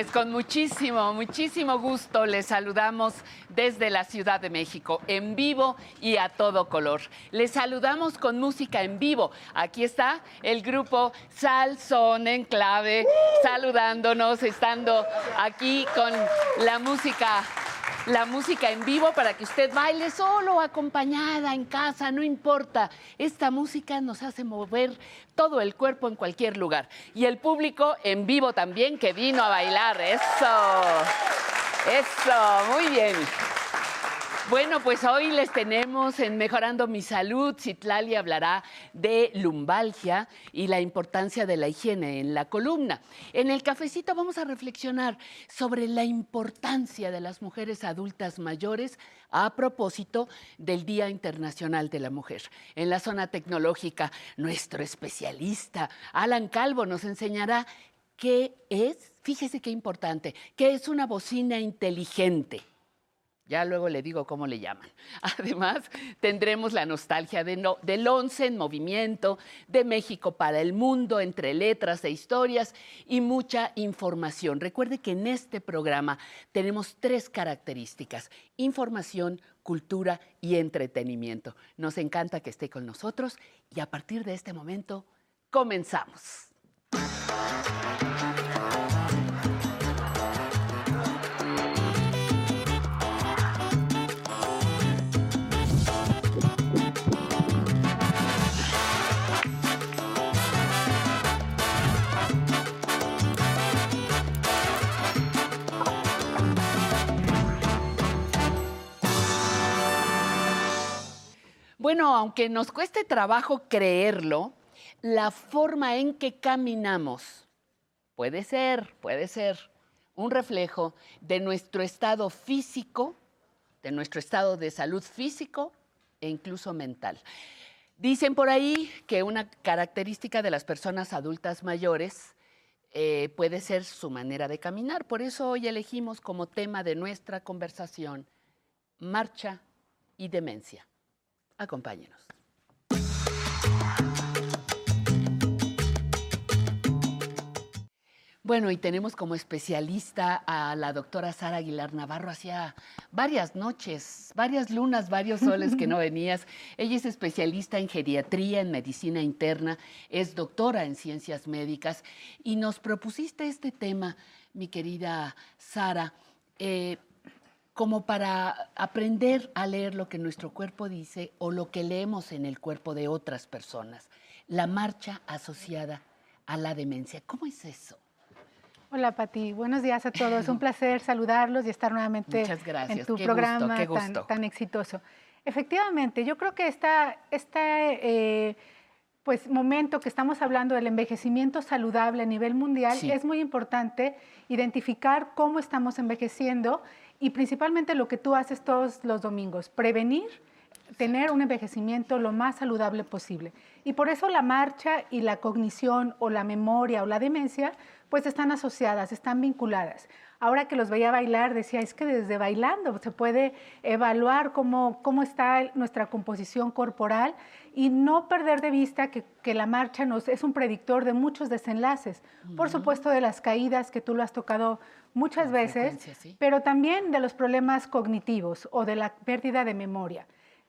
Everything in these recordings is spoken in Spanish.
Pues con muchísimo, muchísimo gusto les saludamos desde la Ciudad de México, en vivo y a todo color. Les saludamos con música en vivo. Aquí está el grupo Salson en clave, saludándonos, estando aquí con la música la música en vivo para que usted baile solo acompañada en casa, no importa. Esta música nos hace mover todo el cuerpo en cualquier lugar. Y el público en vivo también que vino a bailar. Eso. Eso, muy bien. Bueno, pues hoy les tenemos en Mejorando mi Salud. Citlali hablará de lumbalgia y la importancia de la higiene en la columna. En el cafecito vamos a reflexionar sobre la importancia de las mujeres adultas mayores a propósito del Día Internacional de la Mujer. En la zona tecnológica, nuestro especialista Alan Calvo nos enseñará qué es, fíjese qué importante, qué es una bocina inteligente. Ya luego le digo cómo le llaman. Además, tendremos la nostalgia del once en movimiento, de México para el mundo, entre letras e historias y mucha información. Recuerde que en este programa tenemos tres características, información, cultura y entretenimiento. Nos encanta que esté con nosotros y a partir de este momento, comenzamos. Aunque nos cueste trabajo creerlo, la forma en que caminamos puede ser, puede ser un reflejo de nuestro estado físico, de nuestro estado de salud físico e incluso mental. Dicen por ahí que una característica de las personas adultas mayores eh, puede ser su manera de caminar. Por eso hoy elegimos como tema de nuestra conversación marcha y demencia. Acompáñenos. Bueno, y tenemos como especialista a la doctora Sara Aguilar Navarro. Hacía varias noches, varias lunas, varios soles que no venías. Ella es especialista en geriatría, en medicina interna, es doctora en ciencias médicas y nos propusiste este tema, mi querida Sara. Eh, como para aprender a leer lo que nuestro cuerpo dice o lo que leemos en el cuerpo de otras personas. La marcha asociada a la demencia. ¿Cómo es eso? Hola Pati, buenos días a todos. Un placer saludarlos y estar nuevamente en tu programa Tan, exitoso. Efectivamente, yo creo que esta, este pues, momento que estamos hablando del envejecimiento saludable a nivel mundial es muy importante identificar cómo estamos envejeciendo y principalmente lo que tú haces todos los domingos, prevenir, tener un envejecimiento lo más saludable posible. Y por eso la marcha y la cognición o la memoria o la demencia pues están asociadas, están vinculadas. Ahora que los veía bailar, decía, es que desde bailando se puede evaluar cómo, cómo está nuestra composición corporal y no perder de vista que, que la marcha nos, es un predictor de muchos desenlaces. Por supuesto, de las caídas que tú lo has tocado muchas veces, pero también de los problemas cognitivos o de la pérdida de memoria.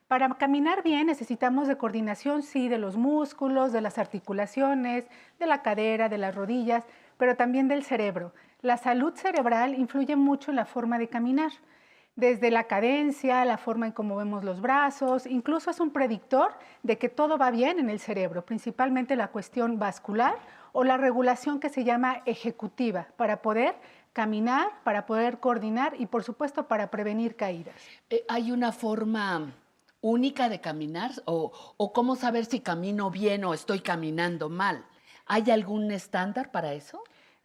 Para caminar bien necesitamos de coordinación, sí, de los músculos, de las articulaciones, de la cadera, de las rodillas, pero también del cerebro. La salud cerebral influye mucho en la forma de caminar, desde la cadencia, la forma en cómo vemos los brazos, incluso es un predictor de que todo va bien en el cerebro, principalmente la cuestión vascular o la regulación que se llama ejecutiva, para poder caminar, para poder coordinar y por supuesto para prevenir caídas. Eh, ¿Hay una forma única de caminar o, o, cómo saber si camino bien o estoy caminando mal? ¿Hay algún estándar para eso?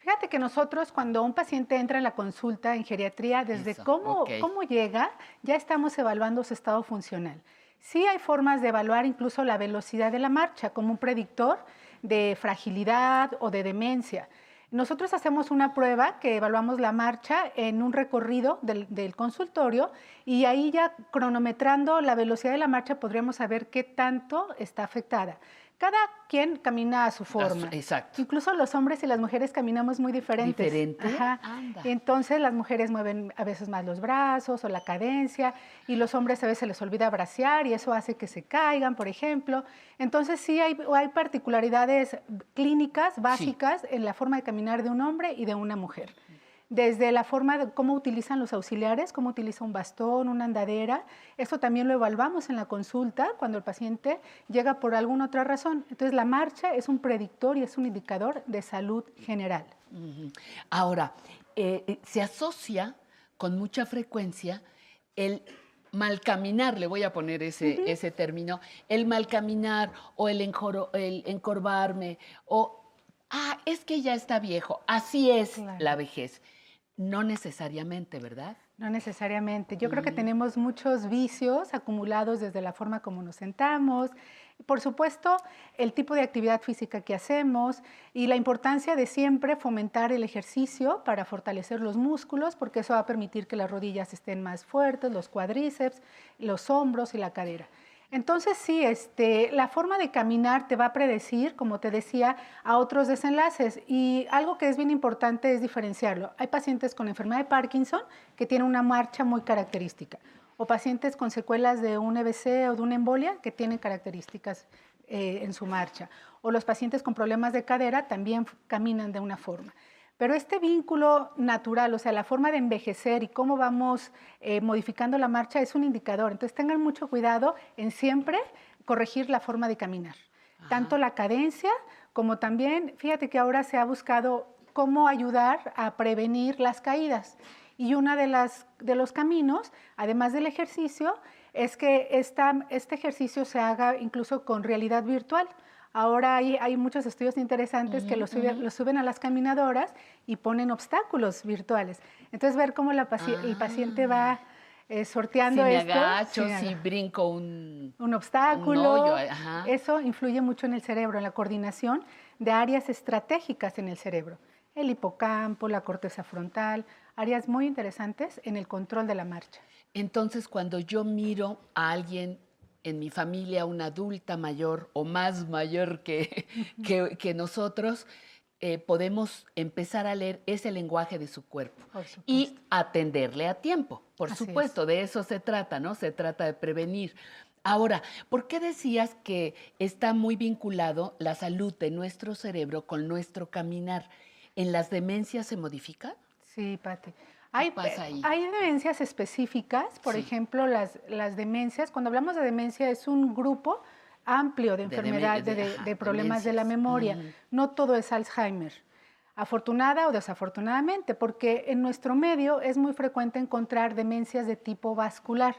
Fíjate que nosotros cuando un paciente entra en la consulta en geriatría, desde cómo, cómo llega, ya estamos evaluando su estado funcional. Sí hay formas de evaluar incluso la velocidad de la marcha como un predictor de fragilidad o de demencia. Nosotros hacemos una prueba que evaluamos la marcha en un recorrido del, consultorio y ahí ya cronometrando la velocidad de la marcha podríamos saber qué tanto está afectada. Cada quien camina a su forma. Exacto. Incluso los hombres y las mujeres caminamos muy diferentes. Diferente. Ajá. entonces las mujeres mueven a veces más los brazos o la cadencia y los hombres a veces les olvida bracear y eso hace que se caigan, por ejemplo. Entonces sí hay, hay particularidades clínicas básicas en la forma de caminar de un hombre y de una mujer desde la forma de cómo utilizan los auxiliares, cómo utiliza un bastón, una andadera. Esto también lo evaluamos en la consulta cuando el paciente llega por alguna otra razón. Entonces, la marcha es un predictor y es un indicador de salud general. Ahora, eh, eh, se asocia con mucha frecuencia el mal caminar, le voy a poner ese, ese término, el mal caminar o el, el encorvarme o, ah, es que ya está viejo, así es la vejez. No necesariamente, ¿verdad? No necesariamente. Yo creo que tenemos muchos vicios acumulados desde la forma como nos sentamos, por supuesto, el tipo de actividad física que hacemos y la importancia de siempre fomentar el ejercicio para fortalecer los músculos, porque eso va a permitir que las rodillas estén más fuertes, los cuádriceps, los hombros y la cadera. Entonces sí, este, la forma de caminar te va a predecir, como te decía, a otros desenlaces. Y algo que es bien importante es diferenciarlo. Hay pacientes con enfermedad de Parkinson que tienen una marcha muy característica, o pacientes con secuelas de un EBC o de una embolia que tienen características eh, en su marcha, o los pacientes con problemas de cadera también caminan de una forma. Pero este vínculo natural, o sea, la forma de envejecer y cómo vamos eh, modificando la marcha es un indicador. Entonces tengan mucho cuidado en siempre corregir la forma de caminar. Tanto la cadencia como también, fíjate que ahora se ha buscado cómo ayudar a prevenir las caídas. Y uno de, las, de los caminos, además del ejercicio, es que esta, este ejercicio se haga incluso con realidad virtual. Ahora hay, hay muchos estudios interesantes que lo, suben a las caminadoras y ponen obstáculos virtuales. Entonces, ver cómo la el paciente va ah. eh, sorteando si me Agacho, si, brinco un, un obstáculo, eso influye mucho en el cerebro, en la coordinación de áreas estratégicas en el cerebro. El hipocampo, la corteza frontal, áreas muy interesantes en el control de la marcha. Entonces, cuando yo miro a alguien en mi familia una adulta mayor o más mayor que, que, nosotros, eh, podemos empezar a leer ese lenguaje de su cuerpo y atenderle a tiempo. Por supuesto, de eso se trata, ¿no? Se trata de prevenir. Ahora, ¿por qué decías que está muy vinculado la salud de nuestro cerebro con nuestro caminar? ¿En las demencias se modifica? Sí, Pati. Hay, hay demencias específicas, por ejemplo, las, las demencias. Cuando hablamos de demencia es un grupo amplio de enfermedades, de, problemas de la memoria. No todo es Alzheimer. Afortunada o desafortunadamente, porque en nuestro medio es muy frecuente encontrar demencias de tipo vascular.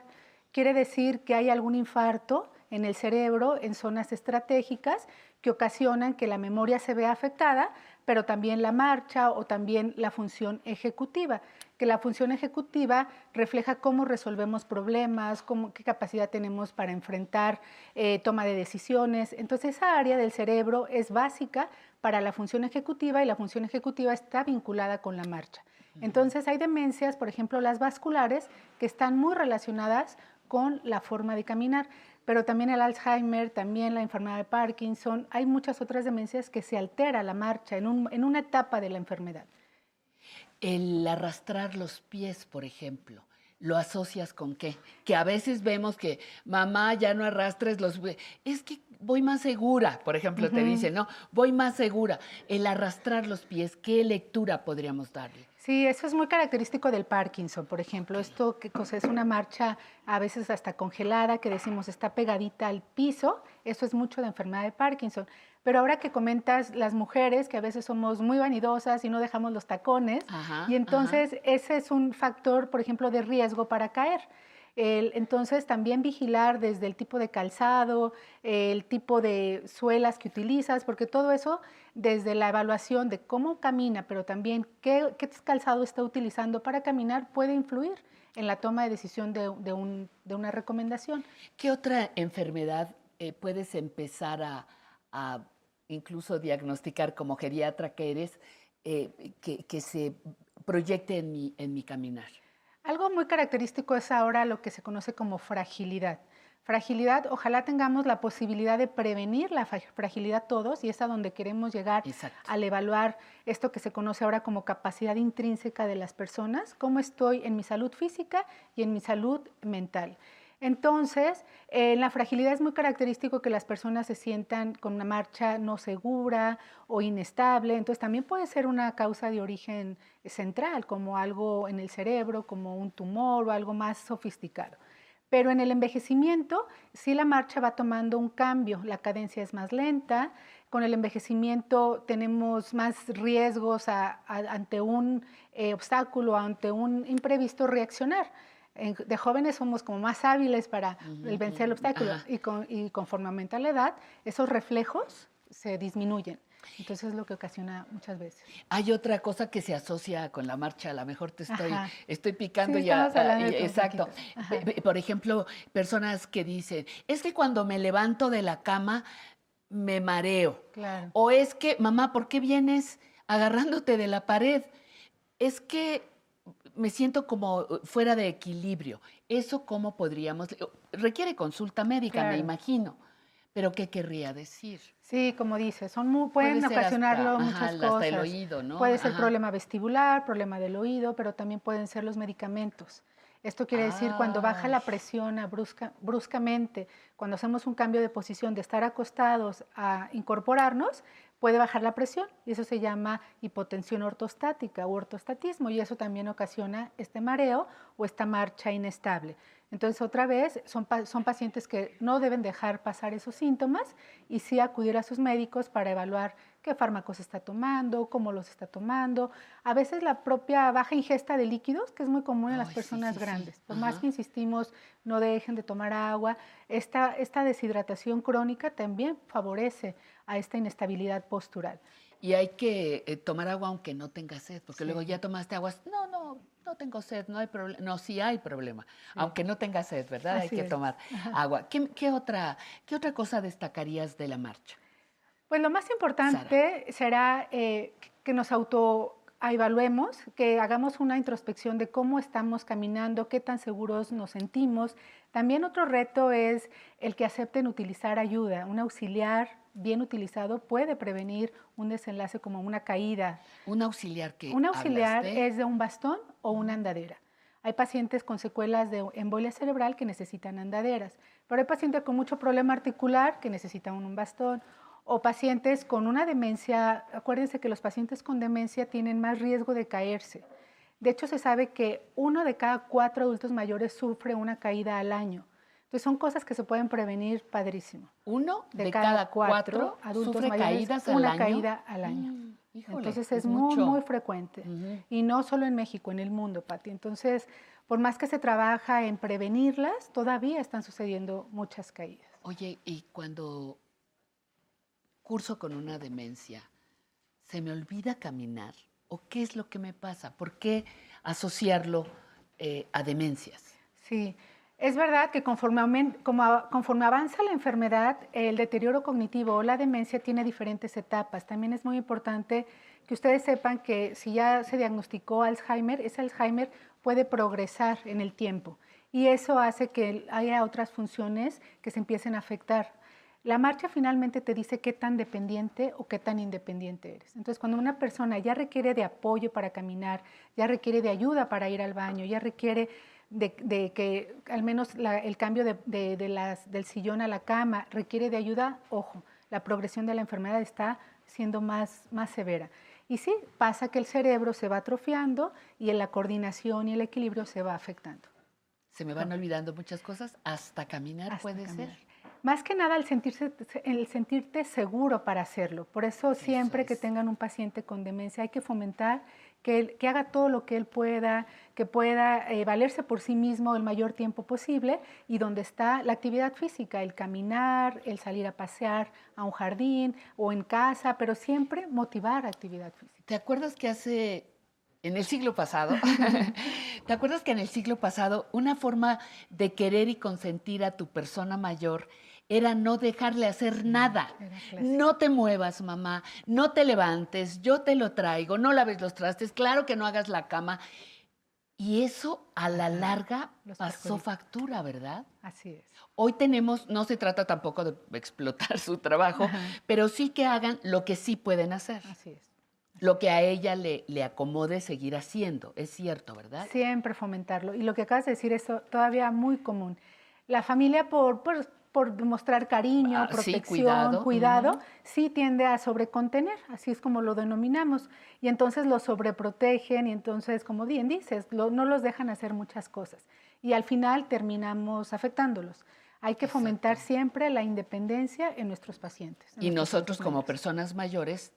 Quiere decir que hay algún infarto en el cerebro, en zonas estratégicas, que ocasionan que la memoria se vea afectada, pero también la marcha o también la función ejecutiva que la función ejecutiva refleja cómo resolvemos problemas, cómo, qué capacidad tenemos para enfrentar eh, toma de decisiones. Entonces esa área del cerebro es básica para la función ejecutiva y la función ejecutiva está vinculada con la marcha. Entonces hay demencias, por ejemplo las vasculares, que están muy relacionadas con la forma de caminar, pero también el Alzheimer, también la enfermedad de Parkinson, hay muchas otras demencias que se altera la marcha en una etapa de la enfermedad. El arrastrar los pies, por ejemplo, ¿lo asocias con qué? Que a veces vemos que mamá ya no arrastres los pies. Es que voy más segura, por ejemplo, te dicen, ¿no? Voy más segura. El arrastrar los pies, ¿qué lectura podríamos darle? Sí, eso es muy característico del Parkinson, por ejemplo. Esto que es una marcha a veces hasta congelada, que decimos está pegadita al piso, eso es mucho de enfermedad de Parkinson. Pero ahora que comentas las mujeres, que a veces somos muy vanidosas y no dejamos los tacones, y entonces ese es un factor, por ejemplo, de riesgo para caer. entonces también vigilar desde el tipo de calzado, el tipo de suelas que utilizas, porque todo eso desde la evaluación de cómo camina, pero también qué, calzado está utilizando para caminar puede influir en la toma de decisión de, una recomendación. ¿Qué otra enfermedad eh, puedes empezar a, a incluso diagnosticar como geriatra que eres, eh, que, se proyecte en mi, en mi caminar. Algo muy característico es ahora lo que se conoce como fragilidad. Fragilidad, ojalá tengamos la posibilidad de prevenir la fragilidad todos y es a donde queremos llegar al evaluar esto que se conoce ahora como capacidad intrínseca de las personas, cómo estoy en mi salud física y en mi salud mental. Entonces, en la fragilidad es muy característico que las personas se sientan con una marcha no segura o inestable. Entonces, también puede ser una causa de origen central, como algo en el cerebro, como un tumor o algo más sofisticado. Pero en el envejecimiento sí la marcha va tomando un cambio, la cadencia es más lenta, con el envejecimiento tenemos más riesgos ante un eh, obstáculo, ante un imprevisto reaccionar. De jóvenes somos como más hábiles para el vencer el obstáculo y, y conforme aumenta la edad, esos reflejos se disminuyen. Entonces es lo que ocasiona muchas veces. Hay otra cosa que se asocia con la marcha, a lo mejor te estoy, estoy picando ya. Ah, exacto. Por ejemplo, personas que dicen, es que cuando me levanto de la cama me mareo. Claro. O es que, mamá, ¿por qué vienes agarrándote de la pared? Es que me siento como fuera de equilibrio. ¿Eso cómo podríamos? Requiere consulta médica, me imagino. Pero ¿qué querría decir? Sí, como dices, son muy, pueden ocasionarlo muchas cosas. Hasta el oído, ¿no? Puede ser problema vestibular, problema del oído, pero también pueden ser los medicamentos. Esto quiere decir cuando baja la presión brusca, bruscamente, cuando hacemos un cambio de posición de estar acostados a incorporarnos, puede bajar la presión y eso se llama hipotensión ortostática o ortostatismo y eso también ocasiona este mareo o esta marcha inestable. Entonces, otra vez, son, son pacientes que no deben dejar pasar esos síntomas y sí acudir a sus médicos para evaluar qué fármacos está tomando, cómo los está tomando. A veces la propia baja ingesta de líquidos, que es muy común en las personas grandes. Por más que insistimos, no dejen de tomar agua. Esta, esta deshidratación crónica también favorece a esta inestabilidad postural. Y hay que eh, tomar agua aunque no tenga sed, porque luego ya tomaste agua. No, no, no tengo sed, no hay problema. No, sí hay problema, aunque no tenga sed, ¿verdad? hay que tomar agua. ¿Qué, otra, ¿Qué otra cosa destacarías de la marcha? Pues lo más importante será eh, que nos auto evaluemos, que hagamos una introspección de cómo estamos caminando, qué tan seguros nos sentimos. También otro reto es el que acepten utilizar ayuda, un auxiliar bien utilizado puede prevenir un desenlace como una caída. ¿Un auxiliar que Un auxiliar es de un bastón o una andadera. Hay pacientes con secuelas de embolia cerebral que necesitan andaderas, pero hay pacientes con mucho problema articular que necesitan un bastón o pacientes con una demencia. Acuérdense que los pacientes con demencia tienen más riesgo de caerse. De hecho, se sabe que uno de cada cuatro adultos mayores sufre una caída al año. Entonces son cosas que se pueden prevenir padrísimo. Uno de, cada, cuatro, adultos sufre mayores, caídas una caída al año. Mm, Entonces es, muy, muy frecuente. Y no solo en México, en el mundo, Pati. Entonces, por más que se trabaja en prevenirlas, todavía están sucediendo muchas caídas. Oye, y cuando curso con una demencia, ¿se me olvida caminar? ¿O qué es lo que me pasa? ¿Por qué asociarlo eh, a demencias? Sí, es verdad que conforme, conforme, avanza la enfermedad, el deterioro cognitivo o la demencia tiene diferentes etapas. También es muy importante que ustedes sepan que si ya se diagnosticó Alzheimer, ese Alzheimer puede progresar en el tiempo y eso hace que haya otras funciones que se empiecen a afectar. La marcha finalmente te dice qué tan dependiente o qué tan independiente eres. Entonces, cuando una persona ya requiere de apoyo para caminar, ya requiere de ayuda para ir al baño, ya requiere de, que al menos el cambio de, las, del sillón a la cama requiere de ayuda, ojo, la progresión de la enfermedad está siendo más, más severa. Y sí, pasa que el cerebro se va atrofiando y en la coordinación y el equilibrio se va afectando. Se me van olvidando muchas cosas, hasta caminar puede ser. Más que nada el, sentirse, el sentirte seguro para hacerlo. Por eso siempre que tengan un paciente con demencia hay que fomentar que, haga todo lo que él pueda, que pueda eh, valerse por sí mismo el mayor tiempo posible y donde está la actividad física, el caminar, el salir a pasear a un jardín o en casa, pero siempre motivar actividad física. ¿Te acuerdas que hace en el siglo pasado, ¿te acuerdas que en el siglo pasado una forma de querer y consentir a tu persona mayor era no dejarle hacer nada. No te muevas, mamá, no te levantes, yo te lo traigo, no laves los trastes, claro que no hagas la cama. Y eso a la larga pasó factura, ¿verdad? Así es. Hoy tenemos, no se trata tampoco de explotar su trabajo, pero sí que hagan lo que sí pueden hacer. Así es. Lo que a ella le, le acomode seguir haciendo, es cierto, ¿verdad? Siempre fomentarlo. Y lo que acabas de decir es todavía muy común. La familia, por, por por demostrar cariño, ah, protección, cuidado, sí tiende a sobrecontener, así es como lo denominamos. Y entonces los sobreprotegen y entonces, como bien dices, no los dejan hacer muchas cosas. Y al final terminamos afectándolos. Hay que fomentar siempre la independencia en nuestros pacientes. y nosotros como personas mayores,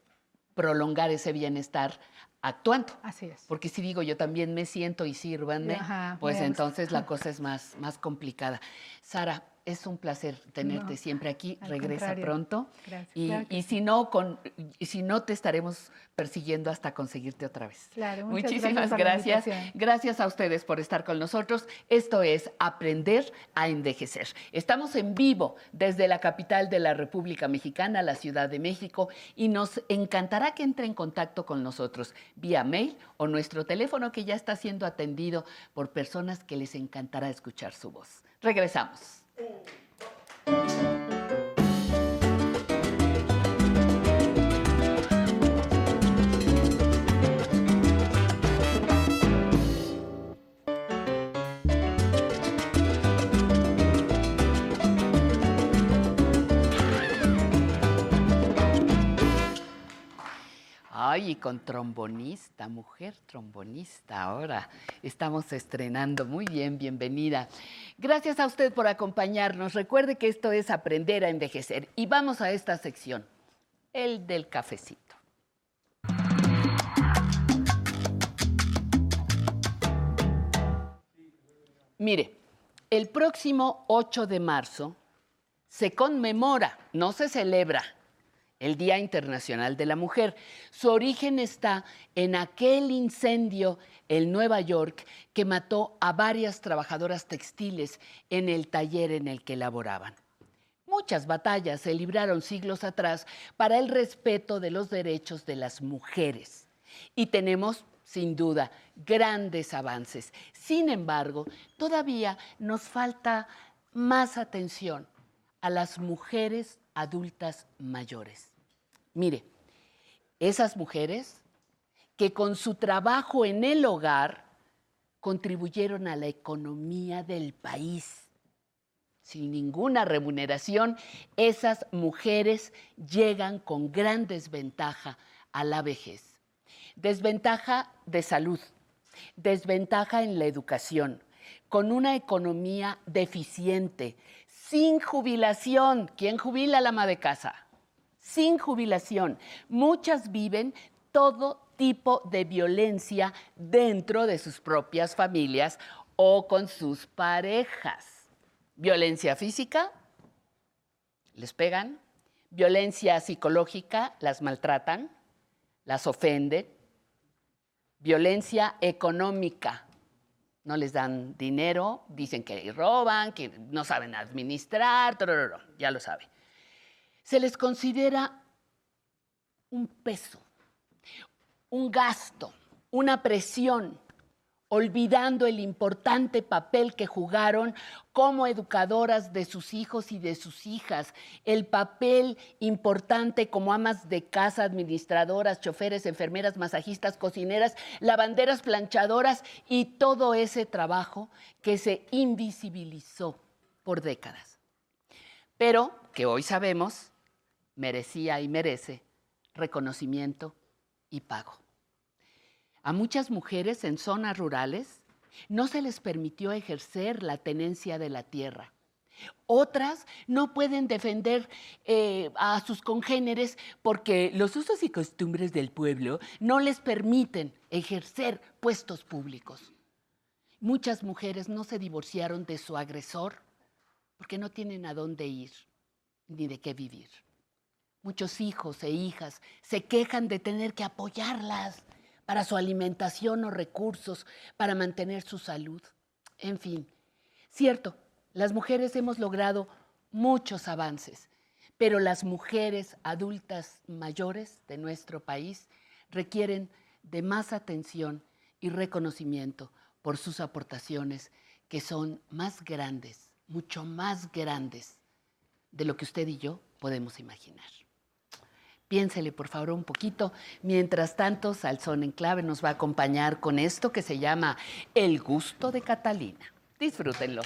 prolongar ese bienestar actuando. Así es. Porque si digo yo también me siento y sírvanme, pues entonces la cosa es más, más complicada. Sara, es un placer tenerte siempre aquí. Regresa pronto. Gracias. Y, si no, con, si no te estaremos persiguiendo hasta conseguirte otra vez. Claro, Muchísimas gracias. Gracias a ustedes por estar con nosotros. Esto es Aprender a Envejecer. Estamos en vivo desde la capital de la República Mexicana, la Ciudad de México, y nos encantará que entre en contacto con nosotros vía mail o nuestro teléfono que ya está siendo atendido por personas que les encantará escuchar su voz. Regresamos. 오. Ay, y con trombonista, mujer trombonista ahora. Estamos estrenando. Muy bien, bienvenida. Gracias a usted por acompañarnos. Recuerde que esto es aprender a envejecer. Y vamos a esta sección, el del cafecito. Mire, el próximo 8 de marzo se conmemora, no se celebra, el Día Internacional de la Mujer. Su origen está en aquel incendio en Nueva York que mató a varias trabajadoras textiles en el taller en el que laboraban. Muchas batallas se libraron siglos atrás para el respeto de los derechos de las mujeres. Y tenemos, sin duda, grandes avances. Sin embargo, todavía nos falta más atención a las mujeres adultas mayores. Mire, esas mujeres que con su trabajo en el hogar contribuyeron a la economía del país. Sin ninguna remuneración, esas mujeres llegan con gran desventaja a la vejez. Desventaja de salud, desventaja en la educación, con una economía deficiente, sin jubilación. ¿Quién jubila la ama de casa? Sin jubilación. Muchas viven todo tipo de violencia dentro de sus propias familias o con sus parejas. Violencia física, les pegan. Violencia psicológica, las maltratan, las ofenden. Violencia económica, no les dan dinero, dicen que roban, que no saben administrar, ya lo saben se les considera un peso, un gasto, una presión, olvidando el importante papel que jugaron como educadoras de sus hijos y de sus hijas, el papel importante como amas de casa, administradoras, choferes, enfermeras, masajistas, cocineras, lavanderas, planchadoras y todo ese trabajo que se invisibilizó por décadas. Pero que hoy sabemos merecía y merece reconocimiento y pago. A muchas mujeres en zonas rurales no se les permitió ejercer la tenencia de la tierra. Otras no pueden defender eh, a sus congéneres porque los usos y costumbres del pueblo no les permiten ejercer puestos públicos. Muchas mujeres no se divorciaron de su agresor porque no tienen a dónde ir ni de qué vivir. Muchos hijos e hijas se quejan de tener que apoyarlas para su alimentación o recursos para mantener su salud. En fin, cierto, las mujeres hemos logrado muchos avances, pero las mujeres adultas mayores de nuestro país requieren de más atención y reconocimiento por sus aportaciones que son más grandes, mucho más grandes de lo que usted y yo podemos imaginar. Piénsele, por favor, un poquito. Mientras tanto, Salzón en Clave nos va a acompañar con esto que se llama El gusto de Catalina. Disfrútenlo.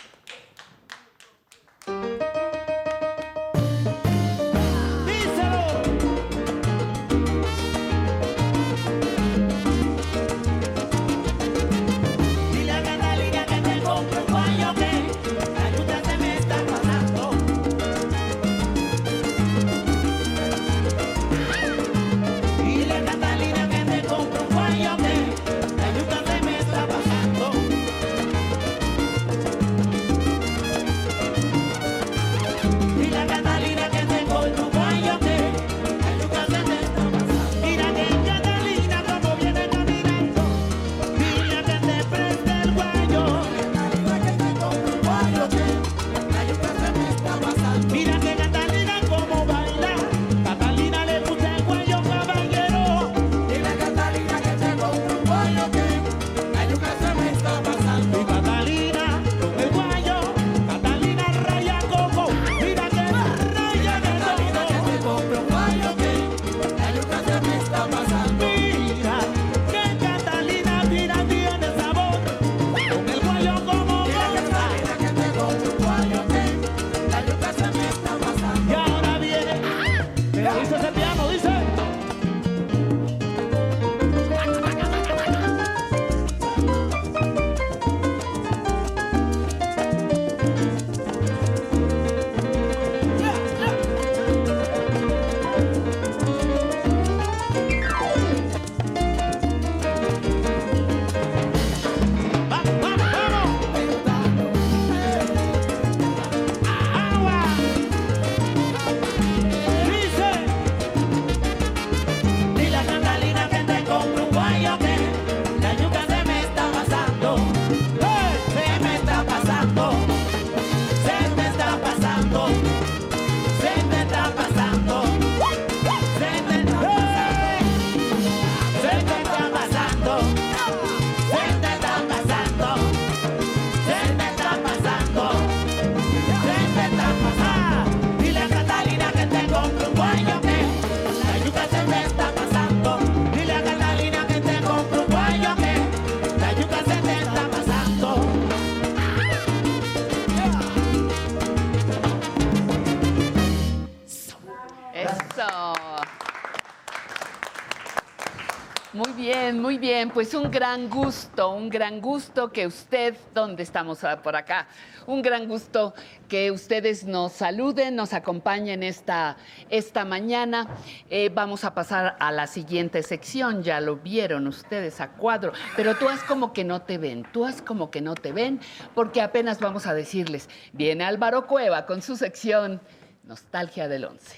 Pues un gran gusto, un gran gusto que usted, ¿dónde estamos ah, por acá? Un gran gusto que ustedes nos saluden, nos acompañen esta, esta mañana. Eh, vamos a pasar a la siguiente sección, ya lo vieron ustedes a cuadro, pero tú haz como que no te ven, tú haz como que no te ven, porque apenas vamos a decirles, viene Álvaro Cueva con su sección Nostalgia del Once.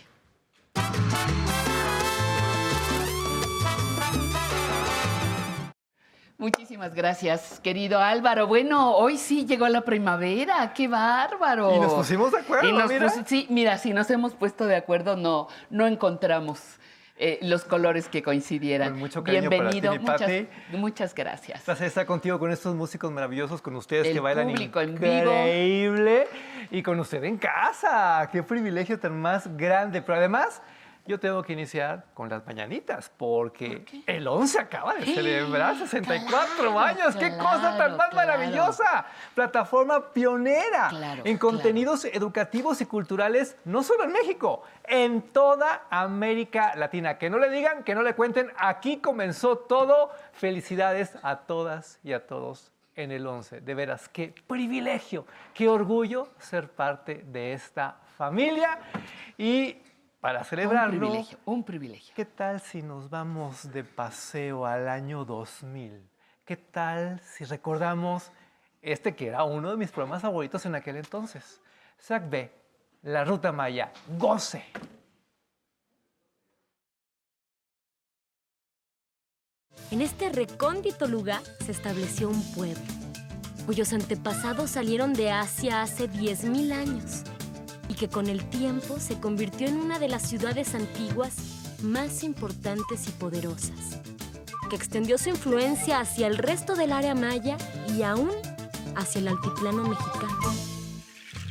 Muchísimas gracias, querido Álvaro. Bueno, hoy sí llegó la primavera, qué bárbaro. Y nos pusimos de acuerdo, mira. sí, mira, si nos hemos puesto de acuerdo, no, no encontramos eh, los colores que coincidieran. Con mucho cariño Bienvenido, para ti, muchas, muchas gracias. Placer estar contigo con estos músicos maravillosos, con ustedes que bailan público increíble y con usted en casa. Qué privilegio tan más grande, pero además yo tengo que iniciar con las mañanitas, porque el 11 acaba de celebrar 64 años. ¡Qué cosa tan más maravillosa! Plataforma pionera en contenidos educativos y culturales, no solo en México, en toda América Latina. Que no le digan, que no le cuenten, aquí comenzó todo. Felicidades a todas y a todos en el 11. De veras, qué privilegio, qué orgullo ser parte de esta familia. Y para celebrarlo. Un privilegio, un privilegio. ¿Qué tal si nos vamos de paseo al año 2000? ¿Qué tal si recordamos este que era uno de mis programas favoritos en aquel entonces? SAC B, La Ruta Maya, goce. En este recóndito lugar se estableció un pueblo, cuyos antepasados salieron de Asia hace 10.000 años y que con el tiempo se convirtió en una de las ciudades antiguas más importantes y poderosas. que extendió su influencia hacia el resto del área maya y aún hacia el altiplano mexicano.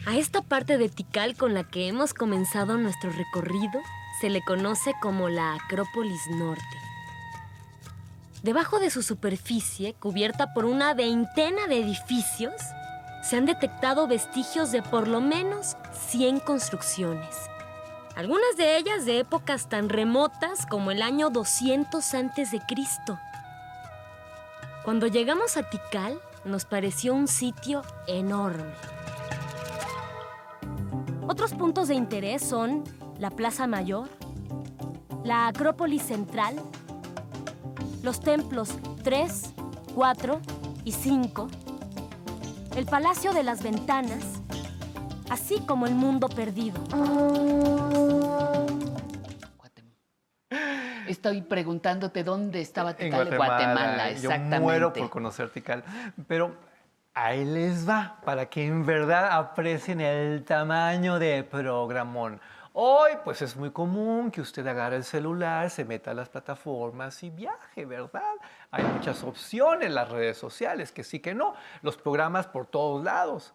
A esta parte de Tikal con la que hemos comenzado nuestro recorrido se le conoce como la Acrópolis Norte. Debajo de su superficie, cubierta por una veintena de edificios, se han detectado vestigios de por lo menos 100 construcciones. Algunas de ellas de épocas tan remotas como el año 200 a.C. Cuando llegamos a Tikal, nos pareció un sitio enorme. Otros puntos de interés son la Plaza Mayor, la Acrópolis Central, los templos 3, 4 y 5, el Palacio de las Ventanas, así como el Mundo Perdido. Estoy preguntándote dónde estaba Tikal en Guatemala, exactamente. Yo muero por conocer Tikal, pero ahí les va, para que en verdad aprecien el tamaño de programón. Hoy, pues es muy común que usted agarre el celular, se meta a las plataformas y viaje, ¿verdad? Hay muchas opciones, las redes sociales, que sí que no, los programas por todos lados.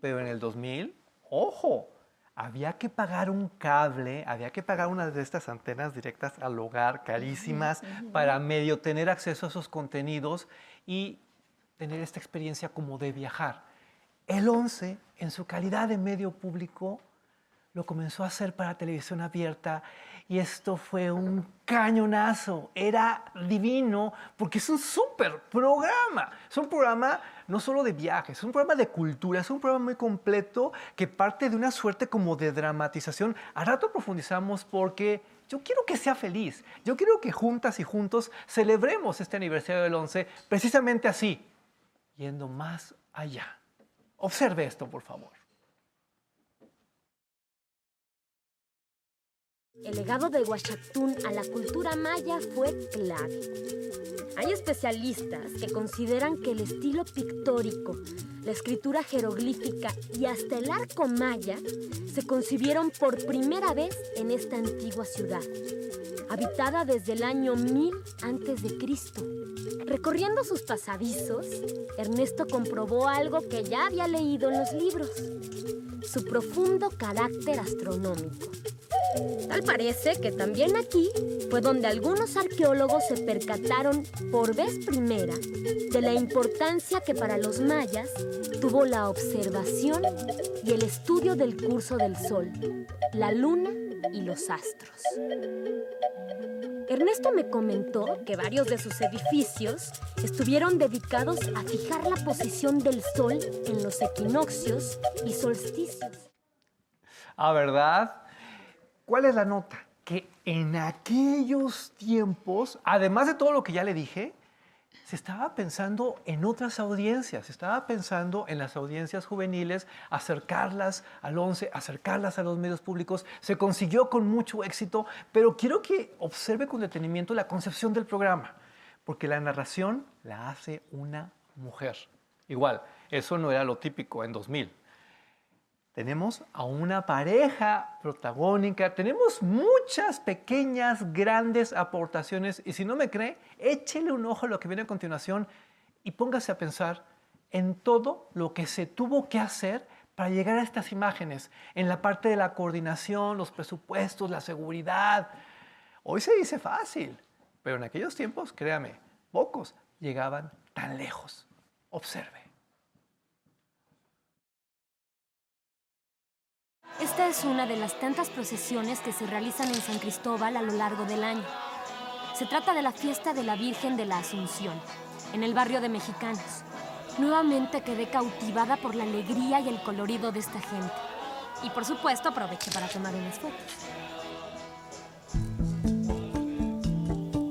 Pero en el 2000, ojo, había que pagar un cable, había que pagar una de estas antenas directas al hogar, carísimas, para medio tener acceso a esos contenidos y tener esta experiencia como de viajar. El 11, en su calidad de medio público, lo comenzó a hacer para televisión abierta y esto fue un cañonazo. Era divino porque es un súper programa. Es un programa no solo de viajes, es un programa de cultura, es un programa muy completo que parte de una suerte como de dramatización. A rato profundizamos porque yo quiero que sea feliz. Yo quiero que juntas y juntos celebremos este aniversario del 11 precisamente así, yendo más allá. Observe esto, por favor. El legado de Huachactún a la cultura maya fue clave. Hay especialistas que consideran que el estilo pictórico, la escritura jeroglífica y hasta el arco maya se concibieron por primera vez en esta antigua ciudad, habitada desde el año 1000 a.C. Recorriendo sus pasadizos, Ernesto comprobó algo que ya había leído en los libros, su profundo carácter astronómico. Tal parece que también aquí fue donde algunos arqueólogos se percataron por vez primera de la importancia que para los mayas tuvo la observación y el estudio del curso del sol, la luna y los astros. Ernesto me comentó que varios de sus edificios estuvieron dedicados a fijar la posición del sol en los equinoccios y solsticios. Ah, ¿verdad? ¿Cuál es la nota? Que en aquellos tiempos, además de todo lo que ya le dije, se estaba pensando en otras audiencias, se estaba pensando en las audiencias juveniles, acercarlas al 11, acercarlas a los medios públicos. Se consiguió con mucho éxito, pero quiero que observe con detenimiento la concepción del programa, porque la narración la hace una mujer. Igual, eso no era lo típico en 2000 tenemos a una pareja protagónica, tenemos muchas pequeñas, grandes aportaciones y si no me cree, échele un ojo a lo que viene a continuación y póngase a pensar en todo lo que se tuvo que hacer para llegar a estas imágenes, en la parte de la coordinación, los presupuestos, la seguridad. Hoy se dice fácil, pero en aquellos tiempos, créame, pocos llegaban tan lejos. Observe. Esta es una de las tantas procesiones que se realizan en San Cristóbal a lo largo del año. Se trata de la fiesta de la Virgen de la Asunción, en el barrio de Mexicanos. Nuevamente quedé cautivada por la alegría y el colorido de esta gente. Y por supuesto aproveché para tomar unas fotos.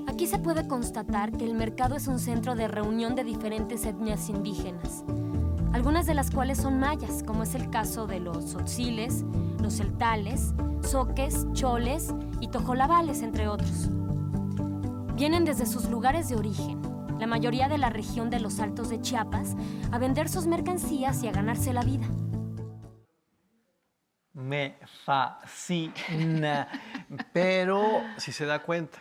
Aquí se puede constatar que el mercado es un centro de reunión de diferentes etnias indígenas algunas de las cuales son mayas, como es el caso de los tzotziles, los celtales, soques, choles y tojolabales, entre otros. Vienen desde sus lugares de origen, la mayoría de la región de los Altos de Chiapas, a vender sus mercancías y a ganarse la vida. Me fascina, pero si se da cuenta,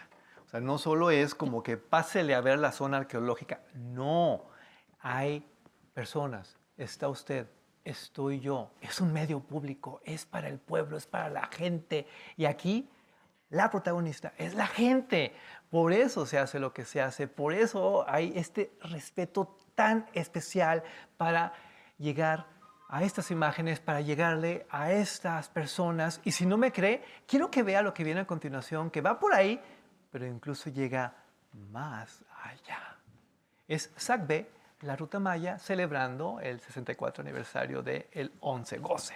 no solo es como que pásele a ver la zona arqueológica, no, hay personas, está usted, estoy yo, es un medio público, es para el pueblo, es para la gente. Y aquí la protagonista es la gente. Por eso se hace lo que se hace, por eso hay este respeto tan especial para llegar a estas imágenes, para llegarle a estas personas. Y si no me cree, quiero que vea lo que viene a continuación, que va por ahí, pero incluso llega más allá. Es SACB, la Ruta Maya, celebrando el 64 aniversario del el 11 Goce.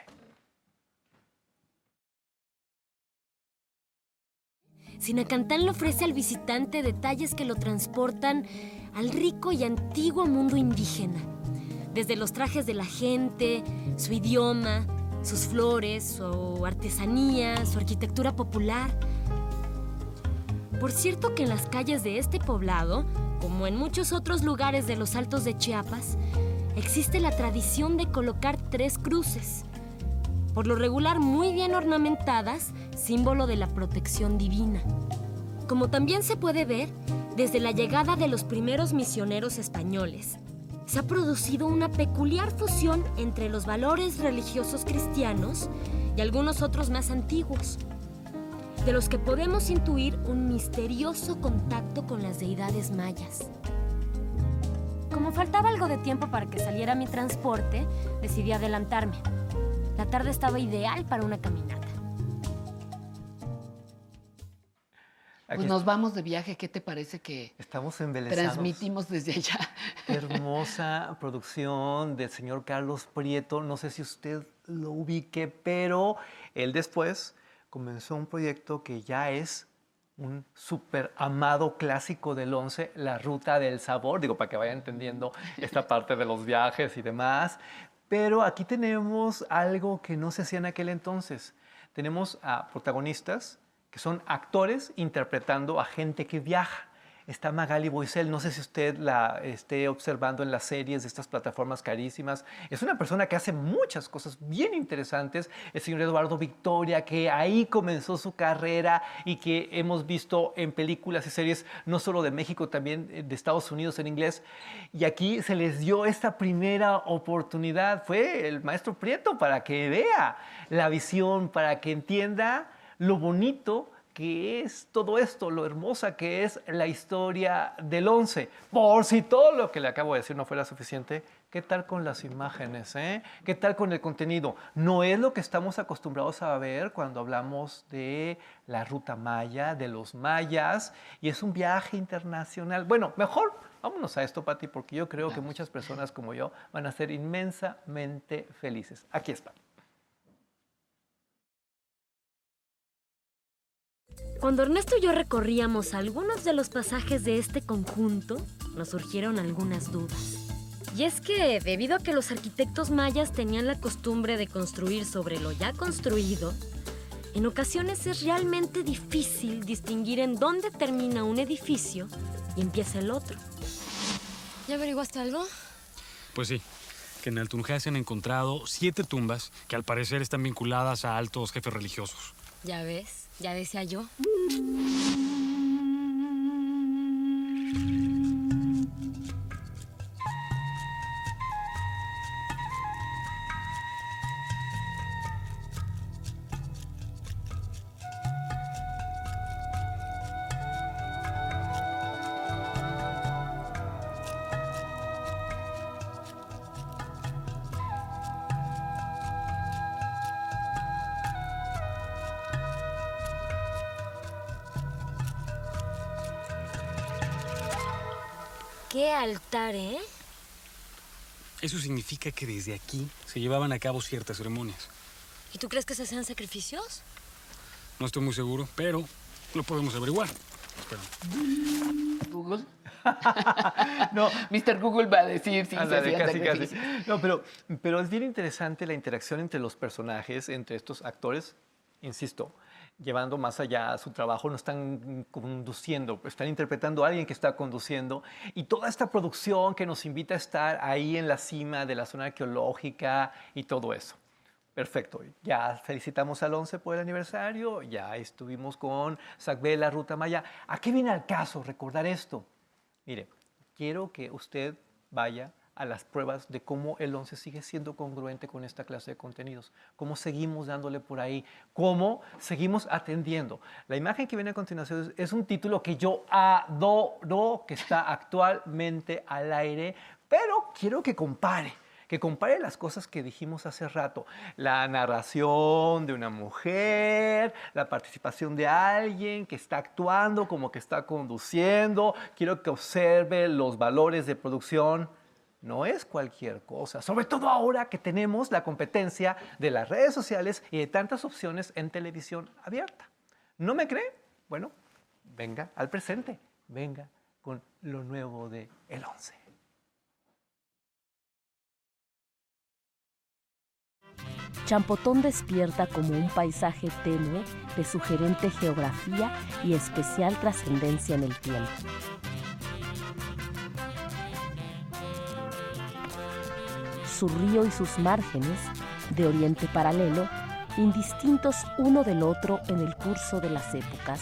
Sinacantán le ofrece al visitante detalles que lo transportan al rico y antiguo mundo indígena. Desde los trajes de la gente, su idioma, sus flores, su artesanía, su arquitectura popular. Por cierto que en las calles de este poblado, como en muchos otros lugares de los altos de Chiapas, existe la tradición de colocar tres cruces, por lo regular muy bien ornamentadas, símbolo de la protección divina. Como también se puede ver, desde la llegada de los primeros misioneros españoles, se ha producido una peculiar fusión entre los valores religiosos cristianos y algunos otros más antiguos, de los que podemos intuir un misterioso contacto con las deidades mayas. Como faltaba algo de tiempo para que saliera mi transporte, decidí adelantarme. La tarde estaba ideal para una caminata. Pues nos vamos de viaje, ¿qué te parece que Estamos transmitimos desde allá? Hermosa producción del señor Carlos Prieto, no sé si usted lo ubique, pero él después comenzó un proyecto que ya es un súper amado clásico del 11, La Ruta del Sabor, digo, para que vaya entendiendo esta parte de los viajes y demás, pero aquí tenemos algo que no se hacía en aquel entonces. Tenemos a protagonistas que son actores interpretando a gente que viaja está Magali Boisel. No sé si usted la esté observando en las series de estas plataformas carísimas. Es una persona que hace muchas cosas bien interesantes. El señor Eduardo Victoria, que ahí comenzó su carrera y que hemos visto en películas y series no solo de México, también eh, de Estados Unidos en inglés. Y aquí se les dio esta primera oportunidad. Fue el maestro Prieto para que vea la visión, para que entienda lo bonito que es todo esto, lo hermosa que es la historia del 11. Por si todo lo que le acabo de decir no fuera suficiente, ¿qué tal con las imágenes? Eh? ¿Qué tal con el contenido? No es lo que estamos acostumbrados a ver cuando hablamos de la ruta maya, de los mayas, y es un viaje internacional. Bueno, mejor vámonos a esto, Pati, porque yo creo que muchas personas como yo van a ser inmensamente felices. Aquí está. Cuando Ernesto y yo recorríamos algunos de los pasajes de este conjunto, nos surgieron algunas dudas. Y es que, debido a que los arquitectos mayas tenían la costumbre de construir sobre lo ya construido, en ocasiones es realmente difícil distinguir en dónde termina un edificio y empieza el otro. ¿Ya averiguaste algo? Pues sí, que en el Tunja se han encontrado siete tumbas que al parecer están vinculadas a altos jefes religiosos. Ya ves, ya decía yo. Eso significa que desde aquí se llevaban a cabo ciertas ceremonias. ¿Y tú crees que se hacían sacrificios? No estoy muy seguro, pero lo podemos averiguar. ¿Google? no, Mr. Google va a decir si se hacían casi, No, pero, pero es bien interesante la interacción entre los personajes, entre estos actores. Insisto, llevando más allá su trabajo, no están conduciendo, están interpretando a alguien que está conduciendo. Y toda esta producción que nos invita a estar ahí en la cima de la zona arqueológica y todo eso. Perfecto. Ya felicitamos al 11 por el aniversario, ya estuvimos con Sacbela, Ruta Maya. ¿A qué viene al caso recordar esto? Mire, quiero que usted vaya a las pruebas de cómo el 11 sigue siendo congruente con esta clase de contenidos, cómo seguimos dándole por ahí, cómo seguimos atendiendo. La imagen que viene a continuación es, un título que yo adoro, que está actualmente al aire, pero quiero que compare que compare las cosas que dijimos hace rato. La narración de una mujer, la participación de alguien que está actuando como que está conduciendo. Quiero que observe los valores de producción. No es cualquier cosa, sobre todo ahora que tenemos la competencia de las redes sociales y de tantas opciones en televisión abierta. ¿No me cree? Bueno, venga al presente, venga con lo nuevo de El 11. Champotón despierta como un paisaje tenue de sugerente geografía y especial trascendencia en el tiempo. Su río y sus márgenes, de oriente paralelo, indistintos uno del otro en el curso de las épocas,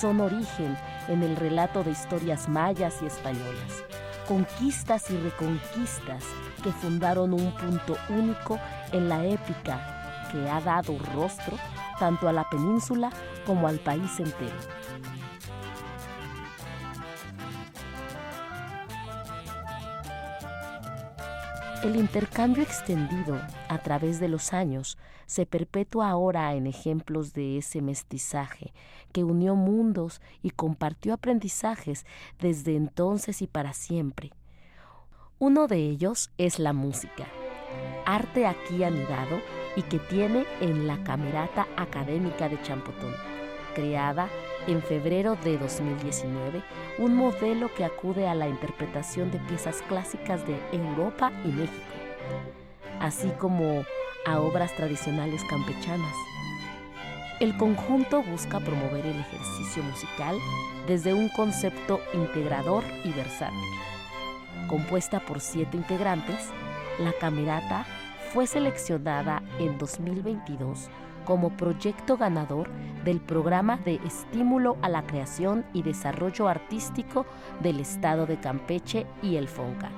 son origen en el relato de historias mayas y españolas, conquistas y reconquistas que fundaron un punto único en la épica que ha dado rostro tanto a la península como al país entero. El intercambio extendido a través de los años se perpetúa ahora en ejemplos de ese mestizaje que unió mundos y compartió aprendizajes desde entonces y para siempre. Uno de ellos es la música, arte aquí anidado y que tiene en la Camerata Académica de Champotón, creada en febrero de 2019, un modelo que acude a la interpretación de piezas clásicas de Europa y México, así como a obras tradicionales campechanas. El conjunto busca promover el ejercicio musical desde un concepto integrador y versátil compuesta por siete integrantes, la Camerata fue seleccionada en 2022 como proyecto ganador del programa de estímulo a la creación y desarrollo artístico del Estado de Campeche y el FONCA.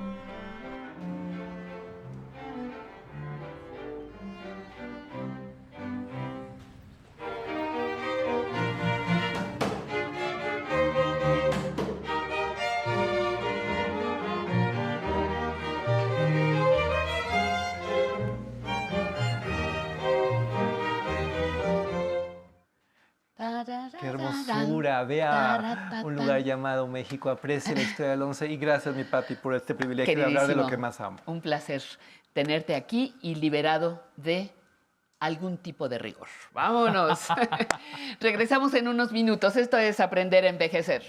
Vea un lugar llamado México, aprecie la historia del 11 y gracias mi papi por este privilegio de hablar de lo que más amo. Un placer tenerte aquí y liberado de algún tipo de rigor. Vámonos. Regresamos en unos minutos. Esto es aprender a envejecer.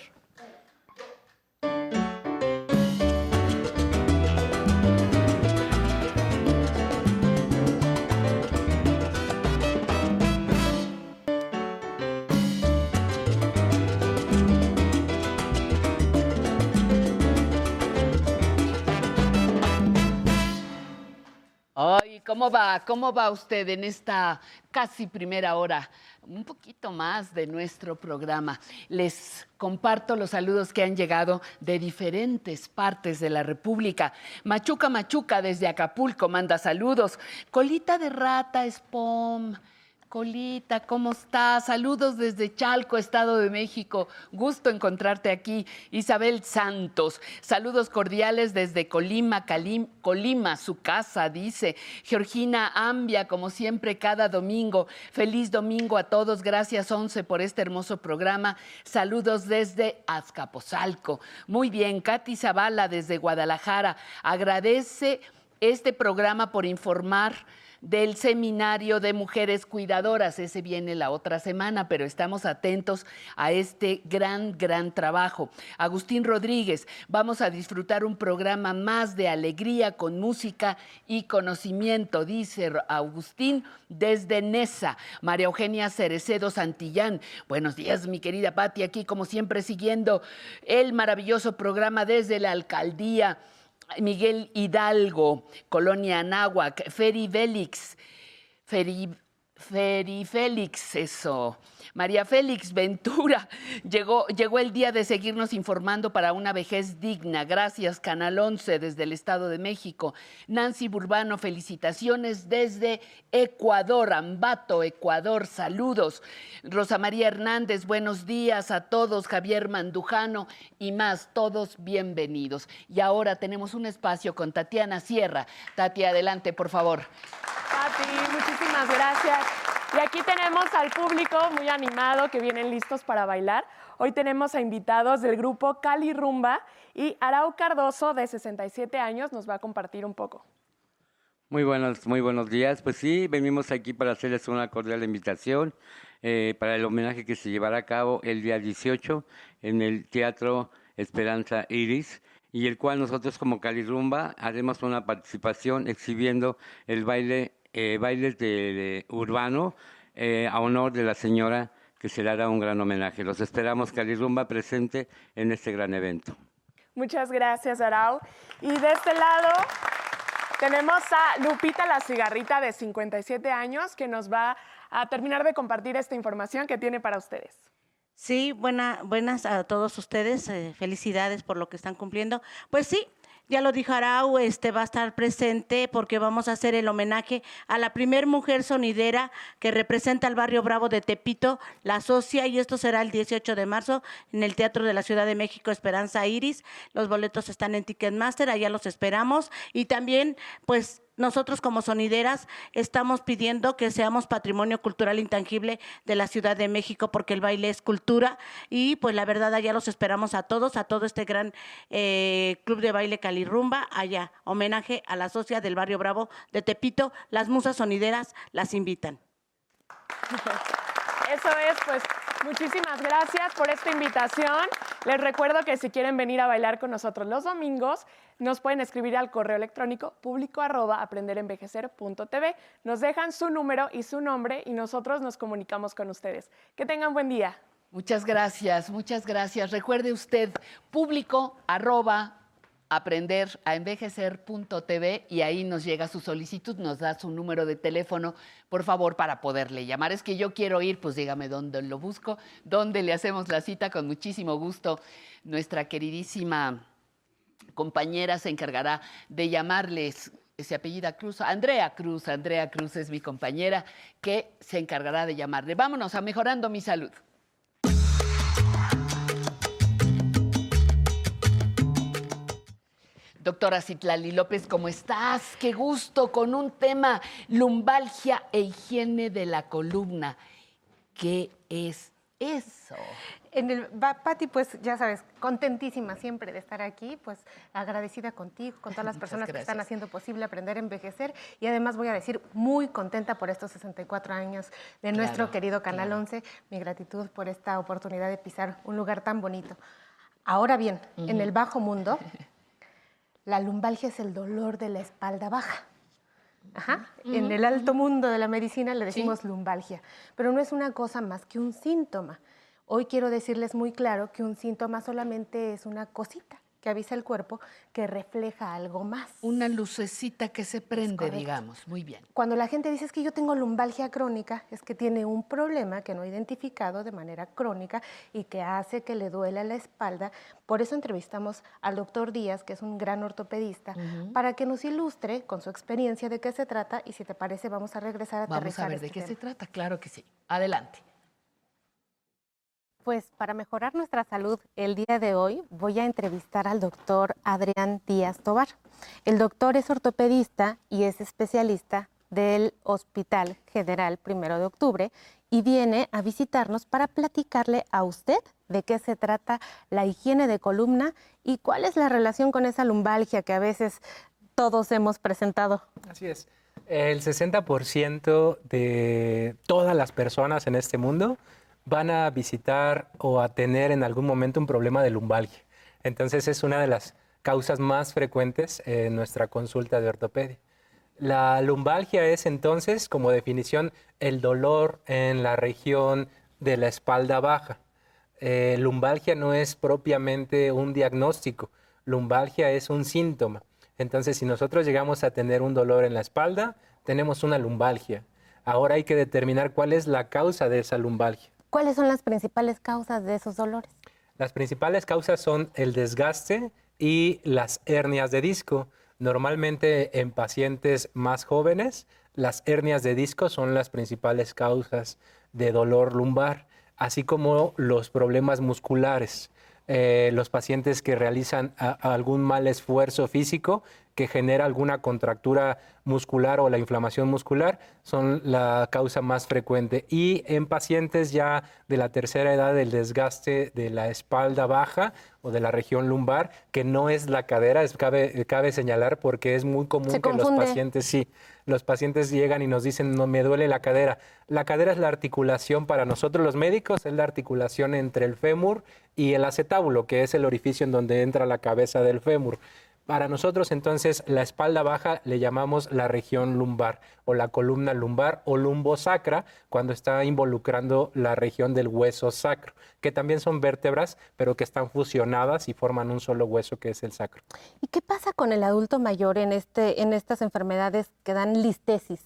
¿Cómo va? ¿Cómo va usted en esta casi primera hora? Un poquito más de nuestro programa. Les comparto los saludos que han llegado de diferentes partes de la República. Machuca Machuca desde Acapulco manda saludos. Colita de rata, Spom. Colita, ¿cómo estás? Saludos desde Chalco, Estado de México. Gusto encontrarte aquí. Isabel Santos, saludos cordiales desde Colima, Colima, su casa, dice. Georgina Ambia, como siempre, cada domingo. Feliz domingo a todos. Gracias, Once, por este hermoso programa. Saludos desde Azcapotzalco. Muy bien, Katy Zavala desde Guadalajara. Agradece este programa por informar del Seminario de Mujeres Cuidadoras. Ese viene la otra semana, pero estamos atentos a este gran, gran trabajo. Agustín Rodríguez, vamos a disfrutar un programa más de alegría con música y conocimiento, dice Agustín desde Nesa. María Eugenia Cerecedo Santillán, buenos días, mi querida Patti, aquí como siempre siguiendo el maravilloso programa desde la alcaldía Miguel Hidalgo, Colonia Anáhuac, Feri Vélix. Feri, Feri Félix, eso. María Félix Ventura, llegó, llegó el día de seguirnos informando para una vejez digna. Gracias, Canal 11, desde el Estado de México. Nancy Burbano, felicitaciones desde Ecuador, Ambato, Ecuador, saludos. Rosa María Hernández, buenos días a todos. Javier Mandujano y más, todos bienvenidos. Y ahora tenemos un espacio con Tatiana Sierra. Tati, adelante, por favor. Tati, muchísimas gracias. Y aquí tenemos al público muy animado que vienen listos para bailar. Hoy tenemos a invitados del grupo Cali Rumba y Arau Cardoso, de 67 años, nos va a compartir un poco. Muy buenos, muy buenos días. Pues sí, venimos aquí para hacerles una cordial invitación eh, para el homenaje que se llevará a cabo el día 18 en el Teatro Esperanza Iris y el cual nosotros como Cali Rumba haremos una participación exhibiendo el baile eh, bailes de, urbano eh, a honor de la señora que se le hará un gran homenaje. Los esperamos, Calirumba, presente en este gran evento. Muchas gracias, Arau. Y de este lado tenemos a Lupita la cigarrita de 57 años que nos va a terminar de compartir esta información que tiene para ustedes. Sí, buena, buenas a todos ustedes. Eh, felicidades por lo que están cumpliendo. Pues sí, ya lo dijo Arau, este va a estar presente porque vamos a hacer el homenaje a la primer mujer sonidera que representa al barrio Bravo de Tepito, la socia, y esto será el 18 de marzo en el Teatro de la Ciudad de México Esperanza Iris. Los boletos están en Ticketmaster, allá los esperamos. Y también, pues, nosotros como sonideras estamos pidiendo que seamos patrimonio cultural intangible de la Ciudad de México porque el baile es cultura y pues la verdad allá los esperamos a todos, a todo este gran eh, club de baile Calirrumba, allá, homenaje a la socia del barrio Bravo de Tepito, las musas sonideras las invitan. Eso es, pues muchísimas gracias por esta invitación. Les recuerdo que si quieren venir a bailar con nosotros los domingos, nos pueden escribir al correo electrónico público arroba aprenderenvejecer.tv. Nos dejan su número y su nombre y nosotros nos comunicamos con ustedes. Que tengan buen día. Muchas gracias, muchas gracias. Recuerde usted, público arroba aprender a envejecer.tv y ahí nos llega su solicitud, nos da su número de teléfono, por favor, para poderle llamar. Es que yo quiero ir, pues dígame dónde lo busco, dónde le hacemos la cita, con muchísimo gusto. Nuestra queridísima compañera se encargará de llamarles. Se apellida Cruz, Andrea Cruz, Andrea Cruz es mi compañera que se encargará de llamarle. Vámonos a mejorando mi salud. Doctora Citlali López, ¿cómo estás? Qué gusto con un tema, lumbalgia e higiene de la columna. ¿Qué es eso? En el Patti, pues ya sabes, contentísima siempre de estar aquí, pues agradecida contigo, con todas las personas que están haciendo posible aprender a envejecer y además voy a decir muy contenta por estos 64 años de nuestro querido Canal 11, mi gratitud por esta oportunidad de pisar un lugar tan bonito. Ahora bien, en el bajo mundo La lumbalgia es el dolor de la espalda baja. Ajá. En el alto mundo de la medicina le decimos lumbalgia, pero no es una cosa más que un síntoma. Hoy quiero decirles muy claro que un síntoma solamente es una cosita que avisa el cuerpo que refleja algo más. Una lucecita que se prende, digamos. Muy bien. Cuando la gente dice es que yo tengo lumbalgia crónica, es que tiene un problema que no ha identificado de manera crónica y que hace que le duele la espalda. Por eso entrevistamos al doctor Díaz, que es un gran ortopedista, para que nos ilustre con su experiencia de qué se trata y si te parece vamos a regresar a Vamos a ver de este qué se trata, claro que sí. Adelante. Pues para mejorar nuestra salud el día de hoy voy a entrevistar al doctor Adrián Díaz Tobar. El doctor es ortopedista y es especialista del Hospital General Primero de Octubre y viene a visitarnos para platicarle a usted de qué se trata la higiene de columna y cuál es la relación con esa lumbalgia que a veces todos hemos presentado. Así es. El 60% de todas las personas en este mundo van a visitar o a tener en algún momento un problema de lumbalgia. Entonces es una de las causas más frecuentes en nuestra consulta de ortopedia. La lumbalgia es entonces, como definición, el dolor en la región de la espalda baja. Eh, lumbalgia no es propiamente un diagnóstico, lumbalgia es un síntoma. Entonces, si nosotros llegamos a tener un dolor en la espalda, tenemos una lumbalgia. Ahora hay que determinar cuál es la causa de esa lumbalgia. ¿Cuáles son las principales causas de esos dolores? Las principales causas son el desgaste y las hernias de disco. Normalmente en pacientes más jóvenes, las hernias de disco son las principales causas de dolor lumbar, así como los problemas musculares. Eh, los pacientes que realizan algún mal esfuerzo físico que genera alguna contractura muscular o la inflamación muscular son la causa más frecuente. Y en pacientes ya de la tercera edad, el desgaste de la espalda baja o de la región lumbar, que no es la cadera, es, cabe, cabe señalar porque es muy común que los pacientes, sí, los pacientes llegan y nos dicen, no me duele la cadera. La cadera es la articulación para nosotros los médicos, es la articulación entre el fémur y el acetábulo, que es el orificio en donde entra la cabeza del fémur. Para nosotros entonces la espalda baja le llamamos la región lumbar o la columna lumbar o lumbosacra cuando está involucrando la región del hueso sacro, que también son vértebras, pero que están fusionadas y forman un solo hueso que es el sacro. ¿Y qué pasa con el adulto mayor en, este, en estas enfermedades que dan listesis?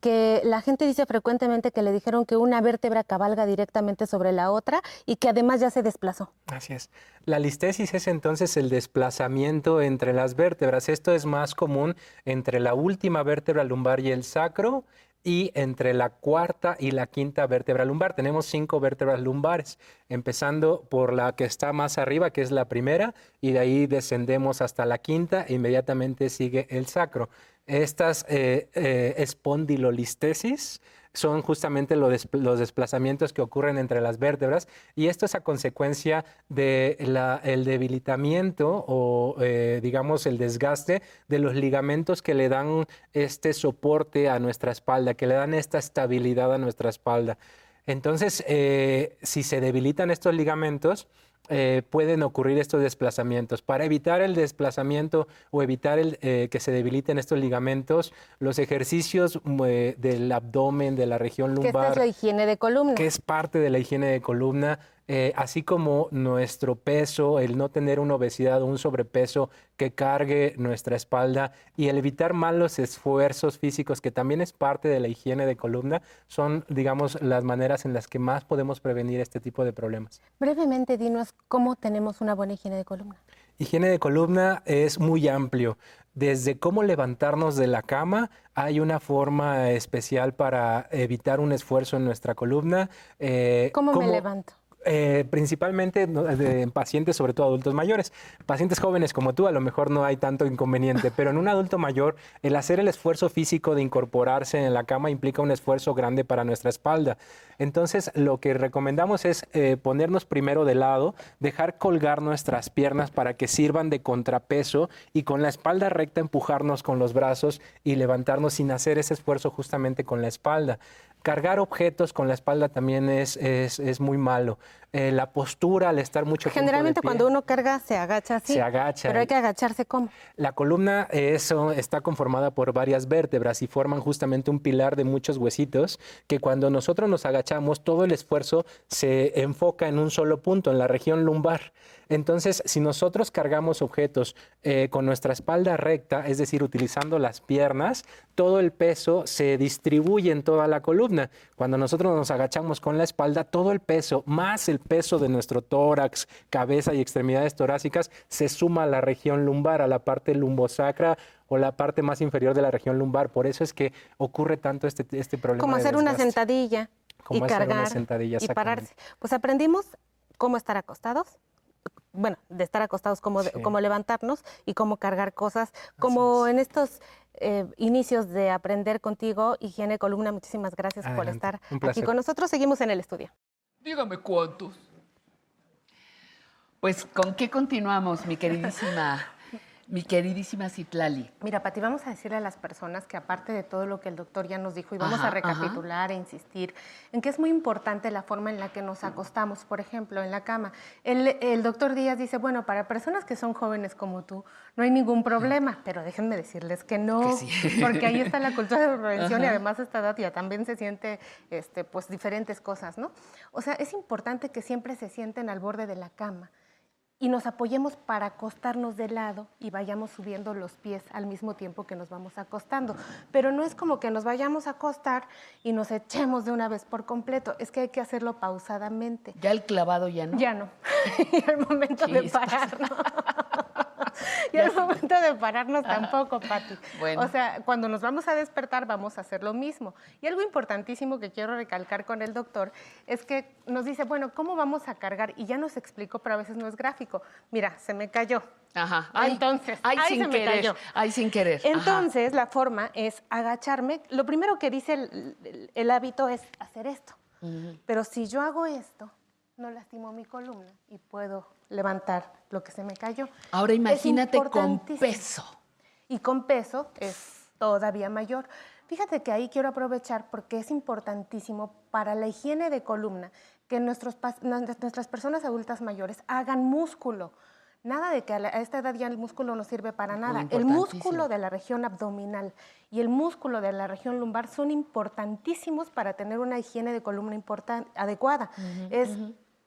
Que la gente dice frecuentemente que le dijeron que una vértebra cabalga directamente sobre la otra y que además ya se desplazó. Así es. La listesis es entonces el desplazamiento entre las vértebras. Esto es más común entre la última vértebra lumbar y el sacro y entre la cuarta y la quinta vértebra lumbar. Tenemos cinco vértebras lumbares, empezando por la que está más arriba, que es la primera, y de ahí descendemos hasta la quinta e inmediatamente sigue el sacro. Estas eh, eh, espondilolistesis son justamente los desplazamientos que ocurren entre las vértebras y esto es a consecuencia del debilitamiento o eh, digamos el desgaste de los ligamentos que le dan este soporte a nuestra espalda, que le dan esta estabilidad a nuestra espalda. Entonces, eh, si se debilitan estos ligamentos, eh, pueden ocurrir estos desplazamientos. Para evitar el desplazamiento o evitar el, eh, que se debiliten estos ligamentos, los ejercicios eh, del abdomen, de la región lumbar. Que es la higiene de columna. Que es parte de la higiene de columna eh, así como nuestro peso, el no tener una obesidad o un sobrepeso que cargue nuestra espalda y el evitar malos esfuerzos físicos, que también es parte de la higiene de columna, son, digamos, las maneras en las que más podemos prevenir este tipo de problemas. Brevemente, dinos cómo tenemos una buena higiene de columna. Higiene de columna es muy amplio. Desde cómo levantarnos de la cama, hay una forma especial para evitar un esfuerzo en nuestra columna. Eh, ¿Cómo me levanto? Eh, principalmente en pacientes, sobre todo adultos mayores. Pacientes jóvenes como tú, a lo mejor no hay tanto inconveniente, pero en un adulto mayor, el hacer el esfuerzo físico de incorporarse en la cama implica un esfuerzo grande para nuestra espalda. Entonces, lo que recomendamos es eh, ponernos primero de lado, dejar colgar nuestras piernas para que sirvan de contrapeso y con la espalda recta empujarnos con los brazos y levantarnos sin hacer ese esfuerzo justamente con la espalda. Cargar objetos con la espalda también es, es, muy malo. Eh, la postura al estar mucho Generalmente cuando uno carga se agacha así. Se agacha. Pero hay que agacharse ¿cómo? La columna eso está conformada por varias vértebras y forman justamente un pilar de muchos huesitos que cuando nosotros nos agachamos todo el esfuerzo se enfoca en un solo punto, en la región lumbar. Entonces, si nosotros cargamos objetos eh, con nuestra espalda recta, es decir, utilizando las piernas, todo el peso se distribuye en toda la columna. Cuando nosotros nos agachamos con la espalda, todo el peso, más el peso de nuestro tórax, cabeza y extremidades torácicas, se suma a la región lumbar, a la parte lumbosacra o la parte más inferior de la región lumbar. Por eso es que ocurre tanto este, este problema. Como hacer una sentadilla y cargar una sentadilla, y pararse. Pues aprendimos cómo estar acostados, bueno, de estar acostados, como, levantarnos y cómo cargar cosas, como en estos eh, inicios de aprender contigo, higiene columna. Muchísimas gracias por estar aquí con nosotros. Seguimos en el estudio. Dígame cuántos. Pues, ¿con qué continuamos, mi queridísima mi queridísima Citlali. Mira, Pati, vamos a decirle a las personas que aparte de todo lo que el doctor ya nos dijo, y vamos a recapitular e insistir en que es muy importante la forma en la que nos acostamos, por ejemplo, en la cama. El, doctor Díaz dice, bueno, para personas que son jóvenes como tú, no hay ningún problema, pero déjenme decirles que no, porque ahí está la cultura de la prevención y además esta edad ya también se siente este, pues diferentes cosas, ¿no? O sea, es importante que siempre se sienten al borde de la cama y nos apoyemos para acostarnos de lado y vayamos subiendo los pies al mismo tiempo que nos vamos acostando. Pero no es como que nos vayamos a acostar y nos echemos de una vez por completo, es que hay que hacerlo pausadamente. ¿Ya el clavado ya no? Ya no. y el momento de parar, ¿no? y el momento de pararnos tampoco, Pati. O sea, cuando nos vamos a despertar vamos a hacer lo mismo. Y algo importantísimo que quiero recalcar con el doctor es que nos dice, bueno, ¿cómo vamos a cargar? Y ya nos explico, pero a veces no es gráfico. Mira, se me cayó. Ajá. Entonces, ay, sin querer. Ay, sin querer. Entonces, la forma es agacharme. Lo primero que dice el, hábito es hacer esto. Pero si yo hago esto, no lastimo mi columna y puedo levantar lo que se me cayó. Ahora imagínate con peso. Y con peso es todavía mayor. Fíjate que ahí quiero aprovechar porque es importantísimo para la higiene de columna que nuestros, nuestras personas adultas mayores hagan músculo. Nada de que a, esta edad ya el músculo no sirve para nada. El músculo de la región abdominal y el músculo de la región lumbar son importantísimos para tener una higiene de columna adecuada. es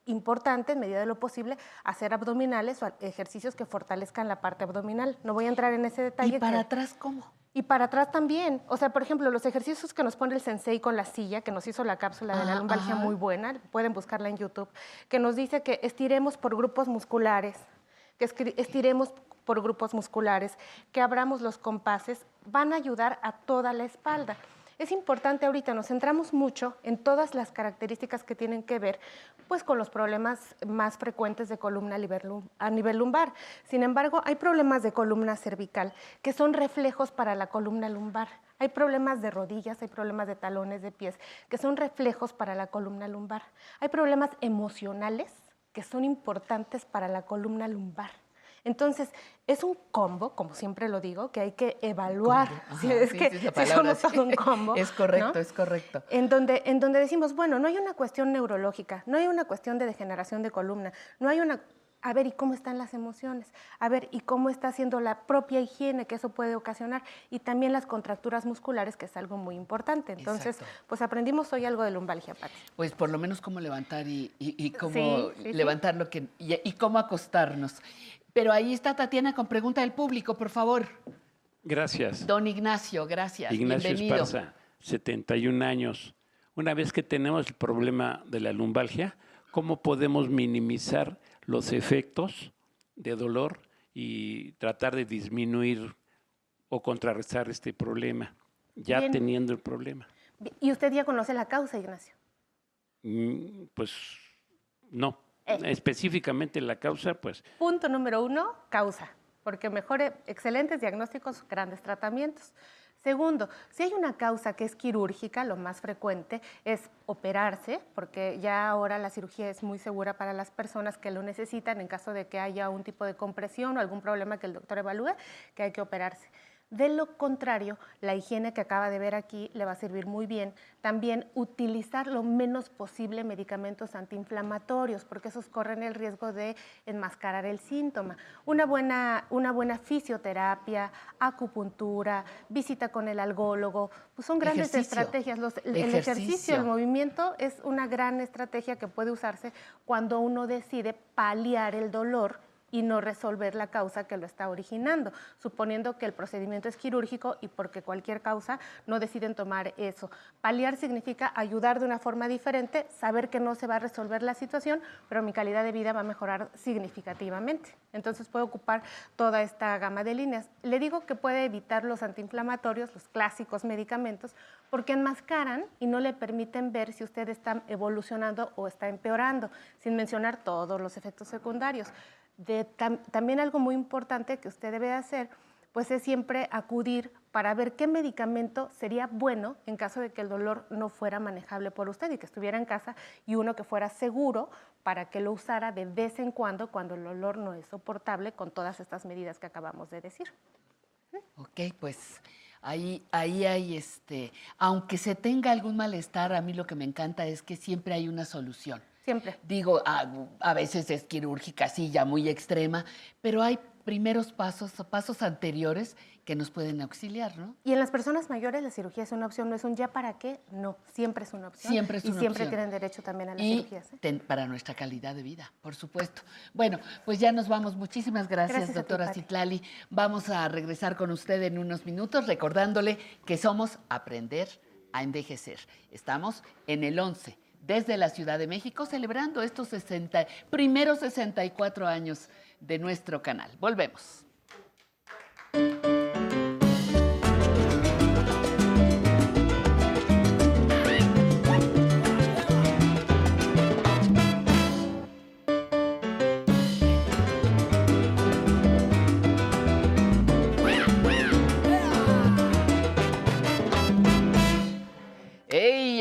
importante, en medida de lo posible, hacer abdominales o ejercicios que fortalezcan la parte abdominal. No voy a entrar en ese detalle. ¿Y para atrás cómo? Y para atrás también. O sea, por ejemplo, los ejercicios que nos pone el sensei con la silla, que nos hizo la cápsula de la lumbalgia muy buena, pueden buscarla en YouTube, que nos dice que estiremos por grupos musculares, que estiremos por grupos musculares, que abramos los compases, van a ayudar a toda la espalda. Es importante ahorita, nos centramos mucho en todas las características que tienen que ver pues, con los problemas más frecuentes de columna a nivel lumbar. Sin embargo, hay problemas de columna cervical que son reflejos para la columna lumbar. Hay problemas de rodillas, hay problemas de talones de pies que son reflejos para la columna lumbar. Hay problemas emocionales que son importantes para la columna lumbar. Entonces, es un combo, como siempre lo digo, que hay que evaluar. si es que somos un combo. Es correcto, es correcto. En donde, en donde decimos, bueno, no hay una cuestión neurológica, no hay una cuestión de degeneración de columna, no hay una a ver, ¿y cómo están las emociones? A ver, ¿y cómo está haciendo la propia higiene que eso puede ocasionar? Y también las contracturas musculares, que es algo muy importante. Entonces, pues aprendimos hoy algo de lumbalgia, Pati. Pues por lo menos cómo levantar y, cómo levantar lo que... y cómo acostarnos. Pero ahí está Tatiana con pregunta del público, por favor. Gracias. Don Ignacio, gracias. Ignacio Esparza, 71 años. Una vez que tenemos el problema de la lumbalgia, ¿cómo podemos minimizar los efectos de dolor y tratar de disminuir o contrarrestar este problema, ya teniendo el problema? ¿Y usted ya conoce la causa, Ignacio? Mm, pues no. Eh. Específicamente la causa, pues. Punto número uno, causa, porque mejore excelentes diagnósticos, grandes tratamientos. Segundo, si hay una causa que es quirúrgica, lo más frecuente es operarse, porque ya ahora la cirugía es muy segura para las personas que lo necesitan en caso de que haya un tipo de compresión o algún problema que el doctor evalúe, que hay que operarse. De lo contrario, la higiene que acaba de ver aquí le va a servir muy bien. También utilizar lo menos posible medicamentos antiinflamatorios, porque esos corren el riesgo de enmascarar el síntoma. Una buena, una buena fisioterapia, acupuntura, visita con el algólogo, pues son grandes estrategias. el ejercicio, el movimiento es una gran estrategia que puede usarse cuando uno decide paliar el dolor y no resolver la causa que lo está originando, suponiendo que el procedimiento es quirúrgico y porque cualquier causa no deciden tomar eso. Paliar significa ayudar de una forma diferente, saber que no se va a resolver la situación, pero mi calidad de vida va a mejorar significativamente. Entonces puede ocupar toda esta gama de líneas. Le digo que puede evitar los antiinflamatorios, los clásicos medicamentos, porque enmascaran y no le permiten ver si usted está evolucionando o está empeorando, sin mencionar todos los efectos secundarios también algo muy importante que usted debe hacer, pues es siempre acudir para ver qué medicamento sería bueno en caso de que el dolor no fuera manejable por usted y que estuviera en casa y uno que fuera seguro para que lo usara de vez en cuando cuando el dolor no es soportable con todas estas medidas que acabamos de decir. Ok, pues ahí, ahí hay este, aunque se tenga algún malestar, a mí lo que me encanta es que siempre hay una solución. Siempre. Digo, a, veces es quirúrgica, sí, ya muy extrema, pero hay primeros pasos, pasos anteriores que nos pueden auxiliar, ¿no? Y en las personas mayores la cirugía es una opción, no es un ya para qué, no, siempre es una opción. Siempre es una y siempre tienen derecho también a las cirugías. ¿eh? para nuestra calidad de vida, por supuesto. Bueno, pues ya nos vamos. Muchísimas gracias, doctora Citlali. Vamos a regresar con usted en unos minutos recordándole que somos Aprender a Envejecer. Estamos en el 11 desde la Ciudad de México celebrando estos 60, primeros 64 años de nuestro canal. Volvemos.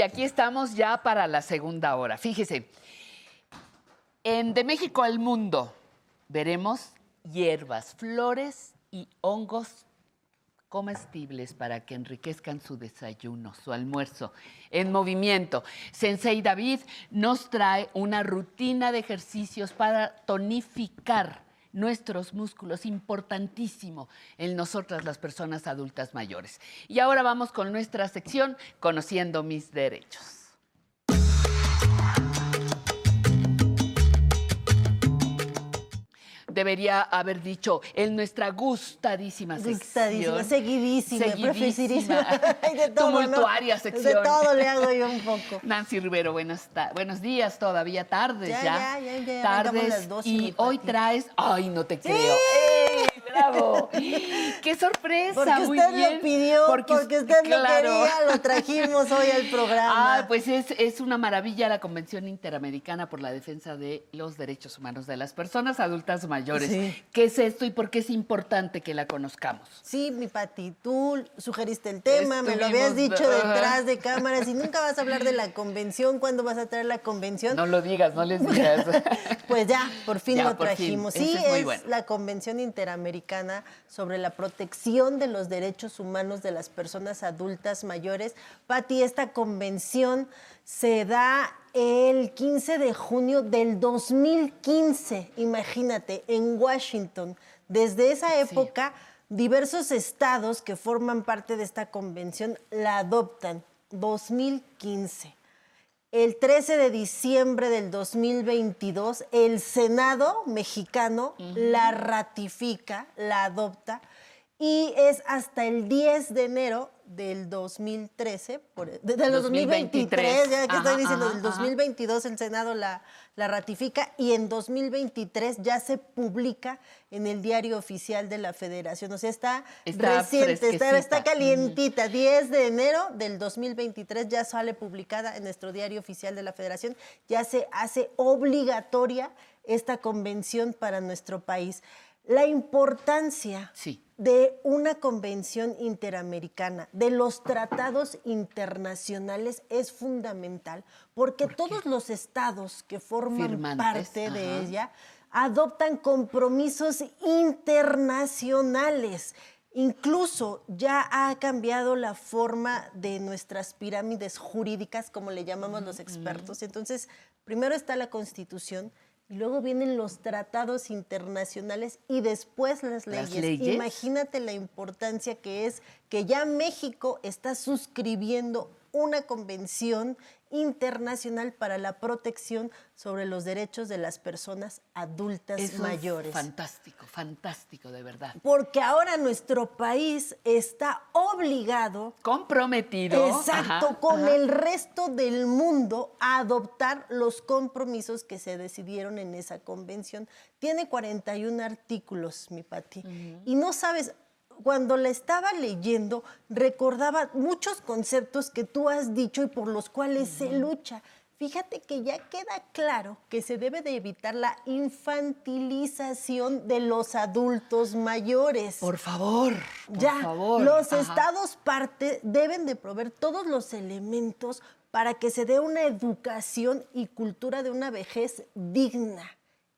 Aquí estamos ya para la segunda hora. Fíjese, en De México al Mundo veremos hierbas, flores y hongos comestibles para que enriquezcan su desayuno, su almuerzo. En movimiento, Sensei David nos trae una rutina de ejercicios para tonificar nuestros músculos, importantísimo en nosotras las personas adultas mayores. Y ahora vamos con nuestra sección, Conociendo mis derechos. Debería haber dicho en nuestra gustadísima sección. Gustadísima, seguidísima, seguidísima de todo, tumultuaria sección. De todo le hago yo un poco. Nancy Rivero, buenos, buenos días, todavía tardes ya. Ya, ya, ya. Tardes. y hoy traes, ay, no te creo. ¡Eh! ¡Qué sorpresa! Porque usted lo pidió, porque, usted lo quería, lo trajimos hoy al programa. Ah, pues es, es una maravilla la Convención Interamericana por la Defensa de los Derechos Humanos de las Personas Adultas Mayores ¿Qué es esto y por qué es importante que la conozcamos? Sí, mi Pati, tú sugeriste el tema, me lo habías dicho detrás de cámaras y nunca vas a hablar de la convención. ¿Cuándo vas a traer la convención? No lo digas, no les digas. pues ya, por fin lo trajimos. Sí, es, la Convención Interamericana sobre la protección de los derechos humanos de las personas adultas mayores. Pati, esta convención se da el 15 de junio del 2015, imagínate, en Washington. Desde esa época, diversos estados que forman parte de esta convención la adoptan. 2015. El 13 de diciembre del 2022, el Senado mexicano la ratifica, la adopta, y es hasta el 10 de enero del 2013, por, del 2023, ya que estoy diciendo, del 2022 el Senado la, la ratifica y en 2023 ya se publica en el diario oficial de la Federación. O sea, está, reciente, está, está, calientita. 10 de enero del 2023 ya sale publicada en nuestro diario oficial de la Federación. Ya se hace obligatoria esta convención para nuestro país. La importancia sí de una convención interamericana, de los tratados internacionales es fundamental, porque todos los estados que forman parte de ella adoptan compromisos internacionales. Incluso ya ha cambiado la forma de nuestras pirámides jurídicas, como le llamamos los expertos. Entonces, primero está la constitución, y luego vienen los tratados internacionales y después las leyes. Imagínate la importancia que es que ya México está suscribiendo una convención internacional para la protección sobre los derechos de las personas adultas Eso mayores. fantástico, fantástico, de verdad. Porque ahora nuestro país está obligado, comprometido, exacto, con el resto del mundo a adoptar los compromisos que se decidieron en esa convención. Tiene 41 artículos, mi Pati. Y no sabes, cuando la estaba leyendo, recordaba muchos conceptos que tú has dicho y por los cuales se lucha. Fíjate que ya queda claro que se debe de evitar la infantilización de los adultos mayores. Por favor, por ya, favor. Los estados parte deben de proveer todos los elementos para que se dé una educación y cultura de una vejez digna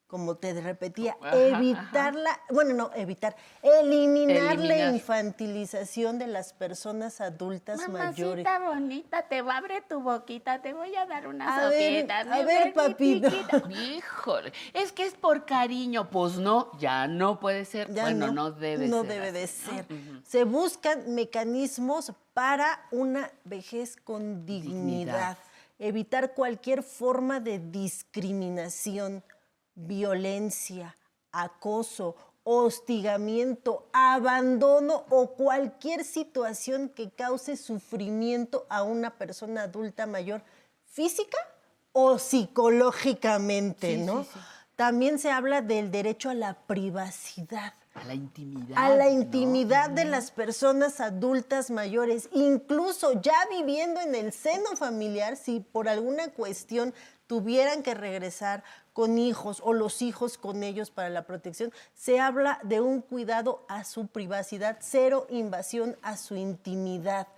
como te repetía, evitar la, bueno, no, evitar, eliminar, la infantilización de las personas adultas Mamacita mayores. bonita, te va a abrir tu boquita, te voy a dar una a sopita. a ver, papito. Híjole, es que es por cariño, pues no, ya no puede ser. bueno, no, debe no ser. Debe de ser. Se buscan mecanismos para una vejez con dignidad. evitar cualquier forma de discriminación violencia, acoso, hostigamiento, abandono o cualquier situación que cause sufrimiento a una persona adulta mayor física o psicológicamente, ¿no? También se habla del derecho a la privacidad. A la intimidad. A la intimidad de las personas adultas mayores, incluso ya viviendo en el seno familiar, si por alguna cuestión tuvieran que regresar con hijos o los hijos con ellos para la protección, se habla de un cuidado a su privacidad, cero invasión a su intimidad.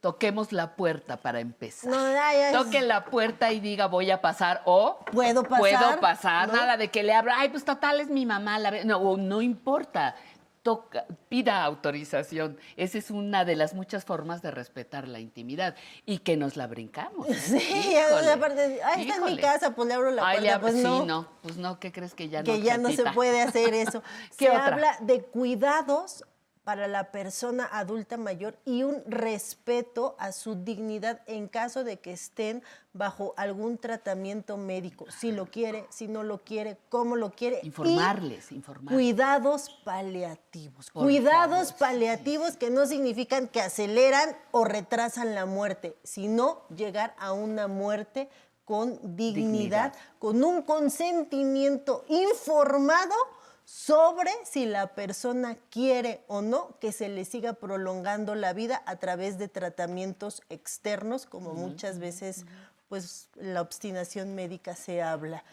Toquemos la puerta para empezar. No, Toque la puerta y diga voy a pasar o puedo pasar. Puedo pasar, nada de que le abra, ay, pues total es mi mamá. La... No, no importa pida autorización. Esa es una de las muchas formas de respetar la intimidad y que nos la brincamos. Sí, aparte, ahí está en mi casa, pues le abro la puerta. pues. Sí, no, pues no, ¿qué crees que ya no? Que ya no se puede hacer eso. se habla de cuidados para la persona adulta mayor y un respeto a su dignidad en caso de que estén bajo algún tratamiento médico, si lo quiere, si no lo quiere, cómo lo quiere. Informarles, informarles. Cuidados paliativos. cuidados paliativos que no significan que aceleran o retrasan la muerte, sino llegar a una muerte con dignidad. con un consentimiento informado sobre si la persona quiere o no que se le siga prolongando la vida a través de tratamientos externos, como muchas veces pues la obstinación médica se habla.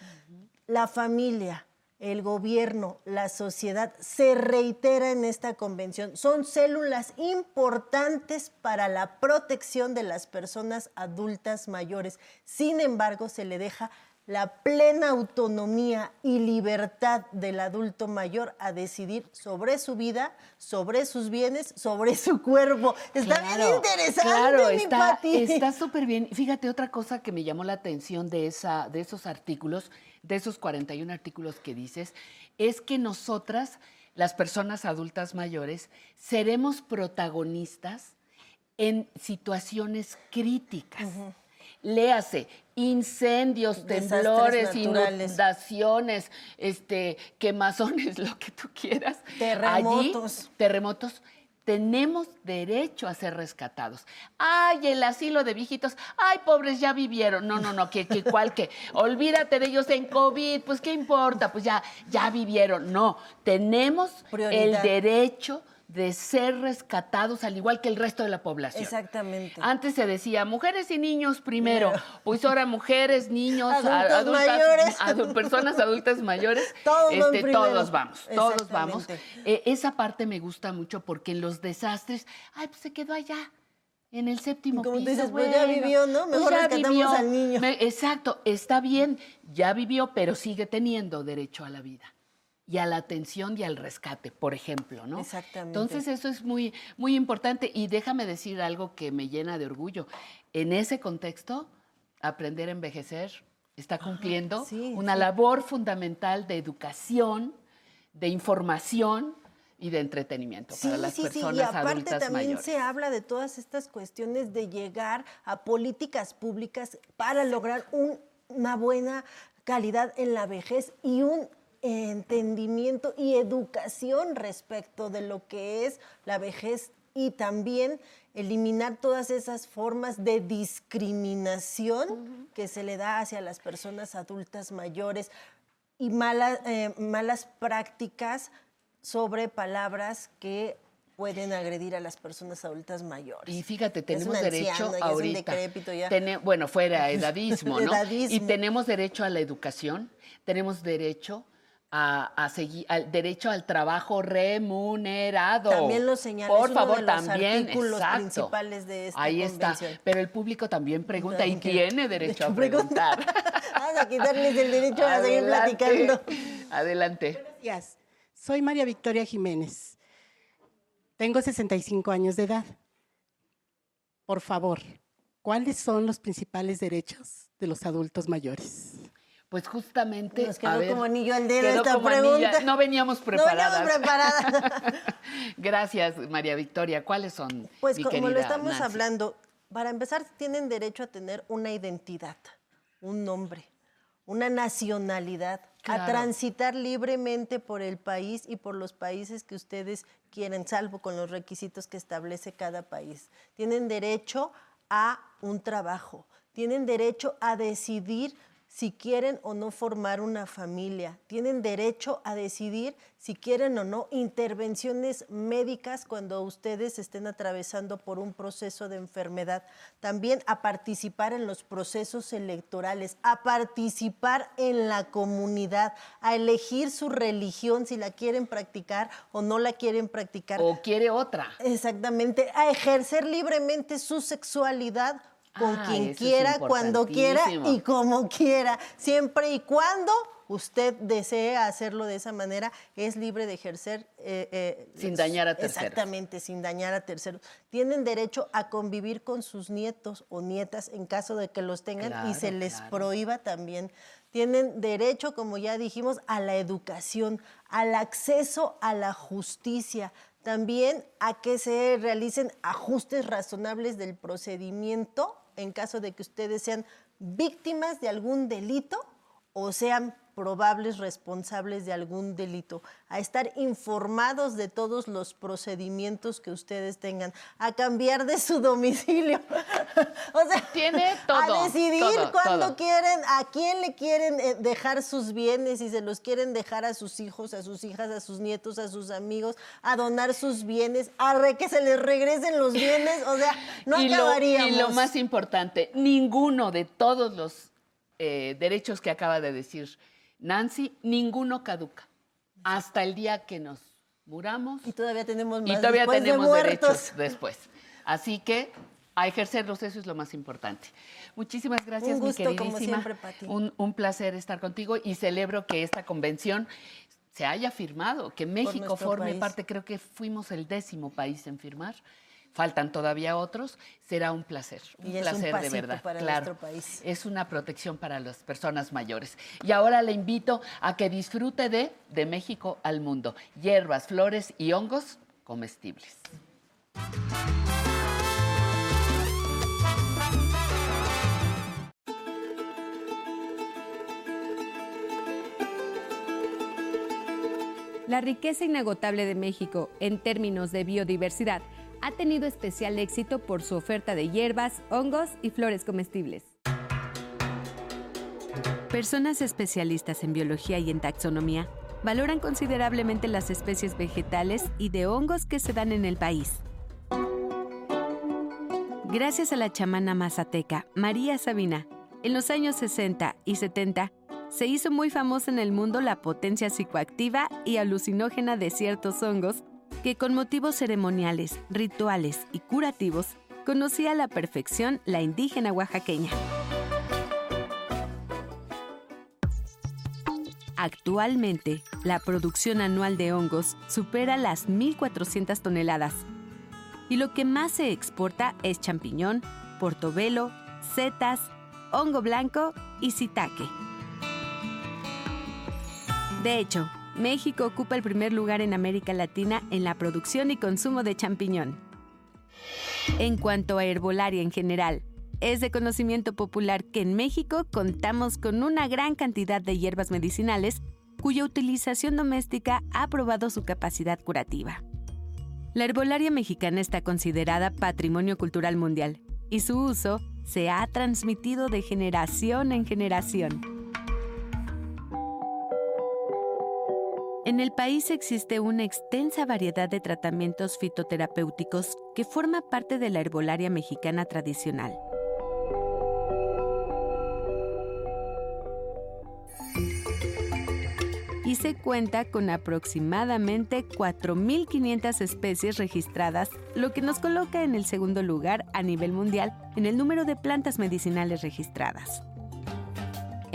La familia, el gobierno, la sociedad, se reitera en esta convención, son células importantes para la protección de las personas adultas mayores. Sin embargo, se le deja la plena autonomía y libertad del adulto mayor a decidir sobre su vida, sobre sus bienes, sobre su cuerpo. Está bien interesante, claro, mi está, Está súper bien. Fíjate, otra cosa que me llamó la atención de, esa, de esos artículos, de esos 41 artículos que dices, es que nosotras, las personas adultas mayores, seremos protagonistas en situaciones críticas léase, incendios, temblores, inundaciones, este, quemazones, lo que tú quieras. Terremotos. terremotos. Tenemos derecho a ser rescatados. Ay, el asilo de viejitos. Ay, pobres, ya vivieron. No, no, no, que, que cuál que. Olvídate de ellos en COVID. Pues, ¿qué importa? Pues ya, ya vivieron. No, tenemos el derecho de ser rescatados al igual que el resto de la población. Exactamente. Antes se decía mujeres y niños primero, pues ahora mujeres, niños, adultos mayores, personas adultas mayores, todos, este, todos vamos, todos vamos. Eh, esa parte me gusta mucho porque en los desastres, ay, pues se quedó allá. En el séptimo Como piso. dices, pues ya vivió, ¿no? Pues Mejor rescatamos al niño. exacto, está bien, ya vivió, pero sigue teniendo derecho a la vida y a la atención y al rescate, por ejemplo, ¿no? Exactamente. Entonces eso es muy, muy importante y déjame decir algo que me llena de orgullo. En ese contexto, aprender a envejecer está cumpliendo una labor fundamental de educación, de información y de entretenimiento para las personas y aparte también se habla de todas estas cuestiones de llegar a políticas públicas para lograr una buena calidad en la vejez y un entendimiento y educación respecto de lo que es la vejez y también eliminar todas esas formas de discriminación que se le da hacia las personas adultas mayores y eh, malas prácticas sobre palabras que pueden agredir a las personas adultas mayores. Y fíjate, tenemos derecho ahorita. bueno, fuera edadismo, ¿no? Y tenemos derecho a la educación, tenemos derecho a, seguir al derecho al trabajo remunerado. También lo señala. Por favor, los también. Artículos principales de esta Ahí está. Pero el público también pregunta y tiene derecho a preguntar. Vamos a quitarles el derecho a seguir platicando. Adelante. Buenos días. Soy María Victoria Jiménez. Tengo 65 años de edad. Por favor, ¿cuáles son los principales derechos de los adultos mayores? Pues justamente. Nos quedó como anillo al dedo esta pregunta. No veníamos preparadas. No veníamos preparadas. Gracias, María Victoria. ¿Cuáles son? Pues como lo estamos hablando, para empezar, tienen derecho a tener una identidad, un nombre, una nacionalidad, a transitar libremente por el país y por los países que ustedes quieren, salvo con los requisitos que establece cada país. Tienen derecho a un trabajo, tienen derecho a decidir si quieren o no formar una familia. Tienen derecho a decidir si quieren o no intervenciones médicas cuando ustedes estén atravesando por un proceso de enfermedad. También a participar en los procesos electorales, a participar en la comunidad, a elegir su religión si la quieren practicar o no la quieren practicar. O quiere otra. Exactamente, a ejercer libremente su sexualidad con ah, quien quiera, cuando quiera y como quiera, siempre y cuando usted desee hacerlo de esa manera, es libre de ejercer. Eh, eh, sin dañar a terceros. Exactamente, sin dañar a terceros. Tienen derecho a convivir con sus nietos o nietas en caso de que los tengan y se les prohíba también. Tienen derecho, como ya dijimos, a la educación, al acceso a la justicia, también a que se realicen ajustes razonables del procedimiento en caso de que ustedes sean víctimas de algún delito o sean probables responsables de algún delito, a estar informados de todos los procedimientos que ustedes tengan, a cambiar de su domicilio. o sea, tiene todo. A decidir cuándo quieren, a quién le quieren eh, dejar sus bienes, si se los quieren dejar a sus hijos, a sus hijas, a sus nietos, a sus amigos, a donar sus bienes, a que se les regresen los bienes, o sea, no y acabaríamos. y lo más importante, ninguno de todos los eh, derechos que acaba de decir Nancy, ninguno caduca. Hasta el día que nos muramos. Y todavía tenemos más Y todavía tenemos derechos después. Así que a ejercerlos, eso es lo más importante. Muchísimas gracias, un gusto, mi queridísima. Como siempre, Pati. Un, un, placer estar contigo y celebro que esta convención se haya firmado, que México forme parte, creo que fuimos el décimo país en firmar faltan todavía otros, será un placer, un placer de verdad. Para claro, país. es una protección para las personas mayores. Y ahora le invito a que disfrute de De México al Mundo, hierbas, flores y hongos comestibles. La riqueza inagotable de México en términos de biodiversidad ha tenido especial éxito por su oferta de hierbas, hongos y flores comestibles. Personas especialistas en biología y en taxonomía valoran considerablemente las especies vegetales y de hongos que se dan en el país. Gracias a la chamana mazateca María Sabina, en los años 60 y 70 se hizo muy famosa en el mundo la potencia psicoactiva y alucinógena de ciertos hongos que con motivos ceremoniales, rituales y curativos conocía a la perfección la indígena oaxaqueña. Actualmente, la producción anual de hongos supera las 1.400 toneladas. Y lo que más se exporta es champiñón, portobelo, setas, hongo blanco y sitaque. De hecho, México ocupa el primer lugar en América Latina en la producción y consumo de champiñón. En cuanto a herbolaria en general, es de conocimiento popular que en México contamos con una gran cantidad de hierbas medicinales cuya utilización doméstica ha probado su capacidad curativa. La herbolaria mexicana está considerada Patrimonio Cultural Mundial y su uso se ha transmitido de generación en generación. En el país existe una extensa variedad de tratamientos fitoterapéuticos que forma parte de la herbolaria mexicana tradicional. Y se cuenta con aproximadamente 4.500 especies registradas, lo que nos coloca en el segundo lugar a nivel mundial en el número de plantas medicinales registradas.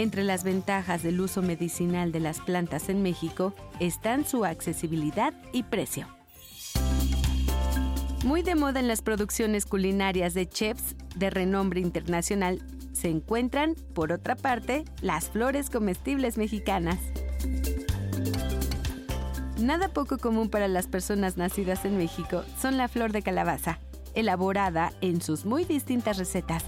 Entre las ventajas del uso medicinal de las plantas en México están su accesibilidad y precio. Muy de moda en las producciones culinarias de chefs de renombre internacional se encuentran, por otra parte, las flores comestibles mexicanas. Nada poco común para las personas nacidas en México son la flor de calabaza, elaborada en sus muy distintas recetas.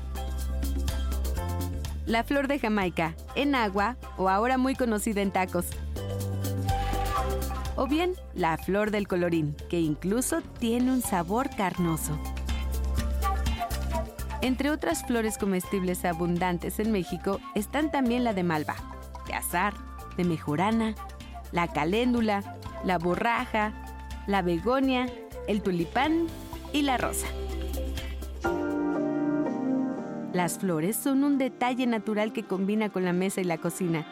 La flor de Jamaica, en agua o ahora muy conocida en tacos, o bien la flor del colorín, que incluso tiene un sabor carnoso. Entre otras flores comestibles abundantes en México están también la de malva, de azar, de mejorana, la caléndula, la borraja, la begonia, el tulipán y la rosa. Las flores son un detalle natural que combina con la mesa y la cocina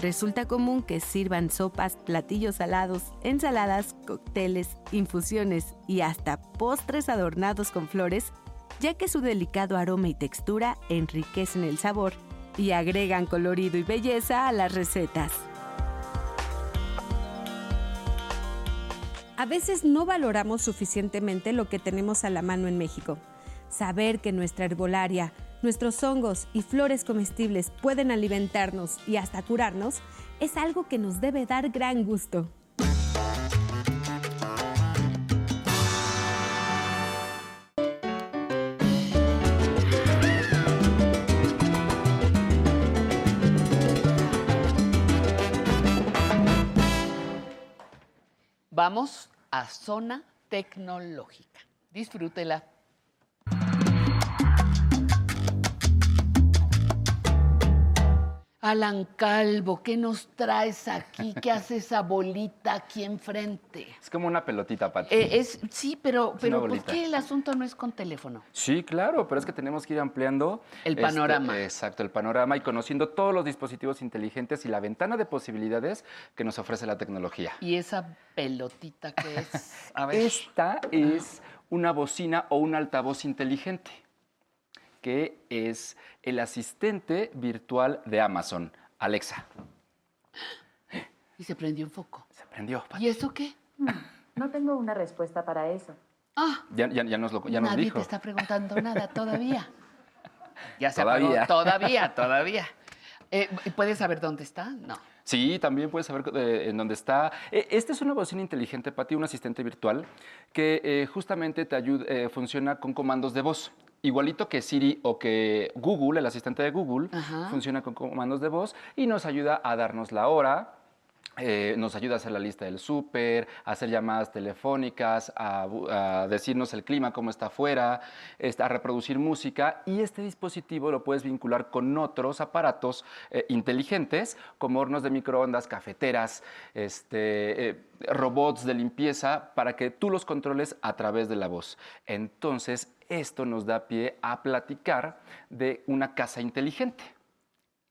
Resulta común que sirvan sopas, platillos salados, ensaladas, cócteles, infusiones y hasta postres adornados con flores, ya que su delicado aroma y textura enriquecen el sabor y agregan colorido y belleza a las recetas. A veces no valoramos suficientemente lo que tenemos a la mano en México. Saber que nuestra herbolaria, nuestros hongos y flores comestibles pueden alimentarnos y hasta curarnos, es algo que nos debe dar gran gusto. Vamos a zona tecnológica. Disfrútela. Alan Calvo, ¿qué nos traes aquí? ¿Qué hace esa bolita aquí enfrente? Es como una pelotita, Pati. Eh, es, sí, pero, pero ¿por qué el asunto no es con teléfono? Sí, claro, pero es que tenemos que ir ampliando... El este, panorama. exacto, el panorama y conociendo todos los dispositivos inteligentes y la ventana de posibilidades que nos ofrece la tecnología. ¿Y esa pelotita qué es? A ver. Esta es una bocina o un altavoz inteligente que es el asistente virtual de Amazon, Alexa. Y se prendió un foco. Se prendió. ¿Y eso qué? No tengo una respuesta para eso. Ah. Ya, ya, nos lo ya Nadie dijo. te está preguntando nada todavía. Ya se todavía. todavía, todavía. Eh, ¿Puedes saber dónde está? No. Sí, también puedes saber eh, en dónde está. Eh, esta es una bocina inteligente, Pati, un asistente virtual que justamente te ayuda, funciona con comandos de voz igualito que Siri o que Google, el asistente de Google, funciona con comandos de voz y nos ayuda a darnos la hora, eh, nos ayuda a hacer la lista del súper, a hacer llamadas telefónicas, a, decirnos el clima, cómo está afuera, este, a reproducir música. Y este dispositivo lo puedes vincular con otros aparatos eh, inteligentes, como hornos de microondas, cafeteras, este, eh, robots de limpieza, para que tú los controles a través de la voz. Entonces, esto nos da pie a platicar de una casa inteligente.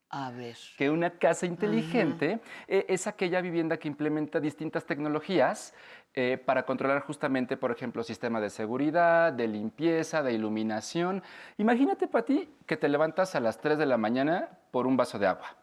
A ver. Que una casa inteligente eh, es aquella vivienda que implementa distintas tecnologías eh, para controlar justamente, por ejemplo, sistemas de seguridad, de limpieza, de iluminación. Imagínate, Pati, que te levantas a las 3 de la mañana por un vaso de agua.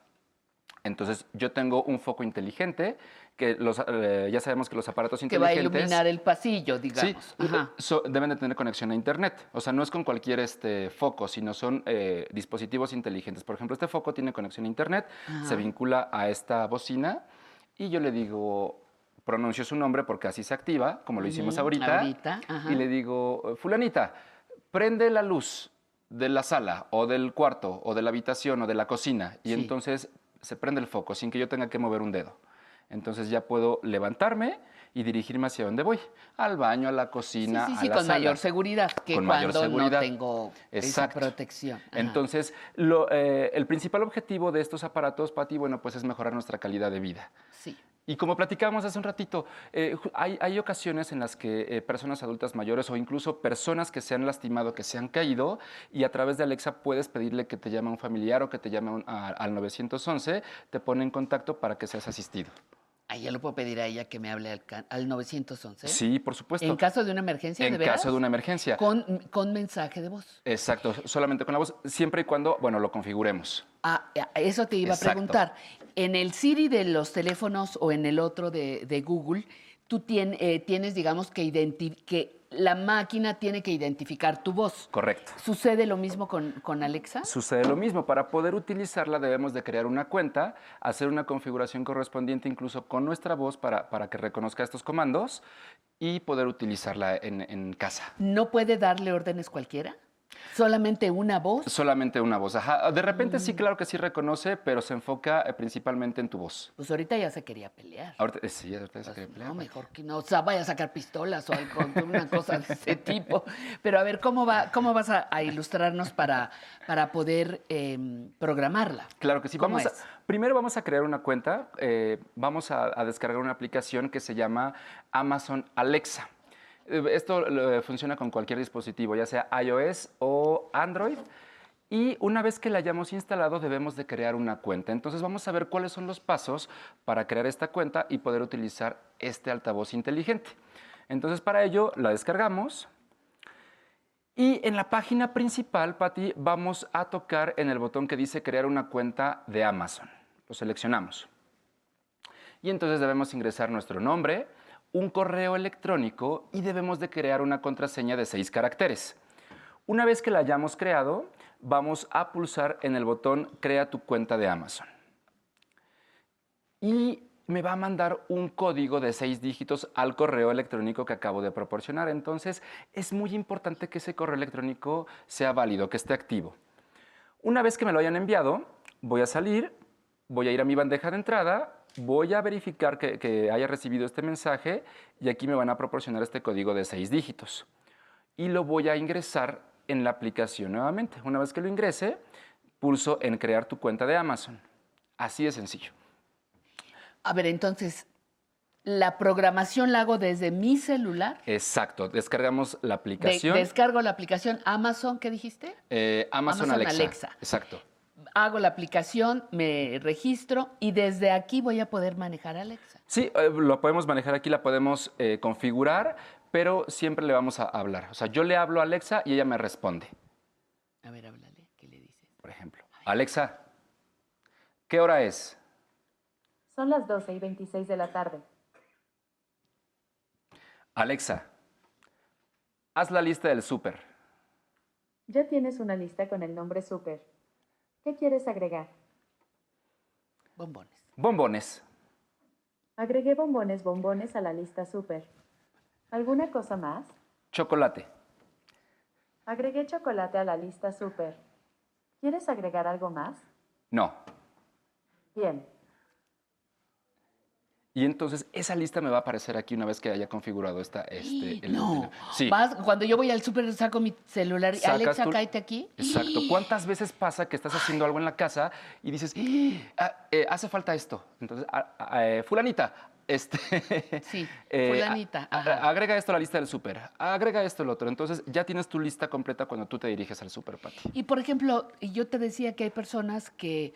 Entonces, yo tengo un foco inteligente que los, eh, ya sabemos que los aparatos inteligentes... Que va a iluminar el pasillo, digamos. Sí, deben de tener conexión a Internet. O sea, no es con cualquier este, foco, sino son eh, dispositivos inteligentes. Por ejemplo, este foco tiene conexión a Internet, se vincula a esta bocina y yo le digo, pronuncio su nombre porque así se activa, como lo hicimos ahorita. Ahorita, Y le digo, fulanita, prende la luz de la sala o del cuarto o de la habitación o de la cocina. Y entonces se prende el foco sin que yo tenga que mover un dedo. Entonces ya puedo levantarme y dirigirme hacia donde voy, al baño, a la cocina, sí, sí, sí, a con mayor seguridad que con cuando seguridad. no tengo esa protección. Entonces, lo, eh, el principal objetivo de estos aparatos, Pati, bueno, pues es mejorar nuestra calidad de vida. Sí. Y como platicábamos hace un ratito, eh, hay, hay, ocasiones en las que eh, personas adultas mayores o incluso personas que se han lastimado, que se han caído, y a través de Alexa puedes pedirle que te llame un familiar o que te llame al 911, te pone en contacto para que seas asistido. Ahí ya lo puedo pedir a ella que me hable al, 911. Sí, por supuesto. En caso de una emergencia, En caso de una emergencia. Con, con mensaje de voz. Exacto, solamente con la voz, siempre y cuando, bueno, lo configuremos. Ah, eso te iba a preguntar. En el Siri de los teléfonos o en el otro de, Google, tú eh, tienes, digamos, que, que la máquina tiene que identificar tu voz. Correcto. ¿Sucede lo mismo con, con, Alexa? Sucede lo mismo. Para poder utilizarla debemos de crear una cuenta, hacer una configuración correspondiente incluso con nuestra voz para, para que reconozca estos comandos y poder utilizarla en, en casa. ¿No puede darle órdenes cualquiera? ¿Solamente una voz? Solamente una voz, ajá. De repente sí, mm. claro que sí reconoce, pero se enfoca eh, principalmente en tu voz. Pues ahorita ya se quería pelear. Ahorita, eh, sí, ahorita ya se quería pelear. No, mejor que no, o sea, vaya a sacar pistolas o algo, una cosa de ese tipo. Pero a ver, ¿cómo, va, cómo vas a, ilustrarnos para, para poder em, programarla? Claro que sí. Vamos primero vamos a crear una cuenta, eh, vamos a descargar una aplicación que se llama Amazon Alexa. Eh, esto funciona con cualquier dispositivo, ya sea iOS o Android. Y una vez que la hayamos instalado, debemos de crear una cuenta. Entonces vamos a ver cuáles son los pasos para crear esta cuenta y poder utilizar este altavoz inteligente. Entonces para ello la descargamos. Y en la página principal, Patti, vamos a tocar en el botón que dice crear una cuenta de Amazon. Lo seleccionamos. Y entonces debemos ingresar nuestro nombre, un correo electrónico y debemos de crear una contraseña de seis caracteres. Una vez que la hayamos creado, vamos a pulsar en el botón Crea tu cuenta de Amazon. Y me va a mandar un código de seis dígitos al correo electrónico que acabo de proporcionar. Entonces, es muy importante que ese correo electrónico sea válido, que esté activo. Una vez que me lo hayan enviado, voy a salir, voy a ir a mi bandeja de entrada voy a verificar que, haya recibido este mensaje y aquí me van a proporcionar este código de seis dígitos. Y lo voy a ingresar en la aplicación nuevamente. Una vez que lo ingrese, pulso en crear tu cuenta de Amazon. Así de sencillo. A ver, entonces, ¿la programación la hago desde mi celular? Exacto, descargamos la aplicación. descargo la aplicación Amazon, ¿qué dijiste? Eh, Amazon, Alexa. Exacto hago la aplicación, me registro y desde aquí voy a poder manejar Alexa. Sí, eh, lo podemos manejar aquí, la podemos eh, configurar, pero siempre le vamos a hablar. O sea, yo le hablo a Alexa y ella me responde. A ver, háblale, ¿qué le dices? Por ejemplo, Alexa, ¿qué hora es? Son las 12 y 26 de la tarde. Alexa, haz la lista del súper. Ya tienes una lista con el nombre súper. ¿Qué quieres agregar? Bombones. Bombones. Agregué bombones, bombones a la lista súper. ¿Alguna cosa más? Chocolate. Agregué chocolate a la lista súper. ¿Quieres agregar algo más? No. Bien. Y entonces esa lista me va a aparecer aquí una vez que haya configurado esta. Este, no. sí. cuando yo voy al súper saco mi celular y Alexa, cáete aquí. Exacto. ¿Cuántas veces pasa que estás haciendo algo en la casa y dices, ah, eh, hace falta esto? Entonces, ah, ah, eh, fulanita, este, sí, eh, fulanita. agrega esto a la lista del súper, agrega esto al otro. Entonces ya tienes tu lista completa cuando tú te diriges al súper, Pati. Y por ejemplo, yo te decía que hay personas que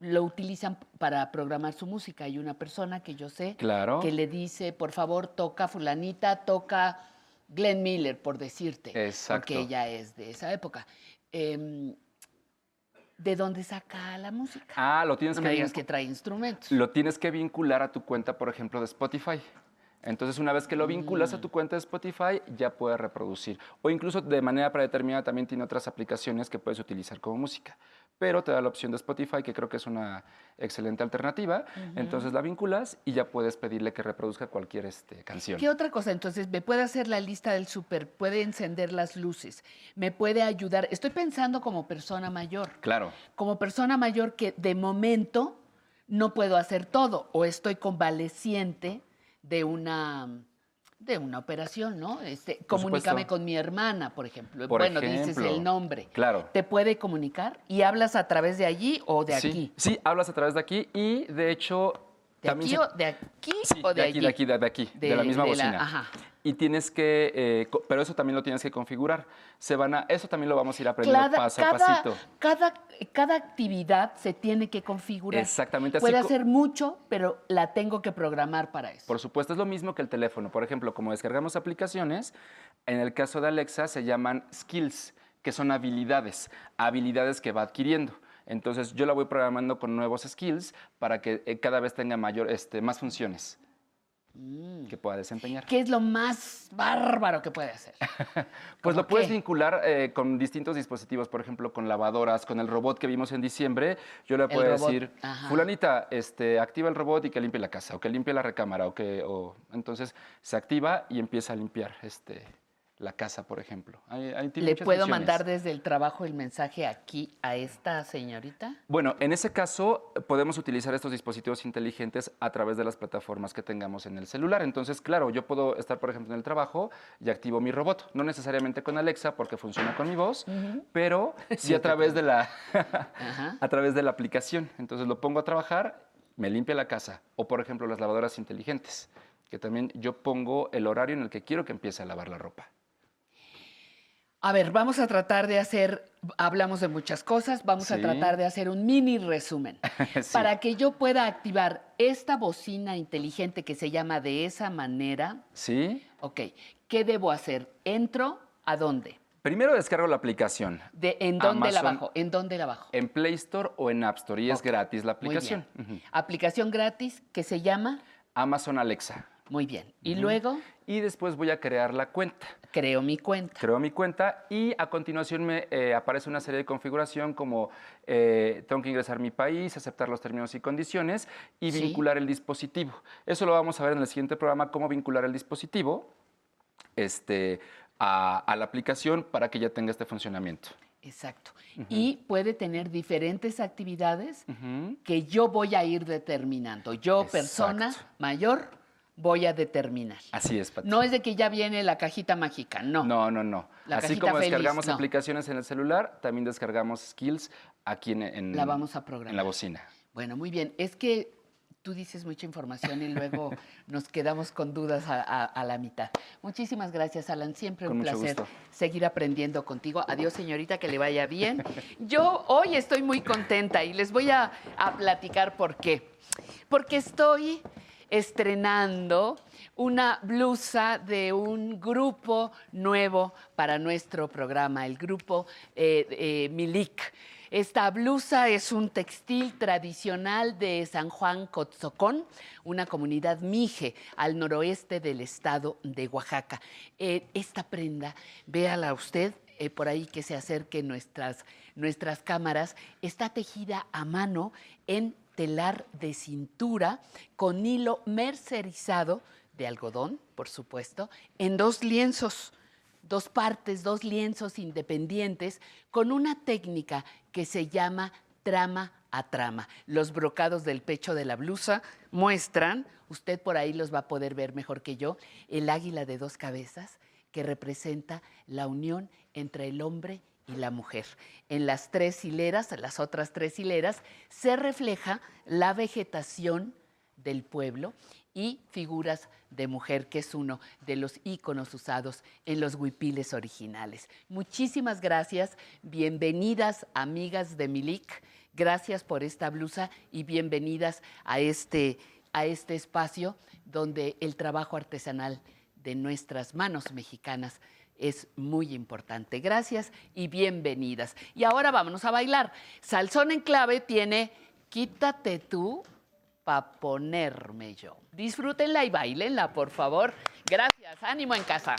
lo utilizan para programar su música. Hay una persona que yo sé que le dice, por favor, toca fulanita, toca Glenn Miller, por decirte, Exacto. porque ella es de esa época. Em, ¿De dónde saca la música? Ah, lo tienes no que... Me digas que trae instrumentos. Lo tienes que vincular a tu cuenta, por ejemplo, de Spotify. Entonces, una vez que lo vinculas a mm. tu cuenta de Spotify, ya puedes reproducir. O incluso de manera predeterminada también tiene otras aplicaciones que puedes utilizar como música. Pero te da la opción de Spotify, que creo que es una excelente alternativa. Entonces la vinculas y ya puedes pedirle que reproduzca cualquier este, canción. ¿Qué otra cosa? Entonces, me puede hacer la lista del súper, puede encender las luces, me puede ayudar. Estoy pensando como persona mayor. Claro. Como persona mayor que de momento no puedo hacer todo o estoy convaleciente de una de una operación, ¿no? Este, comunícame con mi hermana, por ejemplo. bueno, dices el nombre. Claro. ¿Te puede comunicar? ¿Y hablas a través de allí o de sí, aquí? Sí, hablas a través de aquí y de hecho ¿De aquí, o, ¿De aquí o de, aquí, De aquí, de aquí, de, la misma bocina. ajá y tienes que, eh, pero eso también lo tienes que configurar. Se van a, eso también lo vamos a ir aprendiendo paso a pasito. Cada, cada actividad se tiene que configurar. Exactamente. Puede hacer mucho, pero la tengo que programar para eso. Por supuesto, es lo mismo que el teléfono. Por ejemplo, como descargamos aplicaciones, en el caso de Alexa se llaman skills, que son habilidades, habilidades que va adquiriendo. Entonces yo la voy programando con nuevos skills para que eh, cada vez tenga mayor, este, más funciones. Mm. que pueda desempeñar. ¿Qué es lo más bárbaro que puede hacer? pues lo puedes vincular eh, con distintos dispositivos, por ejemplo, con lavadoras, con el robot que vimos en diciembre. Yo le puedo decir, fulanita, este, activa el robot y que limpie la casa, o que limpie la recámara, o que, o, entonces se activa y empieza a limpiar este, la casa, por ejemplo. ¿Le puedo mandar desde el trabajo el mensaje aquí a esta señorita? Bueno, en ese caso podemos utilizar estos dispositivos inteligentes a través de las plataformas que tengamos en el celular. Entonces, claro, yo puedo estar, por ejemplo, en el trabajo y activo mi robot. No necesariamente con Alexa porque funciona con mi voz, pero sí a través de la a través de la aplicación. Entonces lo pongo a trabajar, me limpia la casa. O, por ejemplo, las lavadoras inteligentes, que también yo pongo el horario en el que quiero que empiece a lavar la ropa. A ver, vamos a tratar de hacer, hablamos de muchas cosas, vamos a tratar de hacer un mini resumen para que yo pueda activar esta bocina inteligente que se llama de esa manera. Sí. Ok, ¿qué debo hacer? ¿Entro a dónde? Primero descargo la aplicación. De, ¿En dónde la bajo? ¿En dónde la bajo? En Play Store o en App Store y es gratis la aplicación. Aplicación gratis que se llama Amazon Alexa. Muy bien. ¿Y luego? Y después voy a crear la cuenta. Creo mi cuenta. Creo mi cuenta y a continuación me eh, aparece una serie de configuración como eh, tengo que ingresar mi país, aceptar los términos y condiciones y vincular el dispositivo. Eso lo vamos a ver en el siguiente programa, cómo vincular el dispositivo este, a, la aplicación para que ya tenga este funcionamiento. Exacto. Y puede tener diferentes actividades que yo voy a ir determinando. Yo, persona mayor, voy a determinar. Así es, No es de que ya viene la cajita mágica, no. No, no, no. Así como descargamos aplicaciones en el celular, también descargamos skills aquí en, la vamos a programar. en la bocina. Bueno, muy bien. Es que tú dices mucha información y luego nos quedamos con dudas a, la mitad. Muchísimas gracias, Alan. Siempre un placer seguir aprendiendo contigo. Adiós, señorita, que le vaya bien. Yo hoy estoy muy contenta y les voy a platicar por qué. Porque estoy estrenando una blusa de un grupo nuevo para nuestro programa, el grupo eh, eh, Milik. Esta blusa es un textil tradicional de San Juan Cotzocón, una comunidad mije al noroeste del estado de Oaxaca. Eh, esta prenda, véala usted, por ahí que se acerquen nuestras, nuestras cámaras, está tejida a mano en telar de cintura con hilo mercerizado de algodón, por supuesto, en dos lienzos, dos partes, dos lienzos independientes, con una técnica que se llama trama a trama. Los brocados del pecho de la blusa muestran, usted por ahí los va a poder ver mejor que yo, el águila de dos cabezas que representa la unión entre el hombre y la mujer. En las tres hileras, las otras tres hileras, se refleja la vegetación del pueblo y figuras de mujer, que es uno de los íconos usados en los huipiles originales. Muchísimas gracias, bienvenidas amigas de Milik, gracias por esta blusa y bienvenidas a este, a este espacio donde el trabajo artesanal de nuestras manos mexicanas es muy importante. Gracias y bienvenidas. Y ahora vámonos a bailar. Salsón en clave tiene Quítate tú para ponerme yo. Disfrútenla y bailenla, por favor. Gracias. Ánimo en casa.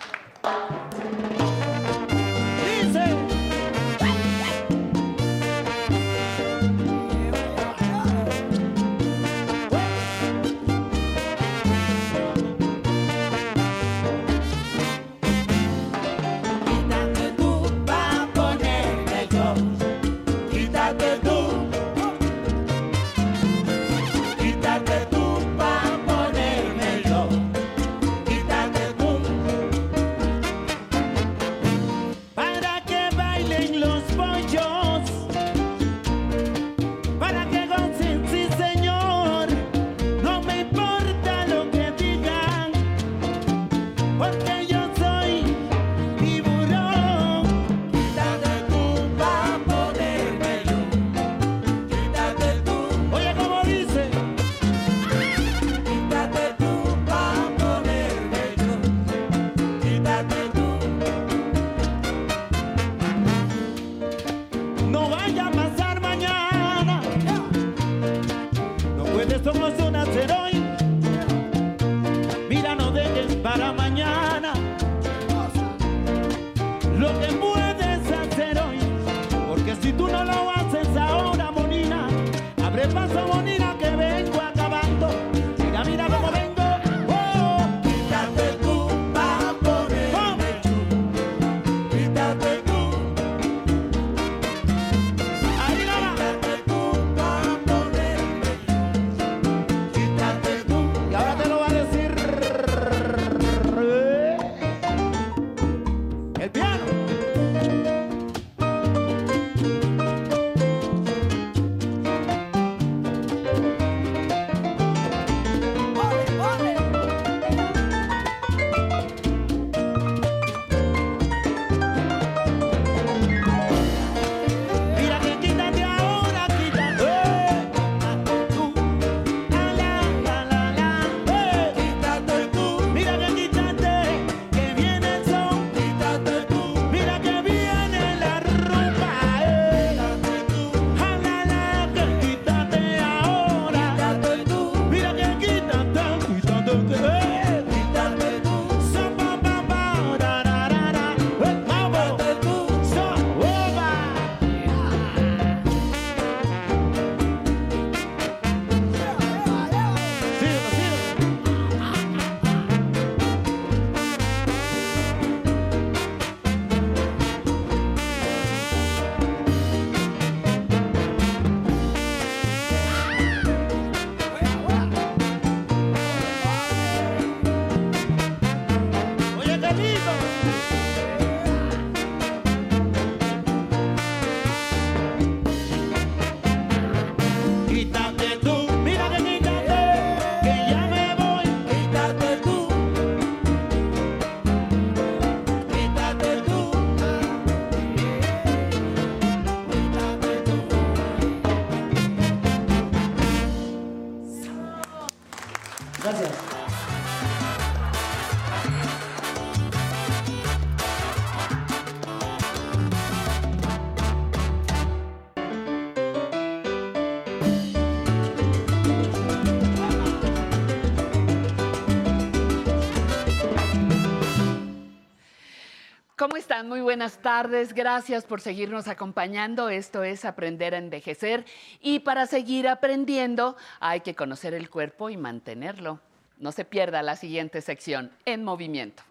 Están? Muy buenas tardes. Gracias por seguirnos acompañando. Esto es Aprender a Envejecer. Y para seguir aprendiendo hay que conocer el cuerpo y mantenerlo. No se pierda la siguiente sección, En Movimiento.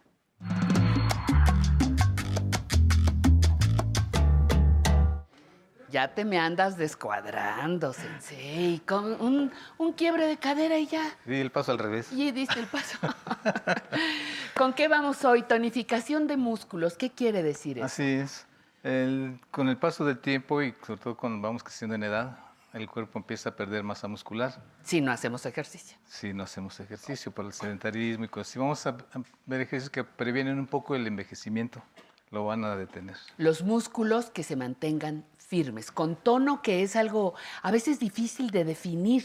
Ya te me andas descuadrando, sensei. Con un, un quiebre de cadera y ya. Di el paso al revés. Y diste el paso. ¿Con qué vamos hoy? Tonificación de músculos. ¿Qué quiere decir eso? Así es. con el paso del tiempo y sobre todo cuando vamos creciendo en edad, el cuerpo empieza a perder masa muscular. Si no hacemos ejercicio. Si no hacemos ejercicio por el sedentarismo y cosas. Si vamos a ver ejercicios que previenen un poco el envejecimiento, lo van a detener. Los músculos que se mantengan firmes, con tono que es algo a veces difícil de definir,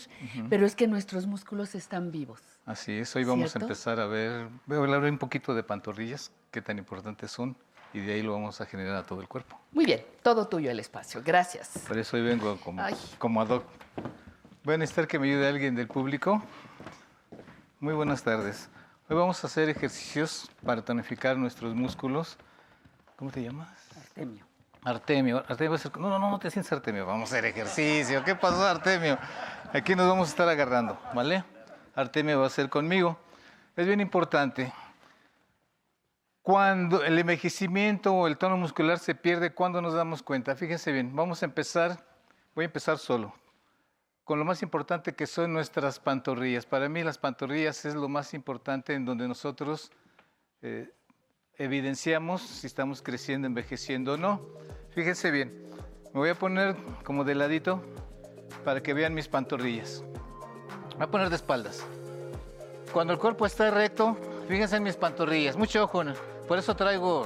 pero es que nuestros músculos están vivos. Así es, hoy vamos a empezar a ver, voy a hablar un poquito de pantorrillas, qué tan importantes son, y de ahí lo vamos a generar a todo el cuerpo. Muy bien, todo tuyo el espacio, gracias. Por eso hoy vengo como, como ad hoc. Voy a necesitar que me ayude alguien del público. Muy buenas tardes. Hoy vamos a hacer ejercicios para tonificar nuestros músculos. ¿Cómo te llamas? Artemio. Artemio, Artemio No, no, no, no te sientes Artemio. Vamos a hacer ejercicio. ¿Qué pasó, Artemio? Aquí nos vamos a estar agarrando, ¿vale? Artemio va a ser conmigo. Es bien importante. Cuando el envejecimiento o el tono muscular se pierde, ¿cuándo nos damos cuenta? Fíjense bien, vamos a empezar, voy a empezar solo, con lo más importante que son nuestras pantorrillas. Para mí las pantorrillas es lo más importante en donde nosotros eh, evidenciamos si estamos creciendo, envejeciendo o no. Fíjense bien, me voy a poner como de ladito para que vean mis pantorrillas. Me voy a poner de espaldas. Cuando el cuerpo está recto, fíjense en mis pantorrillas. Mucho ojo, por eso traigo,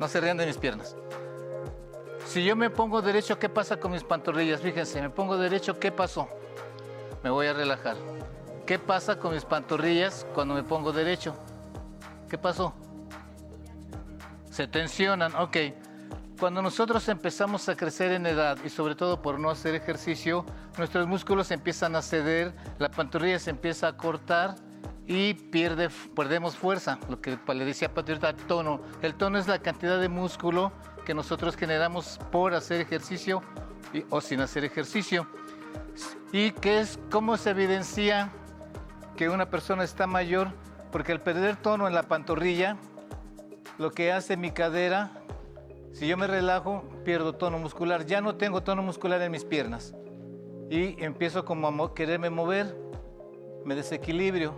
no se rían de mis piernas. Si yo me pongo derecho, ¿qué pasa con mis pantorrillas? Fíjense, me pongo derecho, ¿qué pasó? Me voy a relajar. ¿Qué pasa con mis pantorrillas cuando me pongo derecho? ¿Qué pasó? Se tensionan, ok. Cuando nosotros empezamos a crecer en edad y sobre todo por no hacer ejercicio, nuestros músculos empiezan a ceder, la pantorrilla se empieza a cortar y pierde, perdemos fuerza, lo que le decía Patriota, tono. El tono es la cantidad de músculo que nosotros generamos por hacer ejercicio o sin hacer ejercicio. ¿Y qué es, cómo se evidencia que una persona está mayor? Porque al perder tono en la pantorrilla, lo que hace mi cadera si yo me relajo, pierdo tono muscular. Ya no tengo tono muscular en mis piernas. Y empiezo como a quererme mover, me desequilibrio,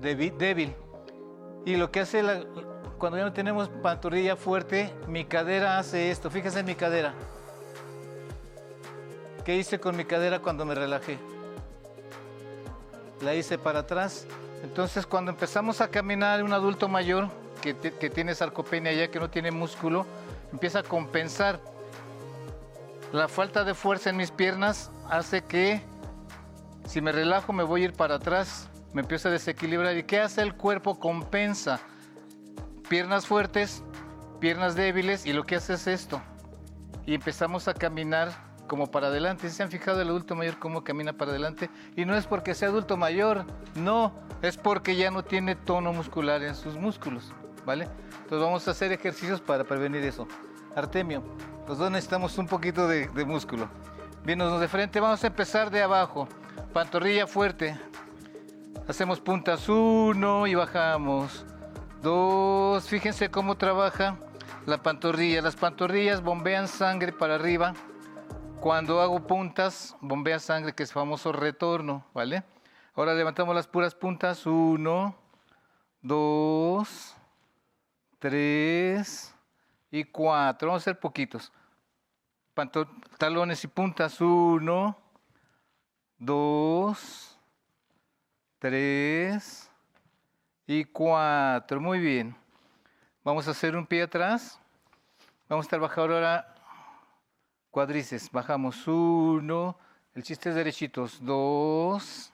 débil. Y lo que hace cuando ya no tenemos pantorrilla fuerte, mi cadera hace esto. Fíjense en mi cadera. ¿Qué hice con mi cadera cuando me relajé? La hice para atrás. Entonces cuando empezamos a caminar, un adulto mayor que, tiene sarcopenia ya que no tiene músculo, empieza a compensar. La falta de fuerza en mis piernas hace que si me relajo me voy a ir para atrás, me empiezo a desequilibrar. ¿Y qué hace el cuerpo? Compensa. Piernas fuertes, piernas débiles y lo que hace es esto. Y empezamos a caminar como para adelante. ¿Se han fijado el adulto mayor cómo camina para adelante? Y no es porque sea adulto mayor, no, es porque ya no tiene tono muscular en sus músculos, Entonces vamos a hacer ejercicios para prevenir eso. Artemio, los dos necesitamos un poquito de, músculo. Bien, de frente, vamos a empezar de abajo. Pantorrilla fuerte. Hacemos puntas uno y bajamos. Dos, fíjense cómo trabaja la pantorrilla. Las pantorrillas bombean sangre para arriba. Cuando hago puntas, bombea sangre, que es famoso retorno, ¿vale? Ahora levantamos las puras puntas. Uno, dos, tres y cuatro. Vamos a hacer poquitos. Talones y puntas. Uno, dos, tres y cuatro. Muy bien. Vamos a hacer un pie atrás. Vamos a bajando ahora cuadrices. Bajamos uno. El chiste es derechitos. Dos,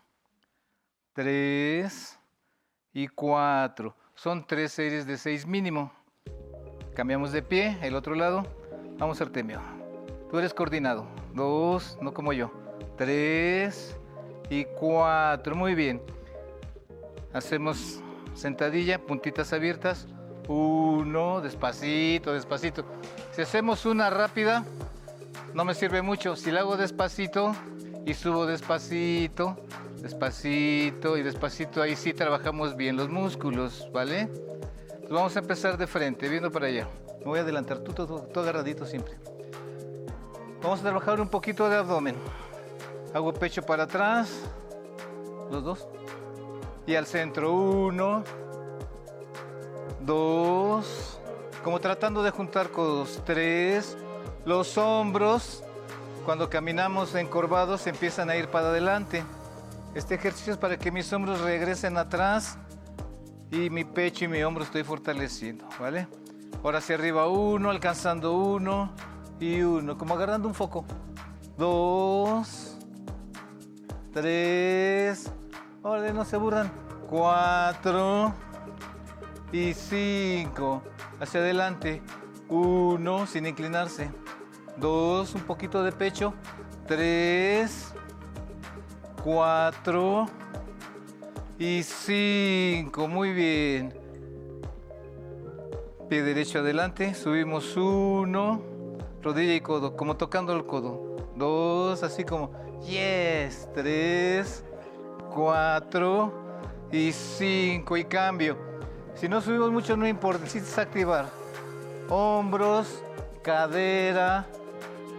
tres y cuatro. Son tres series de seis mínimo. Cambiamos de pie, el otro lado. Vamos, Artemio. Tú eres coordinado. Dos, no como yo. Tres y cuatro. Muy bien. Hacemos sentadilla, puntitas abiertas. Uno, despacito, despacito. Si hacemos una rápida, no me sirve mucho. Si la hago despacito y subo despacito, despacito y despacito, ahí sí trabajamos bien los músculos, ¿vale? vamos a empezar de frente, viendo para allá. Me voy a adelantar, tú todo, agarradito siempre. Vamos a trabajar un poquito de abdomen. Hago pecho para atrás, los dos. Y al centro, uno, dos, como tratando de juntar codos, tres. Los hombros, cuando caminamos encorvados, empiezan a ir para adelante. Este ejercicio es para que mis hombros regresen atrás y mi pecho y mi hombro estoy fortaleciendo, ¿vale? Ahora hacia arriba uno, alcanzando uno y uno, como agarrando un foco. Dos, tres, ahora no se burran. Cuatro y cinco. Hacia adelante. Uno, sin inclinarse. Dos, un poquito de pecho. Tres, cuatro y cinco. Muy bien. Pie derecho adelante. Subimos uno. Rodilla y codo, como tocando el codo. Dos, así como. Yes. Tres, cuatro y cinco. Y cambio. Si no subimos mucho, no importa. Necesitas activar. Hombros, cadera,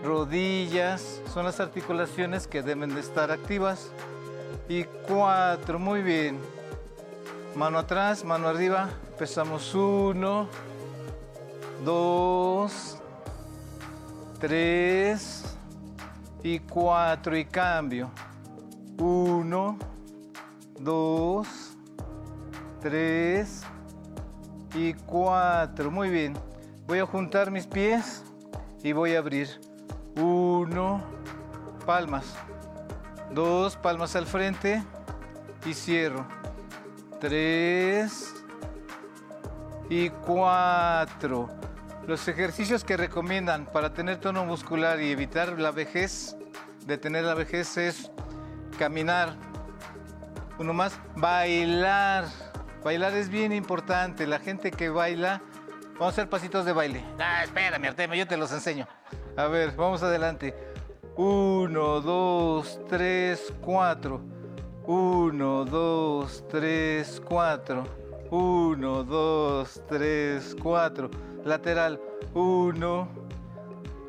rodillas. Son las articulaciones que deben de estar activas y cuatro. Muy bien. Mano atrás, mano arriba. Empezamos uno, dos, tres y cuatro. Y cambio. Uno, dos, tres y cuatro. Muy bien. Voy a juntar mis pies y voy a abrir. Uno, palmas. Dos palmas al frente y cierro. Tres y cuatro. Los ejercicios que recomiendan para tener tono muscular y evitar la vejez, detener la vejez, es caminar. Uno más, bailar. Bailar es bien importante. La gente que baila, vamos a hacer pasitos de baile. Ah, espérame, Artemio, yo te los enseño. A ver, vamos adelante. Uno, dos, tres, cuatro. Uno, dos, tres, cuatro. Uno, dos, tres, cuatro. Lateral. Uno,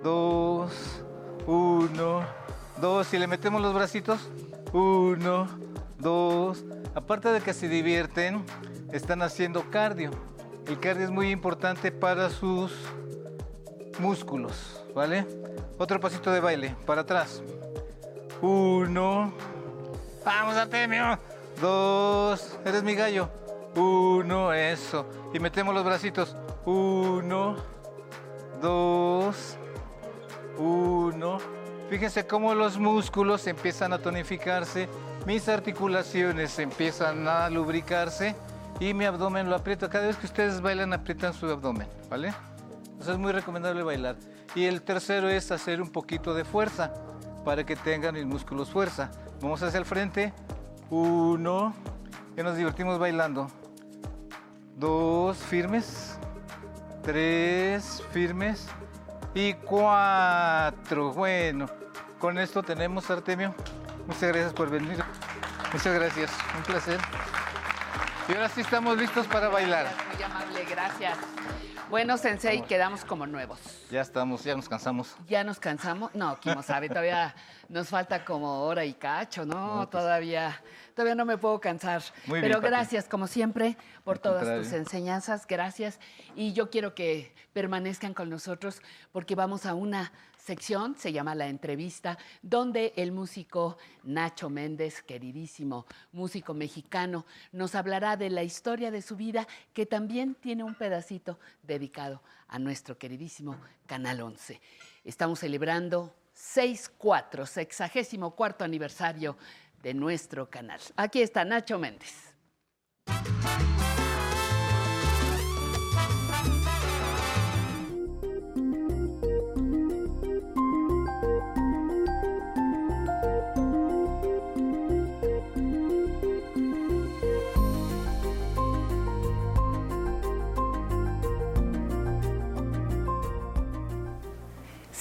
dos, uno, dos. Y le metemos los bracitos. Uno, dos. Aparte de que se divierten, están haciendo cardio. El cardio es muy importante para sus músculos, ¿vale? Otro pasito de baile, para atrás. Uno. Vamos, Artemio. Dos. Eres mi gallo. Uno, eso. Y metemos los bracitos. Uno. Dos. Uno. Fíjense cómo los músculos empiezan a tonificarse, mis articulaciones empiezan a lubricarse y mi abdomen lo aprieto. Cada vez que ustedes bailan, aprietan su abdomen, ¿vale? Entonces es muy recomendable bailar. Y el tercero es hacer un poquito de fuerza para que tengan mis músculos fuerza. Vamos hacia el frente. Uno. Y nos divertimos bailando. Dos, firmes. Tres, firmes. Y cuatro. Bueno, con esto tenemos, Artemio. Muchas gracias por venir. Muchas gracias. Un placer. Y ahora sí estamos listos para bailar. Muy amable, gracias. Bueno, Sensei, quedamos como nuevos. Ya estamos, ya nos cansamos. ¿Ya nos cansamos? No, Kimo sabe, todavía nos falta como hora y cacho, ¿no? Pues todavía, todavía no me puedo cansar. Muy Pero gracias, como siempre, por todas tus enseñanzas. Gracias. Y yo quiero que permanezcan con nosotros porque vamos a una sección, se llama La Entrevista, donde el músico Nacho Méndez, queridísimo músico mexicano, nos hablará de la historia de su vida, que también tiene un pedacito dedicado a nuestro queridísimo Canal 11. Estamos celebrando 6-4, sexagésimo cuarto aniversario de nuestro canal. Aquí está Nacho Méndez.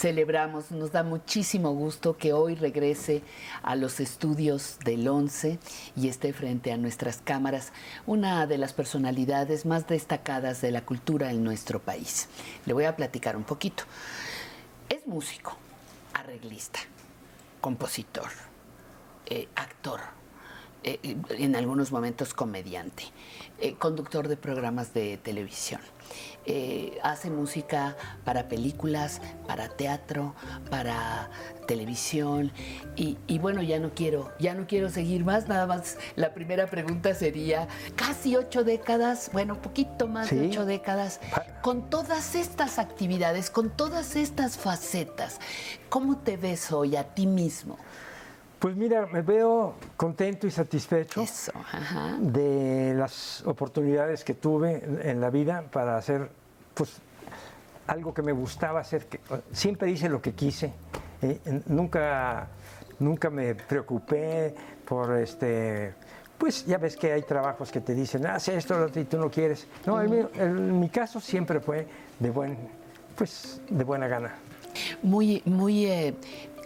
Celebramos, nos da muchísimo gusto que hoy regrese a los estudios del 11 y esté frente a nuestras cámaras una de las personalidades más destacadas de la cultura en nuestro país. Le voy a platicar un poquito. Es músico, arreglista, compositor, eh, actor, eh, en algunos momentos comediante, eh, conductor de programas de televisión. Hace música para películas, para teatro, para televisión. Y, bueno ya no quiero ya no quiero seguir más. Nada más la primera pregunta sería casi ocho décadas bueno poquito más de ocho décadas con todas estas actividades con todas estas facetas cómo te ves hoy a ti mismo pues mira, me veo contento y satisfecho de las oportunidades que tuve en la vida para hacer pues, algo que me gustaba hacer. Que, siempre hice lo que quise. Eh, nunca, nunca me preocupé por este. Pues ya ves que hay trabajos que te dicen, haz esto y tú no quieres. No, en, mi, caso siempre fue de buen, pues de buena gana. Muy, muy eh,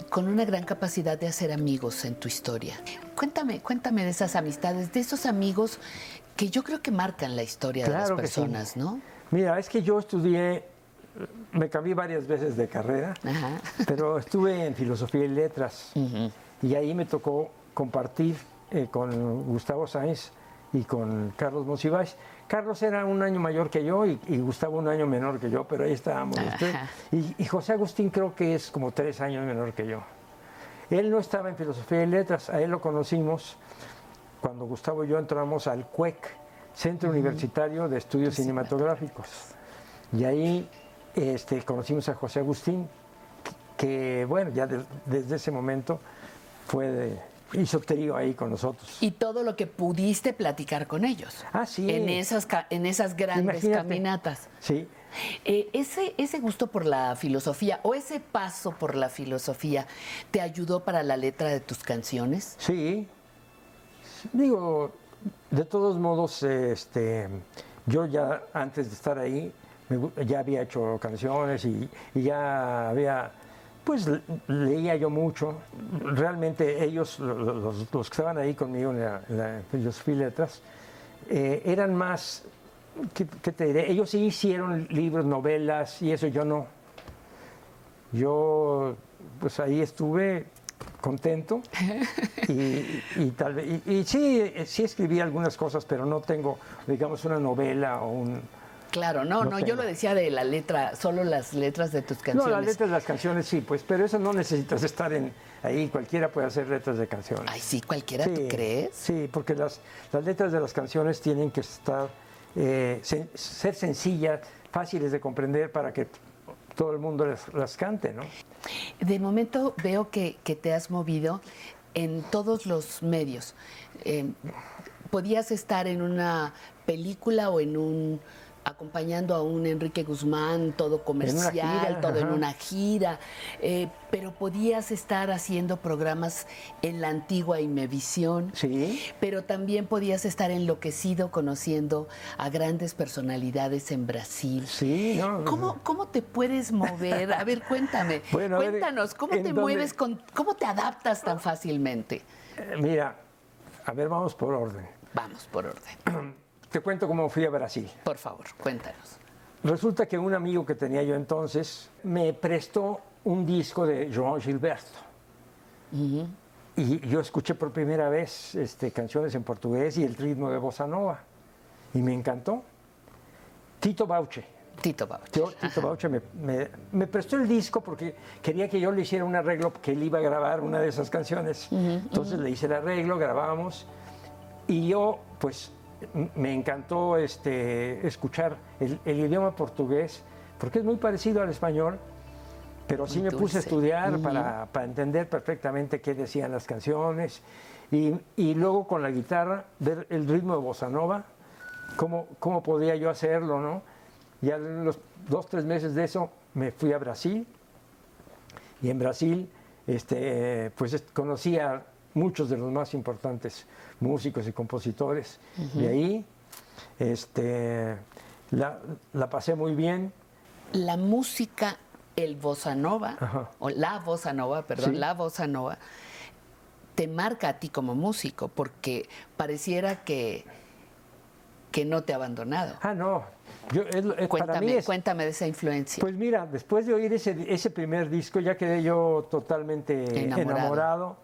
con una gran capacidad de hacer amigos en tu historia. Cuéntame, cuéntame de esas amistades, de esos amigos que yo creo que marcan la historia de las personas, ¿no? Mira, es que yo estudié, me cambié varias veces de carrera, pero estuve en filosofía y letras. Y ahí me tocó compartir eh, con Gustavo Sáenz y con Carlos Monsiváis Carlos era un año mayor que yo y, Gustavo un año menor que yo, pero ahí estábamos. Y, José Agustín creo que es como tres años menor que yo. Él no estaba en filosofía y letras, a él lo conocimos cuando Gustavo y yo entramos al CUEC, Centro Universitario de Estudios Cinematográficos. Y ahí este, conocimos a José Agustín, que bueno, ya desde ese momento fue de, hizo trío ahí con nosotros. Y todo lo que pudiste platicar con ellos. Ah, sí. En esas, en esas grandes caminatas. Sí. Eh, ese, ese gusto por la filosofía o ese paso por la filosofía te ayudó para la letra de tus canciones? Sí. Digo, de todos modos, este, yo ya antes de estar ahí, ya había hecho canciones y ya había pues leía yo mucho. Realmente ellos, los, que estaban ahí conmigo en la, filosofía y letras, eran más, ¿qué, te diré? Ellos sí hicieron libros, novelas y eso yo no. Yo, pues ahí estuve contento y, tal vez, y, sí, sí escribí algunas cosas, pero no tengo, digamos, una novela o un, Claro, no, no, yo lo decía de la letra, solo las letras de tus canciones. No, las letras de las canciones sí, pues, pero eso no necesitas estar en ahí, cualquiera puede hacer letras de canciones. Ay, sí, cualquiera, ¿tú crees? Sí, porque las, las letras de las canciones tienen que estar, eh, ser sencillas, fáciles de comprender para que todo el mundo las, cante, ¿no? De momento veo que, te has movido en todos los medios. Eh, podías estar en una película o en un acompañando a un Enrique Guzmán, todo comercial, todo en una gira, eh, pero podías estar haciendo programas en la antigua Imevisión, sí. pero también podías estar enloquecido conociendo a grandes personalidades en Brasil. Sí, ¿Cómo, ¿Cómo te puedes mover? A ver, cuéntame, cuéntanos, ¿cómo te mueves, con, cómo te adaptas tan fácilmente? Eh, mira, a ver, vamos por orden. Vamos por orden. Te cuento cómo fui a Brasil. Por favor, cuéntanos. Resulta que un amigo que tenía yo entonces me prestó un disco de João Gilberto. Y yo escuché por primera vez este, canciones en portugués y el ritmo de bossa nova. Y me encantó. Tito Bauche. Tito Bauche. Tito Bauche me, prestó el disco porque quería que yo le hiciera un arreglo, que él iba a grabar una de esas canciones. Entonces le hice el arreglo, grabamos. Y yo, pues, me encantó este, escuchar el, idioma portugués, porque es muy parecido al español, pero sí me puse a estudiar para, entender perfectamente qué decían las canciones, y, luego con la guitarra ver el ritmo de bossa nova, cómo, cómo podía yo hacerlo, ¿no? Ya los dos, tres meses de eso me fui a Brasil, y en Brasil este, pues conocí a muchos de los más importantes músicos y compositores. Y ahí este, la, pasé muy bien. La música el bossa nova, o la bossa nova, perdón, la bossa nova, te marca a ti como músico, porque pareciera que, que no te ha abandonado. Ah, no. Yo, cuéntame, cuéntame de esa influencia. Pues mira, después de oír ese, ese primer disco, ya quedé yo totalmente enamorado,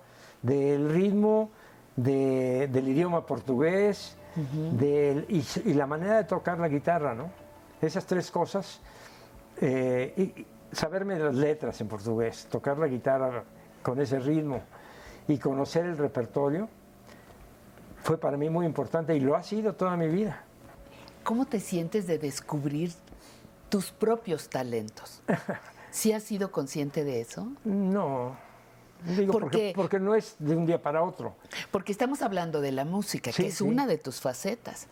del ritmo, del idioma portugués, y, la manera de tocar la guitarra, ¿no? Esas tres cosas. Eh, y, saberme las letras en portugués, tocar la guitarra con ese ritmo y conocer el repertorio fue para mí muy importante y lo ha sido toda mi vida. ¿Cómo te sientes de descubrir tus propios talentos? ¿Sí has sido consciente de eso? No. Digo, porque, porque, no es de un día para otro. Porque estamos hablando de la música, que es una de tus facetas.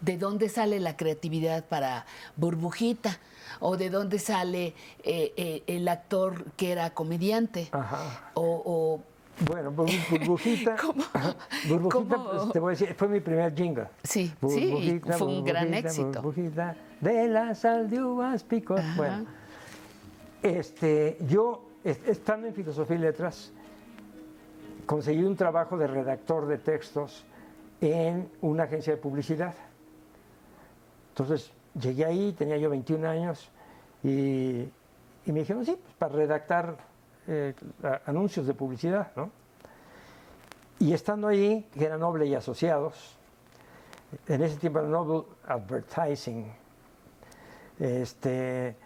¿De dónde sale la creatividad para Burbujita? ¿O de dónde sale eh, eh, el actor que era comediante? Ajá. O, bueno, Burbujita. ¿Cómo? Burbujita, pues, te voy a decir, fue mi primer jingle. Sí, sí, fue un gran éxito. Burbujita de la sal de uvas picos. Bueno, este, yo, estando en Filosofía y Letras, conseguí un trabajo de redactor de textos en una agencia de publicidad. Entonces llegué ahí, tenía yo 21 años y, me dijeron, sí, pues, para redactar eh, anuncios de publicidad, ¿no? Y estando ahí, que era Noble y Asociados, en ese tiempo era Noble Advertising, este,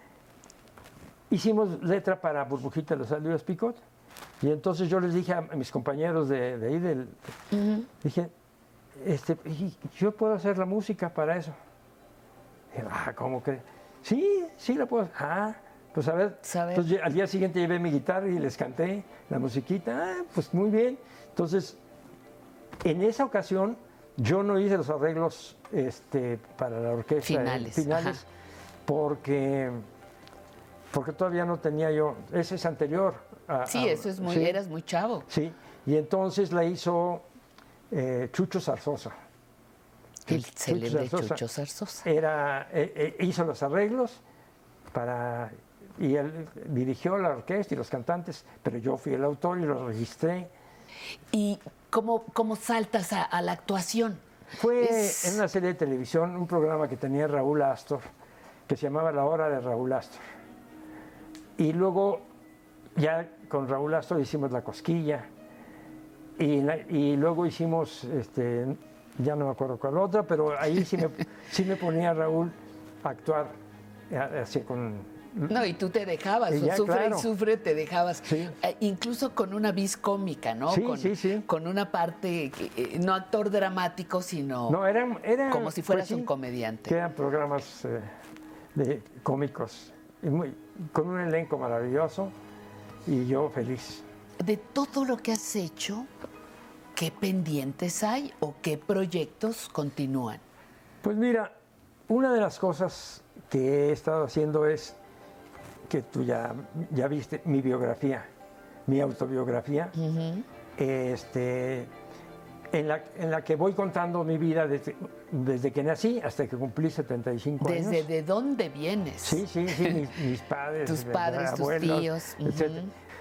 hicimos letra para Burbujita de los Alivos Picot. Y entonces yo les dije a mis compañeros de, ahí, del, dije, este, yo puedo hacer la música para eso ah, ¿cómo que? Sí, sí la puedo. Ah, pues a ver. Entonces, al día siguiente llevé mi guitarra y les canté la musiquita. Ah, pues muy bien. Entonces, en esa ocasión, yo no hice los arreglos este, para la orquesta finales, finales porque, porque todavía no tenía yo. Ese es anterior. A, sí, eso es muy, eras muy chavo. Sí, y entonces la hizo eh, Chucho Zarzosa. El célebre Chucho Zarzosa. Era, eh, eh, hizo los arreglos para, y él dirigió la orquesta y los cantantes, pero yo fui el autor y lo registré. ¿Y cómo, cómo saltas a, la actuación? Fue en una serie de televisión, un programa que tenía Raúl Astor, que se llamaba La Hora de Raúl Astor. Y luego, ya con Raúl Astor hicimos La Cosquilla, y, y luego hicimos este, ya no me acuerdo cuál otra, pero ahí sí me, sí me ponía Raúl a actuar eh, así con... No, y tú te dejabas, sufre y sufre, te dejabas. Eh, incluso con una vis cómica, ¿no? Sí, con, sí, sí. Con una parte, eh, no actor dramático, sino no, eran, eran, como si fueras pues un comediante. Eran programas de cómicos, y muy, con un elenco maravilloso y yo feliz. De todo lo que has hecho, ¿Qué pendientes hay o qué proyectos continúan? Pues mira, una de las cosas que he estado haciendo es que tú ya, ya viste mi biografía, mi autobiografía, este, en, la, en la que voy contando mi vida desde, desde que nací hasta que cumplí 75 años. ¿Desde de dónde vienes? Sí, sí, sí, mis, padres. tus padres, tus tíos.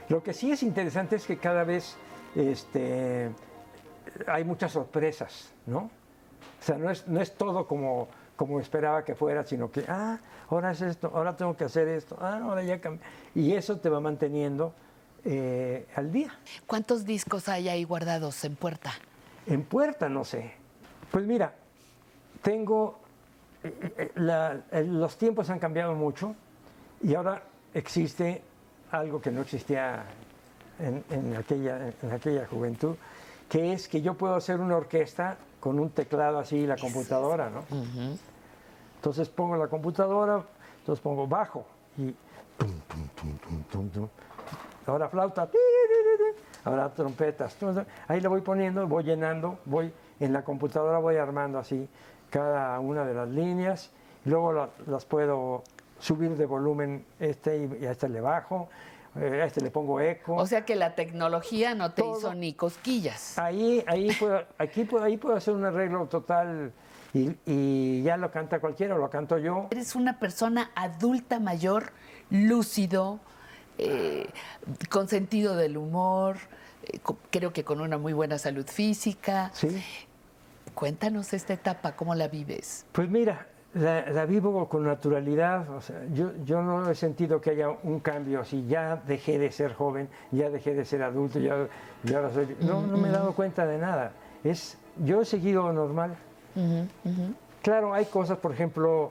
Lo que sí es interesante es que cada vez este, hay muchas sorpresas, ¿no? O sea, no es, no es todo como, como esperaba que fuera, sino que, ah, ahora es esto, ahora tengo que hacer esto, ah, ahora ya cambié. Y eso te va manteniendo eh, al día. ¿Cuántos discos hay ahí guardados en puerta? En puerta, no sé. Pues mira, tengo, eh, eh, los tiempos han cambiado mucho y ahora existe algo que no existía en, aquella, en aquella juventud, que es que yo puedo hacer una orquesta con un teclado así la computadora, ¿no? Entonces pongo la computadora, entonces pongo bajo y ahora flauta, ahora trompetas, ahí le voy poniendo, voy llenando, voy en la computadora voy armando así cada una de las líneas, y luego las puedo subir de volumen este y a este le bajo, eh, a este le pongo eco. O sea que la tecnología no te hizo ni cosquillas. Ahí, ahí puedo, aquí puedo, ahí puedo hacer un arreglo total y, ya lo canta cualquiera o lo canto yo. Eres una persona adulta mayor, lúcido, eh, con sentido del humor, eh, creo que con una muy buena salud física. Sí. Cuéntanos esta etapa, ¿cómo la vives? Pues mira, la, vivo con naturalidad. O sea, yo, yo no he sentido que haya un cambio. Si ya dejé de ser joven, ya dejé de ser adulto, ya, ahora soy. No, no me he dado cuenta de nada. Es, yo he seguido normal. Claro, hay cosas, por ejemplo,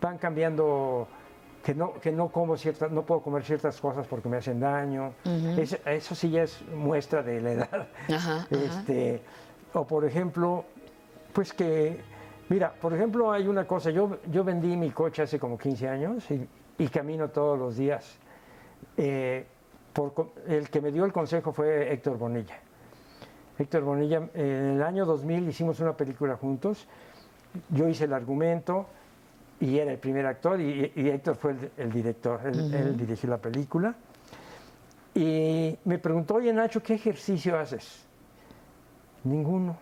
van cambiando que no, que no como ciertas, no puedo comer ciertas cosas porque me hacen daño. eso sí ya es muestra de la edad. este, O por ejemplo, pues que, mira, por ejemplo, hay una cosa, yo, yo vendí mi coche hace como 15 años y, camino todos los días. Eh, por, el que me dio el consejo fue Héctor Bonilla. Héctor Bonilla, en el año 2000 hicimos una película juntos, yo hice el argumento, y era el primer actor y, Héctor fue el, director, él, dirigió la película. Y me preguntó, oye Nacho, ¿qué ejercicio haces? Ninguno.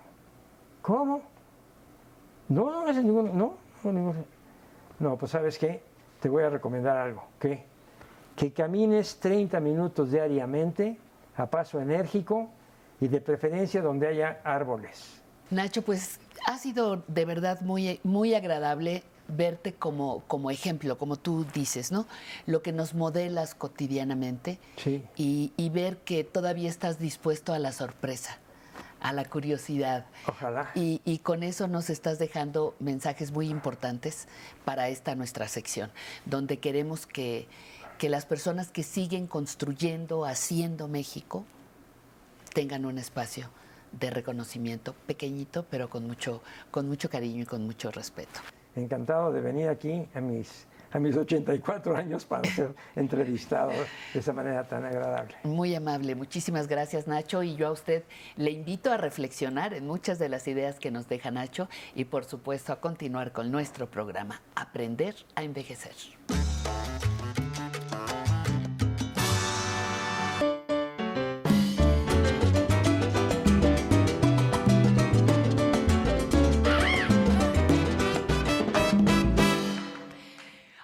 ¿Cómo? No, no haces ninguno. No, no, ninguno. No, pues sabes qué, te voy a recomendar algo. ¿Qué? Que camines 30 minutos diariamente a paso enérgico y de preferencia donde haya árboles. Nacho, pues ha sido de verdad muy, muy agradable verte como, como ejemplo, como tú dices, ¿no? Lo que nos modelas cotidianamente y, y, ver que todavía estás dispuesto a la sorpresa, a la curiosidad. Ojalá. Y, y, con eso nos estás dejando mensajes muy importantes para esta nuestra sección, donde queremos que, que las personas que siguen construyendo, haciendo México, tengan un espacio de reconocimiento pequeñito, pero con mucho, con mucho cariño y con mucho respeto encantado de venir aquí a mis, a mis 84 años para ser entrevistado de esa manera tan agradable. Muy amable, muchísimas gracias Nacho y yo a usted le invito a reflexionar en muchas de las ideas que nos deja Nacho y por supuesto a continuar con nuestro programa Aprender a Envejecer.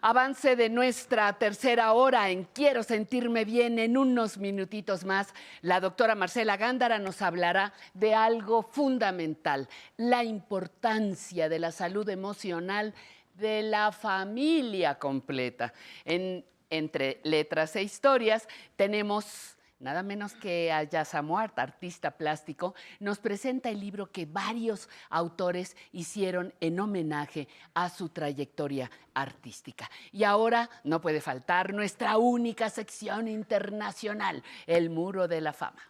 Avance de nuestra tercera hora en Quiero sentirme bien. En unos minutitos más, la doctora Marcela Gándara nos hablará de algo fundamental, la importancia de la salud emocional de la familia completa. En, entre letras e historias tenemos nada menos que Ayasa Muart, artista plástico, nos presenta el libro que varios autores hicieron en homenaje a su trayectoria artística. Y ahora no puede faltar nuestra única sección internacional, el Muro de la Fama.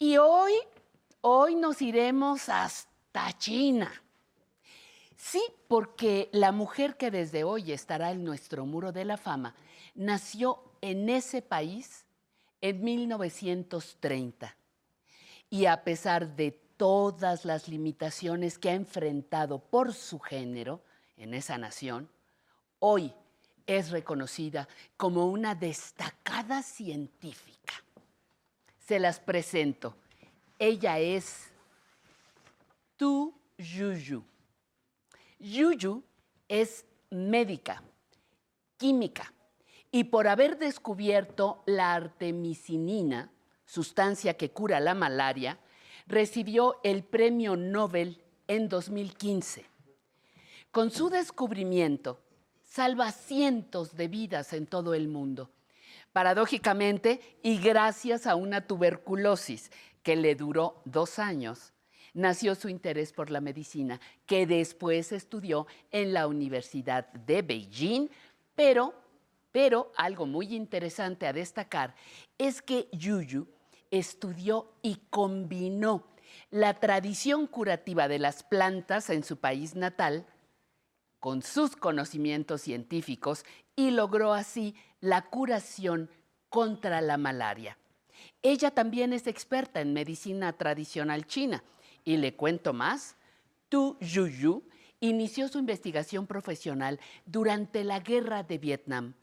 Y hoy, hoy nos iremos hasta China Sí, porque la mujer que desde hoy estará en nuestro muro de la fama nació en ese país en 1930. Y a pesar de todas las limitaciones que ha enfrentado por su género en esa nación, hoy es reconocida como una destacada científica. Se las presento. Ella es Tu Yuyu. Yuyu es médica, química, y por haber descubierto la artemisinina, sustancia que cura la malaria, recibió el premio Nobel en 2015. Con su descubrimiento, salva cientos de vidas en todo el mundo. Paradójicamente, y gracias a una tuberculosis que le duró dos años, nació su interés por la medicina, que después estudió en la Universidad de Beijing, pero, pero algo muy interesante a destacar es que Yuyu estudió y combinó la tradición curativa de las plantas en su país natal con sus conocimientos científicos y logró así la curación contra la malaria. Ella también es experta en medicina tradicional china y le cuento más, Tu Yuyu inició su investigación profesional durante la guerra de Vietnam.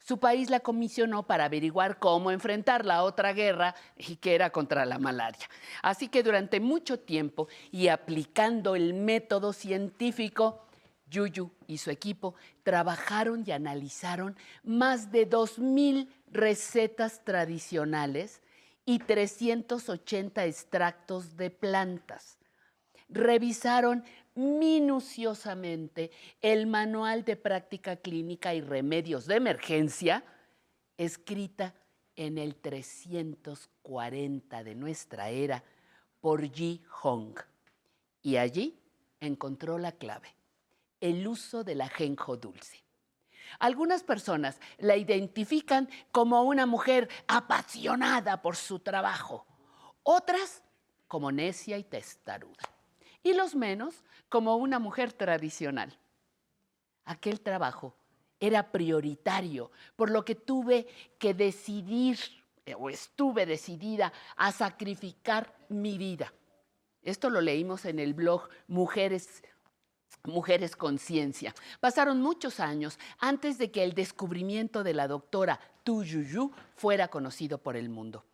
Su país la comisionó para averiguar cómo enfrentar la otra guerra y que era contra la malaria. Así que durante mucho tiempo y aplicando el método científico, Yuyu y su equipo trabajaron y analizaron más de 2.000 recetas tradicionales y 380 extractos de plantas. Revisaron minuciosamente el manual de práctica clínica y remedios de emergencia, escrita en el 340 de nuestra era por Yi Hong. Y allí encontró la clave, el uso del ajenjo dulce. Algunas personas la identifican como una mujer apasionada por su trabajo, otras como necia y testaruda, y los menos como una mujer tradicional. Aquel trabajo era prioritario, por lo que tuve que decidir, eh, o estuve decidida a sacrificar mi vida. Esto lo leímos en el blog Mujeres Mujeres Conciencia. Pasaron muchos años antes de que el descubrimiento de la doctora Tu Yuyu fuera conocido por el mundo.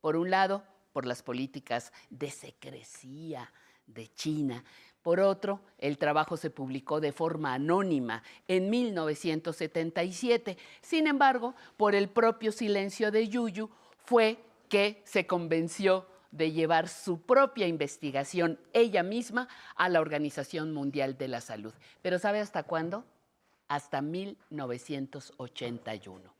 Por un lado, por las políticas de secrecía de China. Por otro, el trabajo se publicó de forma anónima en 1977. Sin embargo, por el propio silencio de Yuyu fue que se convenció de llevar su propia investigación ella misma a la Organización Mundial de la Salud. Pero ¿sabe hasta cuándo? Hasta 1981.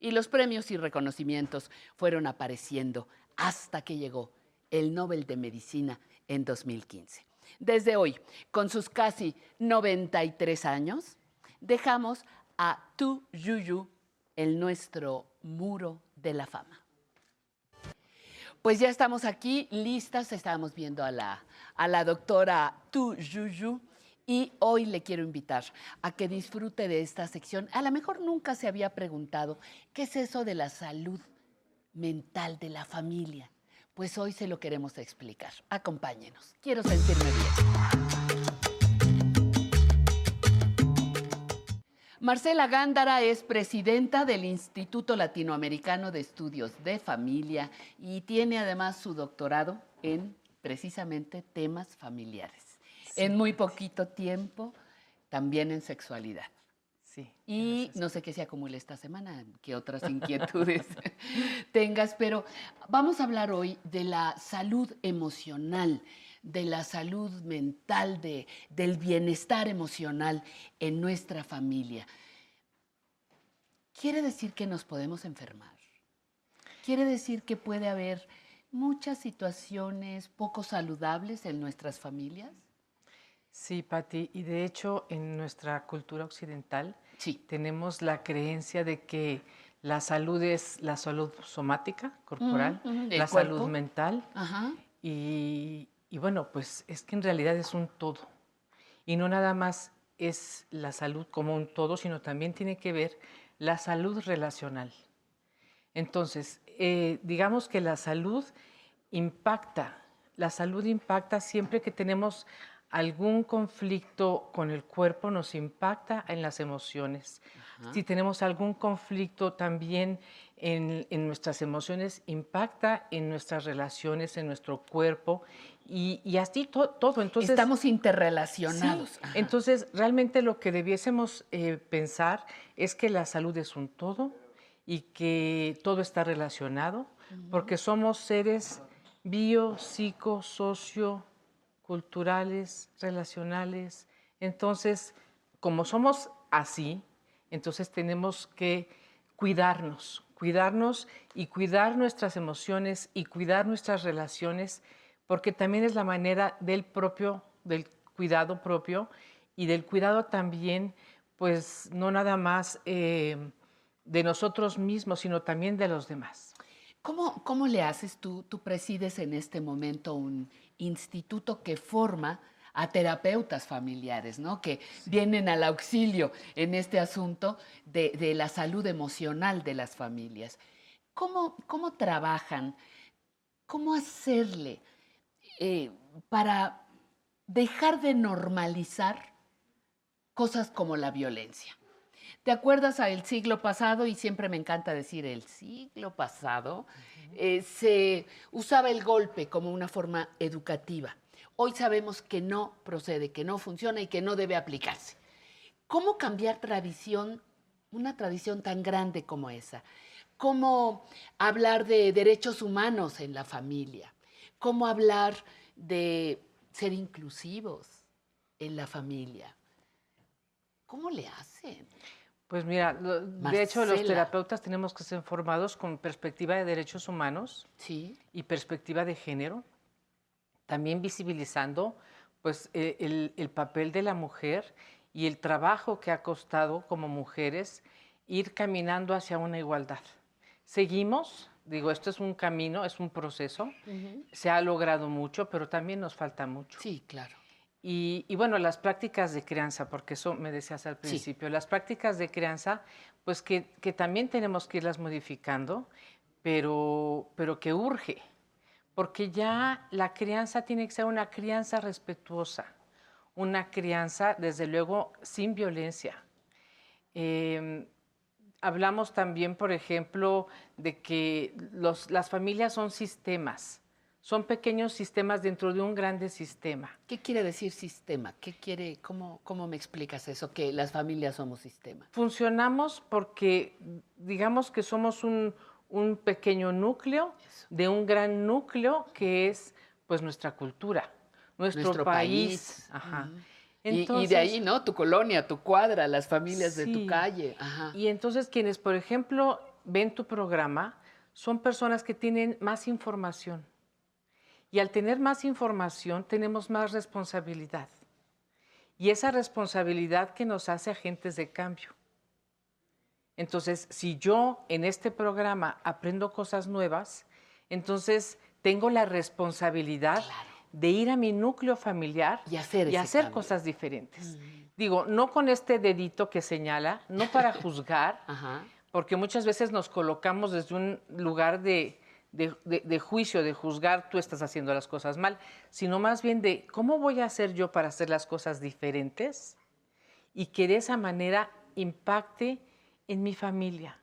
Y los premios y reconocimientos fueron apareciendo hasta que llegó el Nobel de Medicina en 2015. Desde hoy, con sus casi 93 años, dejamos a Tu Yuyu en nuestro muro de la fama. Pues ya estamos aquí listas, estábamos viendo a la, a la doctora Tu Yuyu y hoy le quiero invitar a que disfrute de esta sección. A lo mejor nunca se había preguntado qué es eso de la salud mental de la familia. Pues hoy se lo queremos explicar. Acompáñenos. Quiero sentirme bien. Marcela Gándara es presidenta del Instituto Latinoamericano de Estudios de Familia y tiene además su doctorado en precisamente temas familiares. En muy poquito tiempo, también en sexualidad. Sí. Y no sé qué se acumule esta semana, qué otras inquietudes tengas, pero vamos a hablar hoy de la salud emocional de la salud mental, de, del bienestar emocional en nuestra familia. Quiere decir que nos podemos enfermar. Quiere decir que puede haber muchas situaciones poco saludables en nuestras familias. Sí, Patti, y de hecho en nuestra cultura occidental tenemos la creencia de que la salud es la salud somática, corporal, la salud mental, y, y bueno, pues es que en realidad es un todo. Y no nada más es la salud como un todo, sino también tiene que ver la salud relacional. Entonces, eh, digamos que la salud impacta, la salud impacta siempre que tenemos algún conflicto con el cuerpo, nos impacta en las emociones. Si tenemos algún conflicto también en, nuestras emociones, impacta en nuestras relaciones, en nuestro cuerpo y, así todo. Entonces, Estamos interrelacionados. entonces, realmente lo que debiésemos eh, pensar es que la salud es un todo y que todo está relacionado, porque somos seres bio, psico, socio, culturales, relacionales. Entonces, como somos así, entonces tenemos que cuidarnos, cuidarnos y cuidar nuestras emociones y cuidar nuestras relaciones porque también es la manera del propio, del cuidado propio y del cuidado también, pues no nada más eh, de nosotros mismos, sino también de los demás. ¿Cómo, ¿Cómo le haces tú? Tú presides en este momento un instituto que forma a terapeutas familiares, ¿no? Que vienen al auxilio en este asunto de, de la salud emocional de las familias. ¿Cómo, cómo trabajan? ¿Cómo hacerle? Eh, para dejar de normalizar cosas como la violencia. ¿Te acuerdas al siglo pasado? Y siempre me encanta decir el siglo pasado, eh, se usaba el golpe como una forma educativa. Hoy sabemos que no procede, que no funciona y que no debe aplicarse. ¿Cómo cambiar tradición, una tradición tan grande como esa? ¿Cómo hablar de derechos humanos en la familia? ¿Cómo hablar de ser inclusivos en la familia? ¿Cómo le hacen? Pues mira, de hecho los terapeutas tenemos que ser formados con perspectiva de derechos humanos sí. y perspectiva de género, también visibilizando pues e, el, el, papel de la mujer y el trabajo que ha costado como mujeres ir caminando hacia una igualdad. Seguimos, digo, esto es un camino, es un proceso, se ha logrado mucho, pero también nos falta mucho. Sí, claro. Y, bueno, las prácticas de crianza, porque eso me decías al principio, las prácticas de crianza, pues que, también tenemos que irlas modificando, pero, pero que urge, porque ya la crianza tiene que ser una crianza respetuosa, una crianza, desde luego, sin violencia. Em, hablamos también, por ejemplo, de que las familias son sistemas son pequeños sistemas dentro de un grande sistema. ¿Qué quiere decir sistema? ¿Qué quiere, cómo, cómo me explicas eso, que las familias somos sistemas? Funcionamos porque, digamos que somos un, pequeño núcleo de un gran núcleo que es pues nuestra cultura, nuestro, país. Ajá. y, de ahí, ¿no? Tu colonia, tu cuadra, las familias de tu calle. Ajá. Y entonces quienes, por ejemplo, ven tu programa, son personas que tienen más información y al tener más información tenemos más responsabilidad. Y esa responsabilidad que nos hace agentes de cambio. Entonces, si yo en este programa aprendo cosas nuevas, entonces tengo la responsabilidad de ir a mi núcleo familiar y hacer, y hacer cosas diferentes. Mm. Digo, no con este dedito que señala, no para juzgar, porque muchas veces nos colocamos desde un lugar de, de, juicio, de juzgar, tú estás haciendo las cosas mal, sino más bien de cómo voy a hacer yo para hacer las cosas diferentes y que de esa manera impacte en mi familia.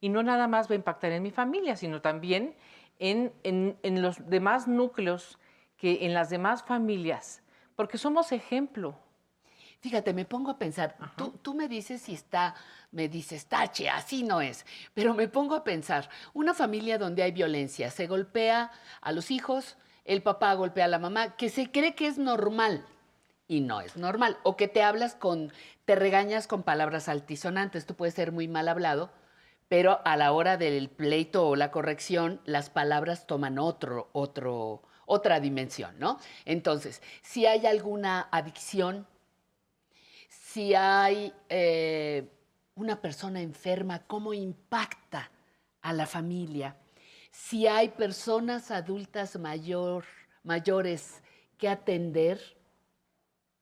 Y no nada más va a impactar en mi familia, sino también en, en los demás núcleos, que en las demás familias, porque somos ejemplo. Fíjate, me pongo a pensar, tú, tú, me dices si está, me dices, tache, así no es, pero me pongo a pensar, una familia donde hay violencia, se golpea a los hijos, el papá golpea a la mamá, que se cree que es normal y no es normal, o que te hablas con, te regañas con palabras altisonantes, tú puedes ser muy mal hablado, pero a la hora del pleito o la corrección, las palabras toman otro, otro, otra dimensión, ¿no? Entonces, si hay alguna adicción, si hay eh, una persona enferma, cómo impacta a la familia, si hay personas adultas mayor, mayores que atender,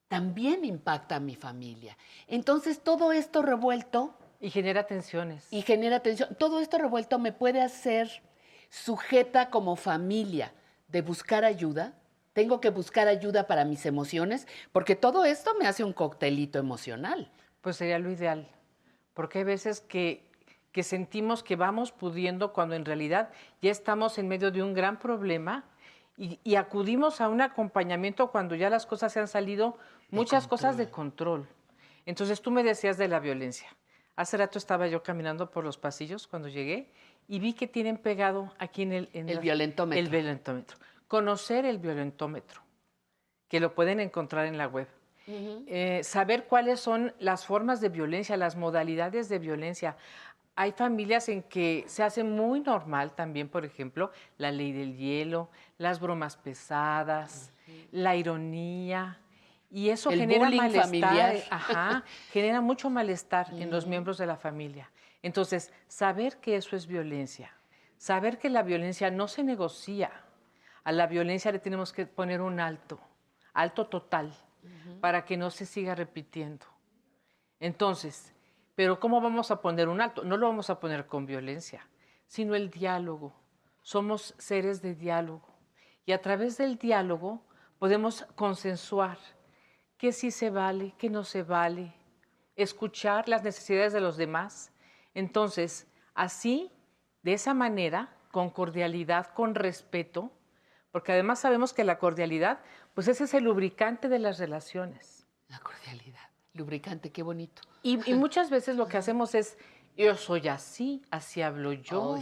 también impacta a mi familia. Entonces, todo esto revuelto... Y genera tensiones. Y genera tensión. Todo esto revuelto me puede hacer sujeta como familia de buscar ayuda, tengo que buscar ayuda para mis emociones, porque todo esto me hace un coctelito emocional. Pues sería lo ideal, porque hay veces que, que sentimos que vamos pudiendo cuando en realidad ya estamos en medio de un gran problema y, acudimos a un acompañamiento cuando ya las cosas se han salido, muchas cosas de control. Entonces tú me decías de la violencia. Hace rato estaba yo caminando por los pasillos cuando llegué y vi que tienen pegado aquí en el... el violentómetro. El violentómetro conocer el violentómetro, que lo pueden encontrar en la web. Eh, saber cuáles son las formas de violencia, las modalidades de violencia. Hay familias en que se hace muy normal también, por ejemplo, la ley del hielo, las bromas pesadas, la ironía. Y eso genera malestar. Ajá, genera mucho malestar en los miembros de la familia. Entonces, saber que eso es violencia, saber que la violencia no se negocia, a la violencia le tenemos que poner un alto, alto total, para que no se siga repitiendo. Entonces, pero ¿cómo vamos a poner un alto? No lo vamos a poner con violencia, sino el diálogo. Somos seres de diálogo. Y a través del diálogo podemos consensuar qué sí se vale, qué no se vale, escuchar las necesidades de los demás. Entonces, así, de esa manera, con cordialidad, con respeto, porque además sabemos que la cordialidad, pues ese es el lubricante de las relaciones. La cordialidad. lubricante, qué bonito. Y, muchas veces lo que hacemos es, yo soy así, así hablo yo.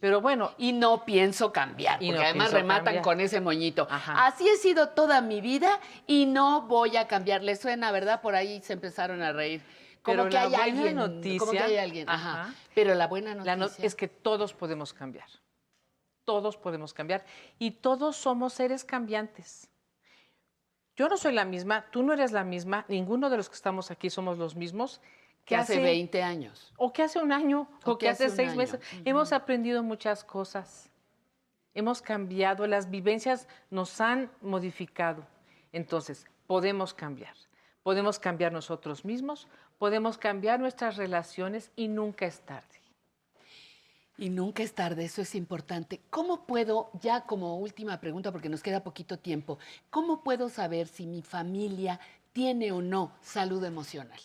Pero bueno. Y no pienso cambiar, porque además rematan con ese moñito. Así he sido toda mi vida y no voy a cambiar. Le suena, ¿verdad? Por ahí se empezaron a reír. Como Pero que hay alguien, noticia, como que hay alguien. Ajá. Pero la buena noticia es que todos podemos cambiar. Todos podemos cambiar y todos somos seres cambiantes. Yo no soy la misma, tú no eres la misma, ninguno de los que estamos aquí somos los mismos. Que hace, 20 años. O que hace un año, o, que, hace, seis meses. Hemos aprendido muchas cosas. Hemos cambiado, las vivencias nos han modificado. Entonces, podemos cambiar. Podemos cambiar nosotros mismos, podemos cambiar nuestras relaciones y nunca es tarde. Y nunca es tarde, eso es importante. ¿Cómo puedo, ya como última pregunta, porque nos queda poquito tiempo, cómo puedo saber si mi familia tiene o no salud emocional?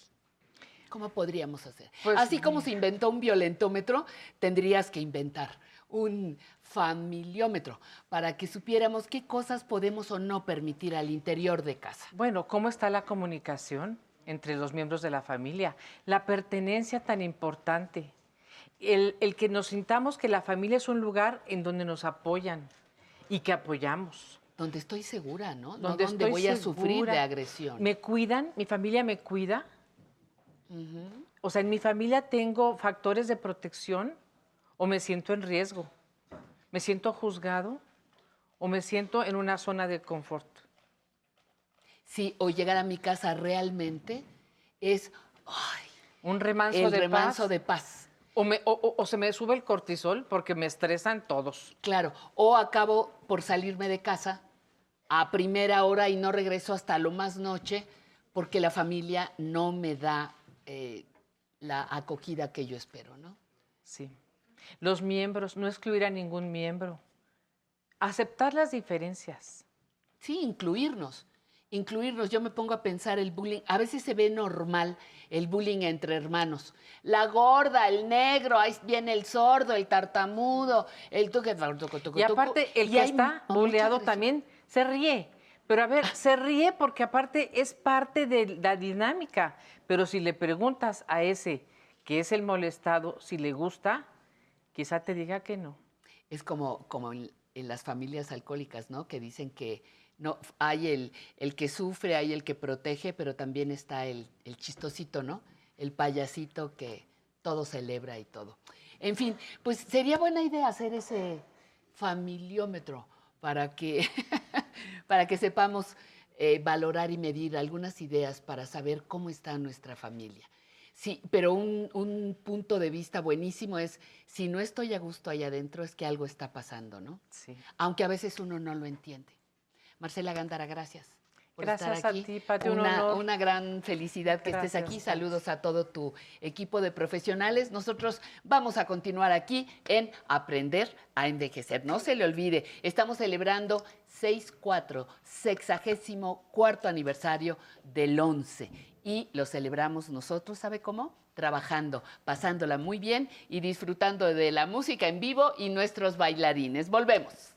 ¿Cómo podríamos hacer? Pues, Así como se inventó un violentómetro, tendrías que inventar un familiómetro para que supiéramos qué cosas podemos o no permitir al interior de casa. Bueno, ¿cómo está la comunicación entre los miembros de la familia? La pertenencia tan importante el, que nos sintamos que la familia es un lugar en donde nos apoyan y que apoyamos. Donde estoy segura, ¿no? Donde, voy a sufrir de agresión. Me cuidan, mi familia me cuida. O sea, en mi familia tengo factores de protección o me siento en riesgo. Me siento juzgado o me siento en una zona de confort. Sí, o llegar a mi casa realmente es un remanso, de, remanso de paz o, se me sube el cortisol porque me estresan todos. Claro, o acabo por salirme de casa a primera hora y no regreso hasta lo más noche porque la familia no me da eh, la acogida que yo espero, ¿no? Sí. Los miembros, no excluir a ningún miembro. Aceptar las diferencias. Sí, incluirnos incluirnos. Yo me pongo a pensar el bullying. A veces se ve normal el bullying entre hermanos. La gorda, el negro, ahí viene el sordo, el tartamudo, el toque. Y aparte, el que está bulleado también se ríe. Pero a ver, se ríe porque aparte es parte de la dinámica. Pero si le preguntas a ese que es el molestado si le gusta, quizá te diga que no. Es como, como en las familias alcohólicas, ¿no? Que dicen que no, hay el, el, que sufre, hay el que protege, pero también está el, el chistosito, ¿no? El payasito que todo celebra y todo. En fin, pues sería buena idea hacer ese familiómetro para que, para que sepamos eh, valorar y medir algunas ideas para saber cómo está nuestra familia. Sí, pero un, un, punto de vista buenísimo es, si no estoy a gusto allá adentro, es que algo está pasando, ¿no? Sí. Aunque a veces uno no lo entiende. Marcela Gándara, gracias. Por gracias estar aquí. a ti, Pati, una, una, gran felicidad que estés aquí. Saludos a todo tu equipo de profesionales. Nosotros vamos a continuar aquí en Aprender a Envejecer. No se le olvide, estamos celebrando 6-4, sexagésimo cuarto aniversario del 11. Y lo celebramos nosotros, ¿sabe cómo? Trabajando, pasándola muy bien y disfrutando de la música en vivo y nuestros bailarines. Volvemos.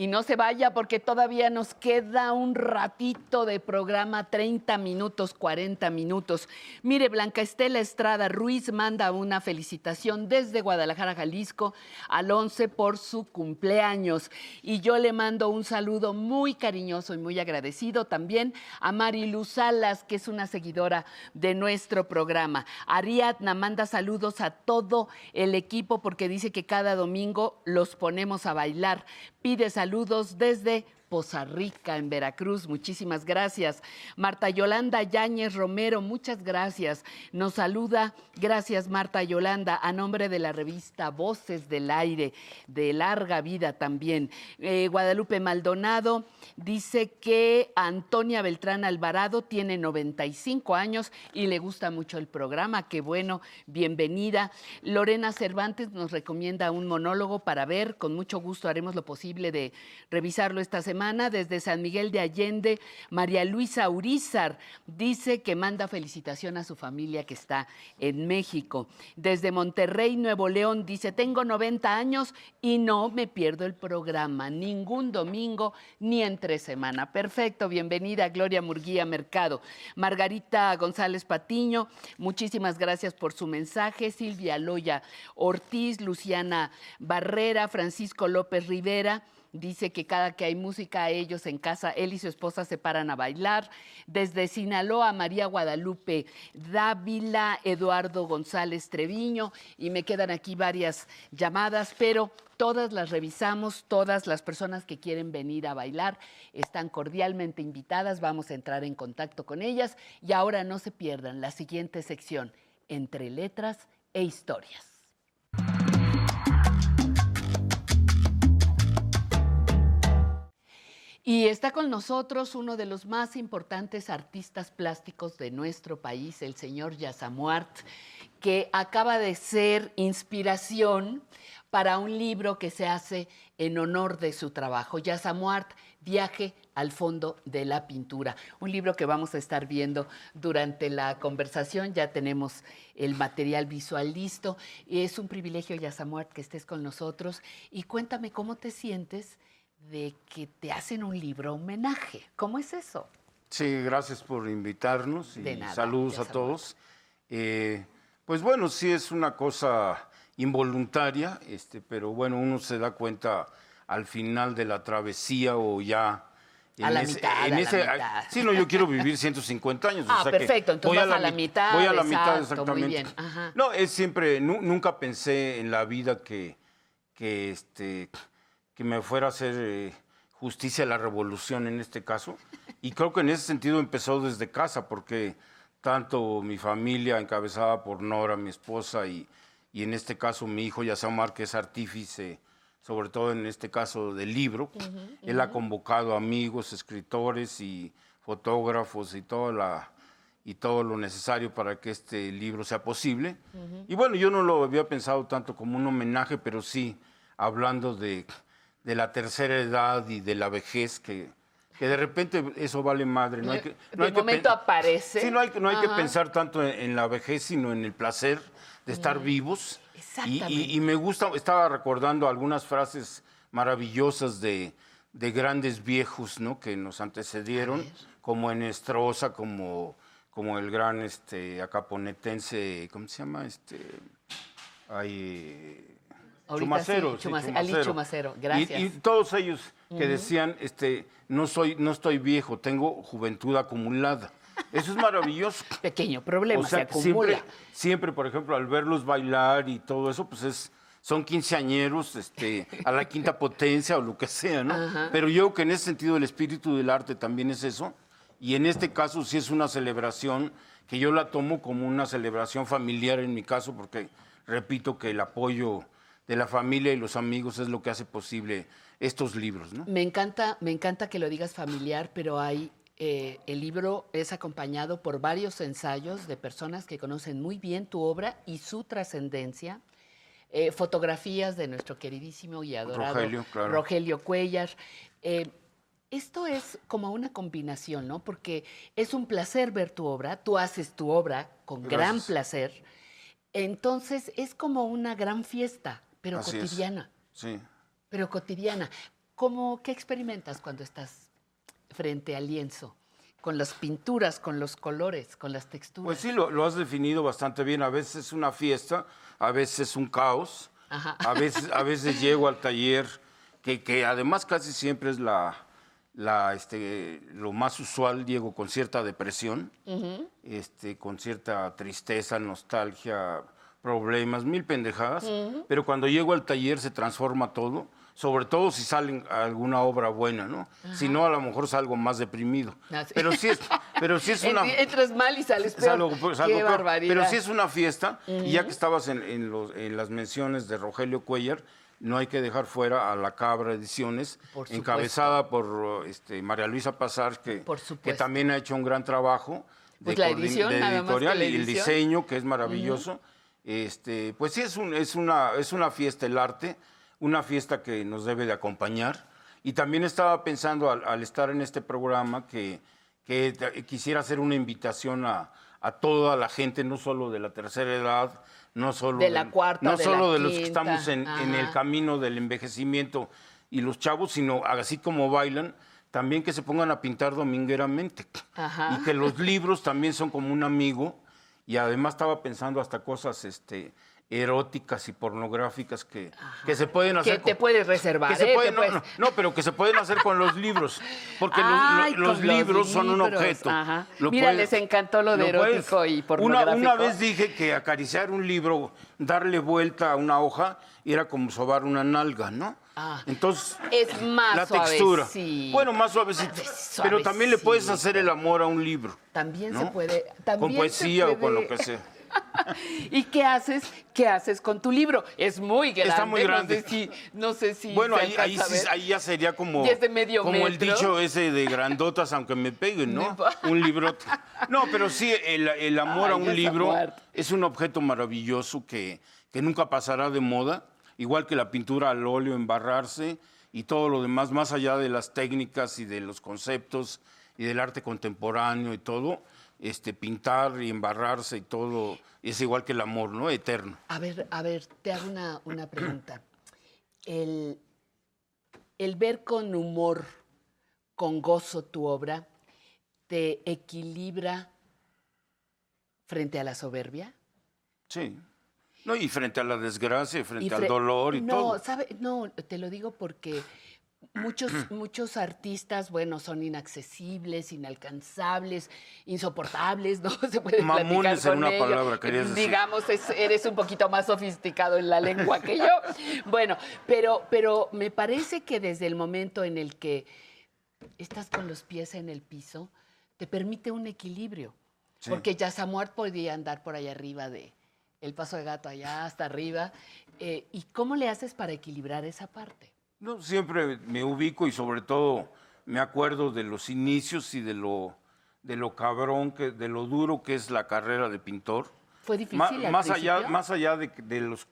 Y no se vaya porque todavía nos queda un ratito de programa, 30 minutos, 40 minutos. Mire, Blanca Estela Estrada Ruiz manda una felicitación desde Guadalajara, Jalisco, al 11 por su cumpleaños. Y yo le mando un saludo muy cariñoso y muy agradecido también a Mari Luz Salas, que es una seguidora de nuestro programa. Ariadna manda saludos a todo el equipo porque dice que cada domingo los ponemos a bailar. Pide saludos Saludos desde Poza Rica, en Veracruz. Muchísimas gracias. Marta Yolanda Yáñez Romero, muchas gracias. Nos saluda, gracias Marta Yolanda, a nombre de la revista Voces del Aire, de larga vida también. Eh, Guadalupe Maldonado dice que Antonia Beltrán Alvarado tiene 95 años y le gusta mucho el programa. Qué bueno, bienvenida. Lorena Cervantes nos recomienda un monólogo para ver. Con mucho gusto haremos lo posible de revisarlo esta semana Desde San Miguel de Allende, María Luisa Urizar dice que manda felicitación a su familia que está en México. Desde Monterrey, Nuevo León, dice, tengo 90 años y no me pierdo el programa, ningún domingo ni entre semana. Perfecto, bienvenida Gloria Murguía Mercado. Margarita González Patiño, muchísimas gracias por su mensaje. Silvia Loya Ortiz, Luciana Barrera, Francisco López Rivera. Dice que cada que hay música, ellos en casa, él y su esposa se paran a bailar. Desde Sinaloa, María Guadalupe Dávila, Eduardo González Treviño, y me quedan aquí varias llamadas, pero todas las revisamos, todas las personas que quieren venir a bailar están cordialmente invitadas, vamos a entrar en contacto con ellas y ahora no se pierdan la siguiente sección, entre letras e historias. Y está con nosotros uno de los más importantes artistas plásticos de nuestro país, el señor Yasamuart, que acaba de ser inspiración para un libro que se hace en honor de su trabajo. Yasamuart, Viaje al fondo de la pintura. Un libro que vamos a estar viendo durante la conversación. Ya tenemos el material visual listo. Es un privilegio, Yasamuart, que estés con nosotros. Y cuéntame cómo te sientes de que te hacen un libro homenaje. ¿Cómo es eso? Sí, gracias por invitarnos y saludos a todos. Eh, pues bueno, sí es una cosa involuntaria, este, pero bueno, uno se da cuenta al final de la travesía o ya a la mitad, en ese, Sí, no, yo quiero vivir 150 años. Ah, perfecto, entonces voy vas a la, mitad. Voy a la mitad, exactamente. No, es siempre, nunca pensé en la vida que, que este, que me fuera a hacer eh, justicia a la revolución en este caso. Y creo que en ese sentido empezó desde casa, porque tanto mi familia, encabezada por Nora, mi esposa, y, y en este caso mi hijo Yasamar, que es artífice, sobre todo en este caso del libro, él ha convocado amigos, escritores y fotógrafos y toda la y todo lo necesario para que este libro sea posible. Y bueno, yo no lo había pensado tanto como un homenaje, pero sí hablando de de la tercera edad y de la vejez que, que de repente eso vale madre. No hay que, no de momento aparece. Sí, no hay, no hay que pensar tanto en, la vejez, sino en el placer de estar vivos. Y, y, me gusta, estaba recordando algunas frases maravillosas de, de grandes viejos ¿no? que nos antecedieron, como en Estroza, como, como el gran este, acaponetense, ¿cómo se llama? Este, hay, Chumacero, Chumacero. gracias. Y, todos ellos que decían, este, no, soy, no estoy viejo, tengo juventud acumulada. Eso es maravilloso. Pequeño problema, se acumula. Siempre, siempre, por ejemplo, al verlos bailar y todo eso, pues es, son quinceañeros este, a la quinta potencia o lo que sea, ¿no? Pero yo que en ese sentido el espíritu del arte también es eso, y en este caso sí es una celebración que yo la tomo como una celebración familiar en mi caso, porque repito que el apoyo de la familia y los amigos es lo que hace posible estos libros. ¿no? Me, encanta, me encanta que lo digas familiar, pero hay, eh, el libro es acompañado por varios ensayos de personas que conocen muy bien tu obra y su trascendencia. Eh, fotografías de nuestro queridísimo y adorado Rogelio, Rogelio Cuellar. Eh, esto es como una combinación, ¿no? Porque es un placer ver tu obra, tú haces tu obra con gran placer, entonces es como una gran fiesta pero cotidiana. Sí. Pero cotidiana. ¿Cómo, ¿Qué experimentas cuando estás frente al lienzo? Con las pinturas, con los colores, con las texturas. Pues sí, lo, has definido bastante bien. A veces es una fiesta, a veces es un caos. A, veces, a veces llego al taller, que, que además casi siempre es la, la, este, lo más usual, llego con cierta depresión, este, con cierta tristeza, nostalgia, problemas, mil pendejadas, pero cuando llego al taller se transforma todo, sobre todo si sale alguna obra buena, ¿no? Si no, a lo mejor salgo más deprimido. Ah, pero sí es, pero sí es una... Entras mal y sales peor. Qué barbaridad. Pero sí es una fiesta, y ya que estabas en, los, en, las menciones de Rogelio Cuellar, no hay que dejar fuera a la Cabra Ediciones, encabezada por este, María Luisa Pazar, que, que también ha hecho un gran trabajo. Pues de, la edición, editorial y el diseño, que es maravilloso. Este, pues sí, es, un, es, una, es una fiesta el arte, una fiesta que nos debe de acompañar Y también estaba pensando al, estar en este programa que, que quisiera hacer una invitación a, a, toda la gente, no solo de la tercera edad, no solo de la cuarta, no solo de los que estamos en, en, el camino del envejecimiento y los chavos, sino así como bailan, también que se pongan a pintar domingueramente. Y que los libros también son como un amigo. Y además estaba pensando hasta cosas este, eróticas y pornográficas que, que se pueden hacer. Que te puedes reservar. ¿eh? no, pero que se pueden hacer con los libros. Porque los, libros, son un objeto. Mira, les encantó lo de erótico y pornográfico. Una, una vez dije que acariciar un libro, darle vuelta a una hoja, era como sobar una nalga, ¿no? Ah. Entonces, es más la textura. Bueno, más suavecito. Pero también le puedes hacer el amor a un libro. También se puede. con poesía o con lo que sea. ¿Y qué haces? ¿Qué haces con tu libro? Es muy grande. Está muy grande. No sé si. bueno, ahí, ahí, ya sería como, como el dicho ese de grandotas, aunque me peguen, ¿no? un libro. No, pero sí, el, amor a un libro es un objeto maravilloso que, que nunca pasará de moda, igual que la pintura al óleo, embarrarse y todo lo demás, más allá de las técnicas y de los conceptos y del arte contemporáneo y todo este, pintar y embarrarse y todo, es igual que el amor, ¿no? Eterno. A ver, a ver, te hago una, una pregunta. El, el ver con humor, con gozo tu obra, ¿te equilibra frente a la soberbia? Sí. No, y frente a la desgracia, frente al dolor y todo. No, ¿sabe? No, te lo digo porque Muchos, muchos artistas, bueno, son inaccesibles, inalcanzables, insoportables, no se puede Mamones en una palabra, querías decir. Digamos, eres un poquito más sofisticado en la lengua que yo. Bueno, pero, pero me parece que desde el momento en el que estás con los pies en el piso, te permite un equilibrio. Porque ya Samuel podía andar por allá arriba de el paso de gato allá hasta arriba. Eh, ¿Y cómo le haces para equilibrar esa parte? No, siempre me ubico y sobre todo me acuerdo de los inicios y de lo, de lo cabrón, que, de lo duro que es la carrera de pintor. ¿Fue difícil? más, allá, más allá de, de, los,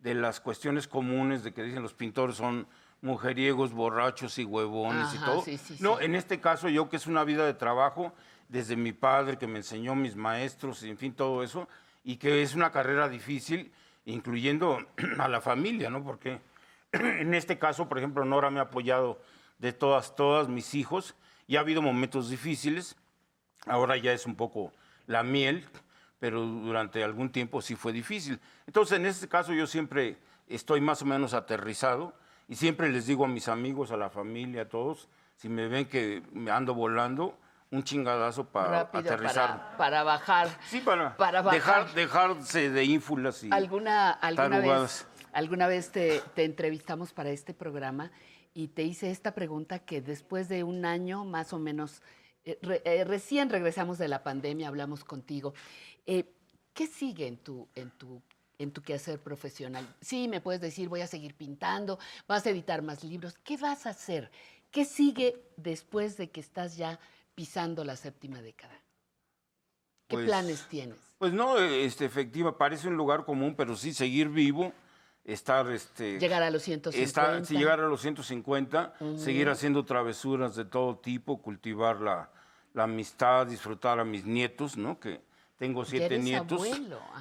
de las cuestiones comunes de que dicen los pintores son mujeriegos, borrachos y huevones y todo. no, en este caso yo que es una vida de trabajo, desde mi padre que me enseñó mis maestros, y en fin, todo eso, y que es una carrera difícil, incluyendo a la familia, ¿no? Porque en este caso, por ejemplo, Nora me ha apoyado de todas, todas mis hijos y ha habido momentos difíciles. Ahora ya es un poco la miel, pero durante algún tiempo sí fue difícil. Entonces, en este caso yo siempre estoy más o menos aterrizado y siempre les digo a mis amigos, a la familia, a todos, si me ven que me ando volando, un chingadazo para aterrizar. Para, bajar. Sí, para, Dejar, dejarse de ínfulas y ¿Alguna, alguna vez Alguna vez te, entrevistamos para este programa y te hice esta pregunta que después de un año más o menos, eh, eh, recién regresamos de la pandemia, hablamos contigo. Eh, ¿Qué sigue en tu, en, tu, en tu quehacer profesional? Sí, me puedes decir, voy a seguir pintando, vas a editar más libros. ¿Qué vas a hacer? ¿Qué sigue después de que estás ya pisando la séptima década? ¿Qué pues planes tienes? Pues no, este, efectiva, parece un lugar común, pero sí seguir vivo estar este llegar a los 150 llegar a los 150 seguir haciendo travesuras de todo tipo cultivar la, amistad disfrutar a mis nietos no que tengo siete nietos.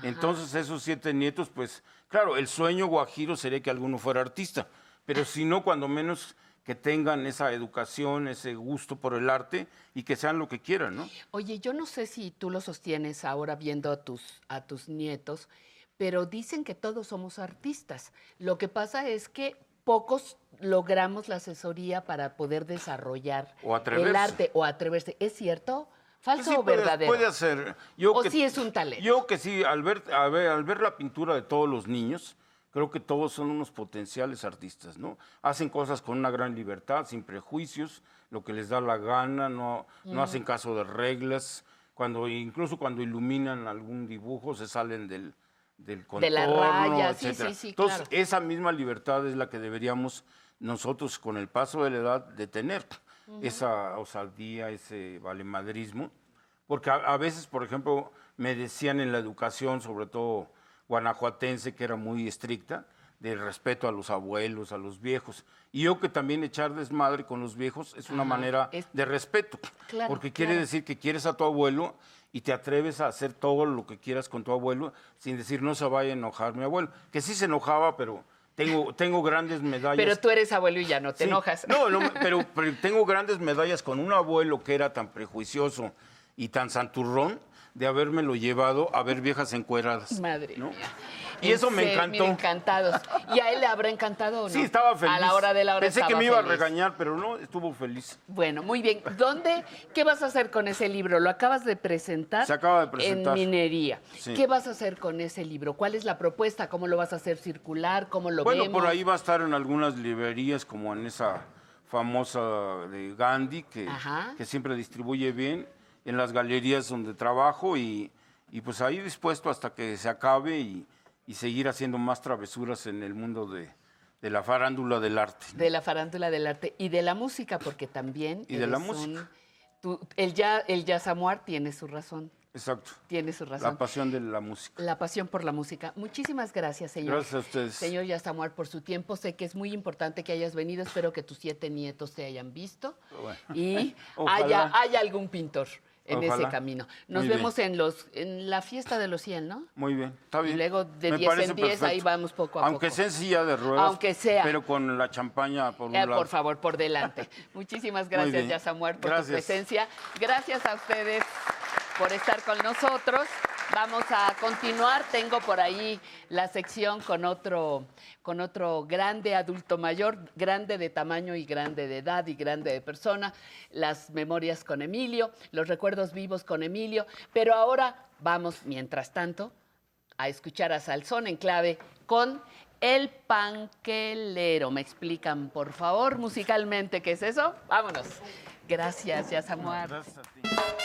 entonces esos siete nietos pues claro el sueño guajiro sería que alguno fuera artista pero si no cuando menos que tengan esa educación, ese gusto por el arte y que sean lo que quieran, ¿no? Oye, yo no sé si tú lo sostienes ahora viendo a tus, a tus nietos, pero dicen que todos somos artistas. Lo que pasa es que pocos logramos la asesoría para poder desarrollar el arte o atreverse. ¿Es cierto? ¿Falso o verdadero? Puede ser. Yo o sí es un talento. Yo que sí, al ver, al ver la pintura de todos los niños, creo que todos son unos potenciales artistas, ¿no? Hacen cosas con una gran libertad, sin prejuicios, lo que les da la gana, no, no hacen caso de reglas. Cuando, incluso cuando iluminan algún dibujo, se salen del, del contorno, de la raya, sí, sí, sí, Entonces, esa misma libertad es la que deberíamos nosotros, con el paso de la edad, de tener. Esa osadía, ese valemadrismo. Porque a, veces, por ejemplo, me decían en la educación, sobre todo guanajuatense, que era muy estricta, de respeto a los abuelos, a los viejos. Y yo que también echar desmadre con los viejos es una manera de respeto, porque quiere decir que quieres a tu abuelo y te atreves a hacer todo lo que quieras con tu abuelo sin decir no se vaya a enojar mi abuelo, que sí se enojaba, pero tengo, tengo grandes medallas. Pero tú eres abuelo y ya no te enojas. No, no pero, pero tengo grandes medallas con un abuelo que era tan prejuicioso y tan santurrón de habérmelo llevado a ver viejas encueradas. Madre ¿no? Y eso me encantó. encantados. ¿Y a él le habrá encantado o no? Sí, estaba feliz. A la hora de la hora Pensé que me iba a regañar, pero no, estuvo feliz. Bueno, muy bien. ¿Dónde, qué vas a hacer con ese libro? Lo acabas de presentar. Se acaba de presentar. En minería. ¿Qué vas a hacer con ese libro? ¿Cuál es la propuesta? ¿Cómo lo vas a hacer circular? ¿Cómo lo bueno, por ahí va a estar en algunas librerías, como en esa famosa de Gandhi, que, que siempre distribuye bien, en las galerías donde trabajo y, y pues ahí dispuesto hasta que se acabe y y seguir haciendo más travesuras en el mundo de, la farándula del arte. De la farándula del arte y de la música, porque también... Y de la música. el, ya, el Yazamuar tiene su razón. Exacto. Tiene su razón. La pasión de la música. La pasión por la música. Muchísimas gracias, señor. Gracias a ustedes. Señor Yazamuar, por su tiempo. Sé que es muy importante que hayas venido. Espero que tus siete nietos te hayan visto. Y haya, haya algún pintor en ese camino. Nos vemos en los en la fiesta de los 100, ¿no? Muy bien, está bien. Y luego de 10 en 10 ahí vamos poco a poco. Aunque sea en silla de ruedas. Aunque sea. Pero con la champaña por un eh, lado. Por favor, por delante. Muchísimas gracias, ya Samuel, por tu presencia. Gracias a ustedes por estar con nosotros. Vamos a continuar. Tengo por ahí la sección con otro, con otro grande adulto mayor, grande de tamaño y grande de edad y grande de persona. Las memorias con Emilio, los recuerdos vivos con Emilio. Pero ahora vamos, mientras tanto, a escuchar a Salzón en clave con el panquelero. ¿Me explican, por favor, musicalmente qué es eso? Vámonos. Gracias, ya Samuel. Gracias a ti.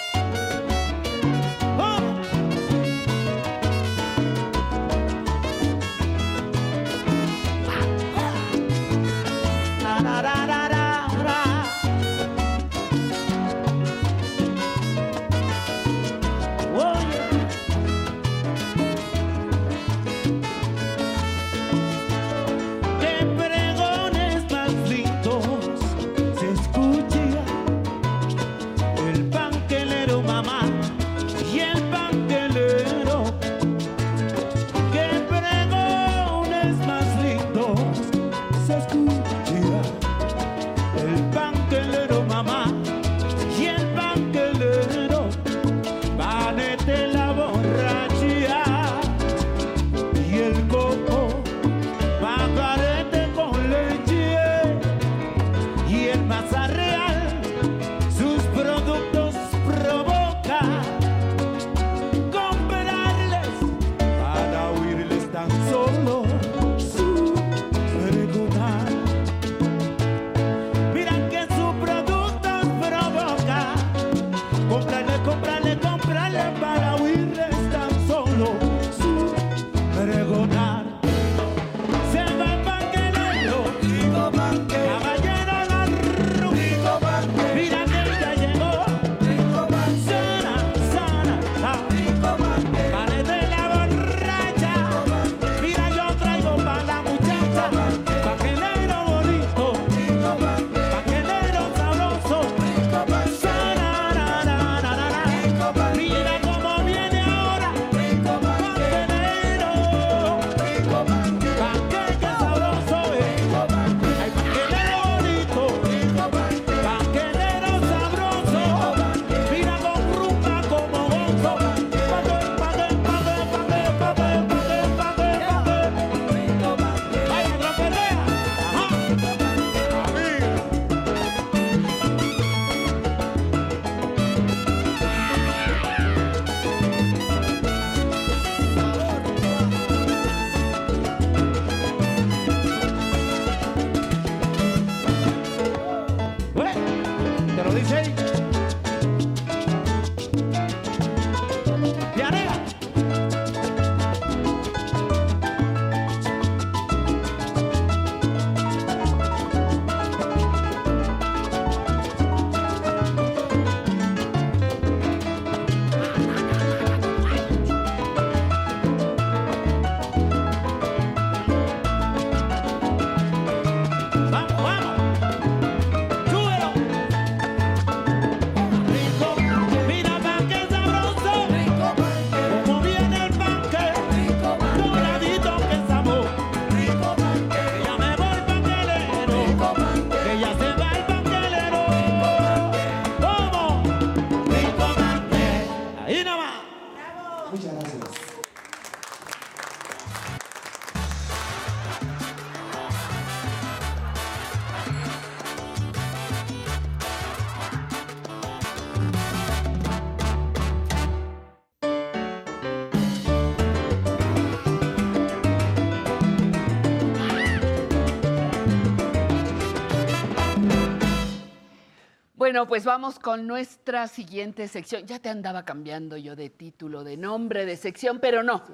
Bueno, pues vamos con nuestra siguiente sección. Ya te andaba cambiando yo de título, de nombre, de sección, pero no.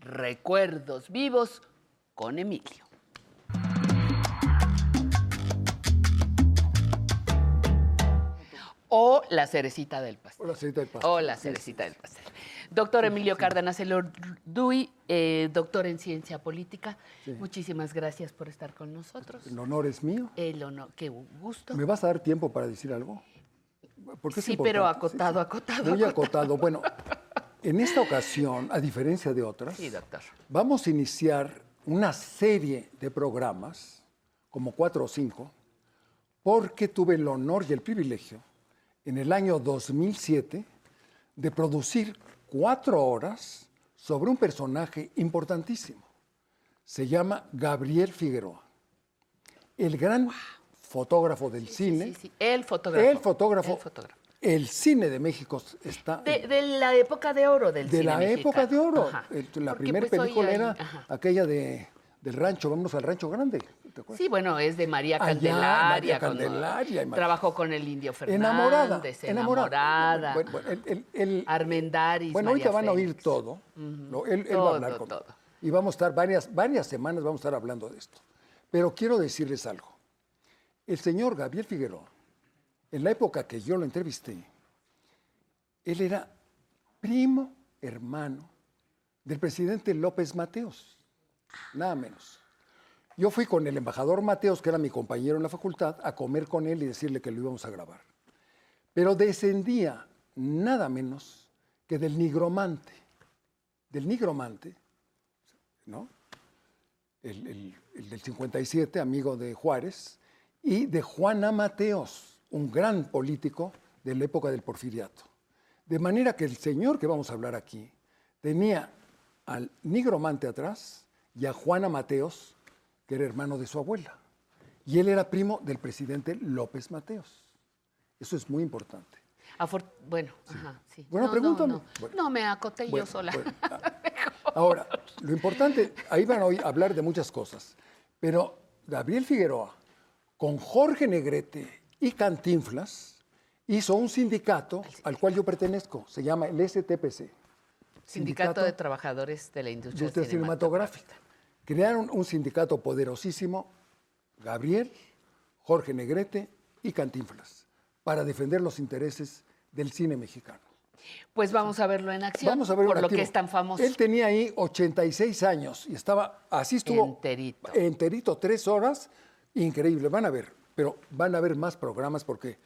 Recuerdos vivos con Emilio. O la cerecita del pastel. O la cerecita del pastel. O la cerecita del pastel. Doctor Emilio Cárdenas Elorduy, eh, doctor en ciencia política. Muchísimas gracias por estar con nosotros. El honor es mío. El honor, qué gusto. ¿Me vas a dar tiempo para decir algo? Porque sí, pero acotado, acotado. Muy acotado. Bueno, en esta ocasión, a diferencia de otras, vamos a iniciar una serie de programas, como cuatro o cinco, porque tuve el honor y el privilegio en el año 2007 de producir cuatro horas sobre un personaje importantísimo. Se llama Gabriel Figueroa, el gran fotógrafo del cine. Sí, sí, el fotógrafo. El fotógrafo. El cine de México está... De, la época de oro del cine De la época de oro. La primera pues, película era aquella de, del rancho, vamos al rancho grande. Sí, bueno, es de María Candelaria. María Candelaria. trabajó con el indio Fernández. Enamorada. Enamorada. Bueno, bueno, el, el, Armendaris. Bueno, ahorita van a oír todo. él, va a hablar con todo. Y vamos a estar varias, varias semanas, vamos a estar hablando de esto. Pero quiero decirles algo. El señor Gabriel Figueroa, en la época que yo lo entrevisté, él era primo hermano del presidente López Mateos, nada menos. Yo fui con el embajador Mateos, que era mi compañero en la facultad, a comer con él y decirle que lo íbamos a grabar. Pero descendía nada menos que del nigromante, del nigromante, ¿no? El, del 57, amigo de Juárez, y de Juana Mateos, un gran político de la época del porfiriato. De manera que el señor que vamos a hablar aquí tenía al nigromante atrás y a Juana Mateos que era hermano de su abuela. Y él era primo del presidente López Mateos. Eso es muy importante. bueno, ajá, sí. Bueno, pregúntame. No, me acoté yo sola. ahora, lo importante, ahí van a hablar de muchas cosas, pero Gabriel Figueroa, con Jorge Negrete y Cantinflas, hizo un sindicato al cual yo pertenezco, se llama el STPC. Sindicato, de Trabajadores de la Industria, cinematográfica. Crearon un sindicato poderosísimo, Gabriel, Jorge Negrete y Cantinflas, para defender los intereses del cine mexicano. Pues vamos a verlo en acción, vamos a verlo por lo que es tan famoso. Él tenía ahí 86 años y estaba, así estuvo. Enterito. Enterito, tres horas, increíble, van a ver, pero van a ver más programas porque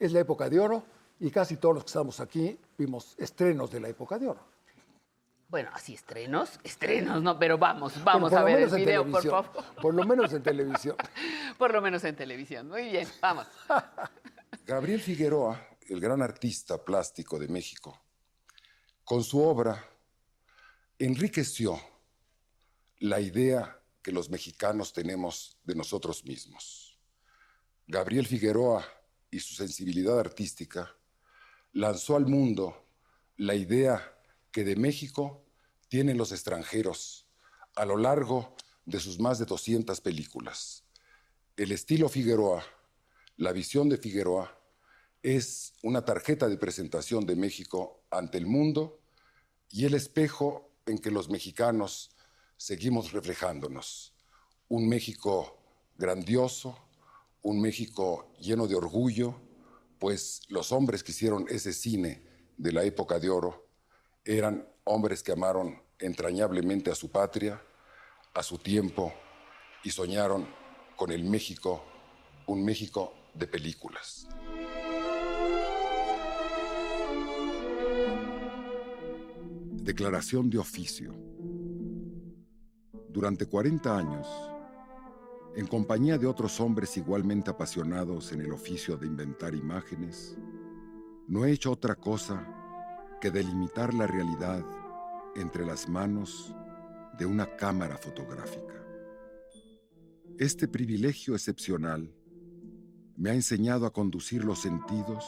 es la época de oro y casi todos los que estamos aquí vimos estrenos de la época de oro. Bueno, así estrenos, estrenos, no, pero vamos, vamos a ver el video, por favor. Por lo menos en televisión. por lo menos en televisión. Muy bien, vamos. Gabriel Figueroa, el gran artista plástico de México, con su obra enriqueció la idea que los mexicanos tenemos de nosotros mismos. Gabriel Figueroa y su sensibilidad artística lanzó al mundo la idea que de México tienen los extranjeros a lo largo de sus más de 200 películas. El estilo Figueroa, la visión de Figueroa, es una tarjeta de presentación de México ante el mundo y el espejo en que los mexicanos seguimos reflejándonos. Un México grandioso, un México lleno de orgullo, pues los hombres que hicieron ese cine de la época de oro eran hombres que amaron entrañablemente a su patria, a su tiempo y soñaron con el México, un México de películas. Declaración de oficio. Durante 40 años, en compañía de otros hombres igualmente apasionados en el oficio de inventar imágenes, no he hecho otra cosa que delimitar la realidad entre las manos de una cámara fotográfica. Este privilegio excepcional me ha enseñado a conducir los sentidos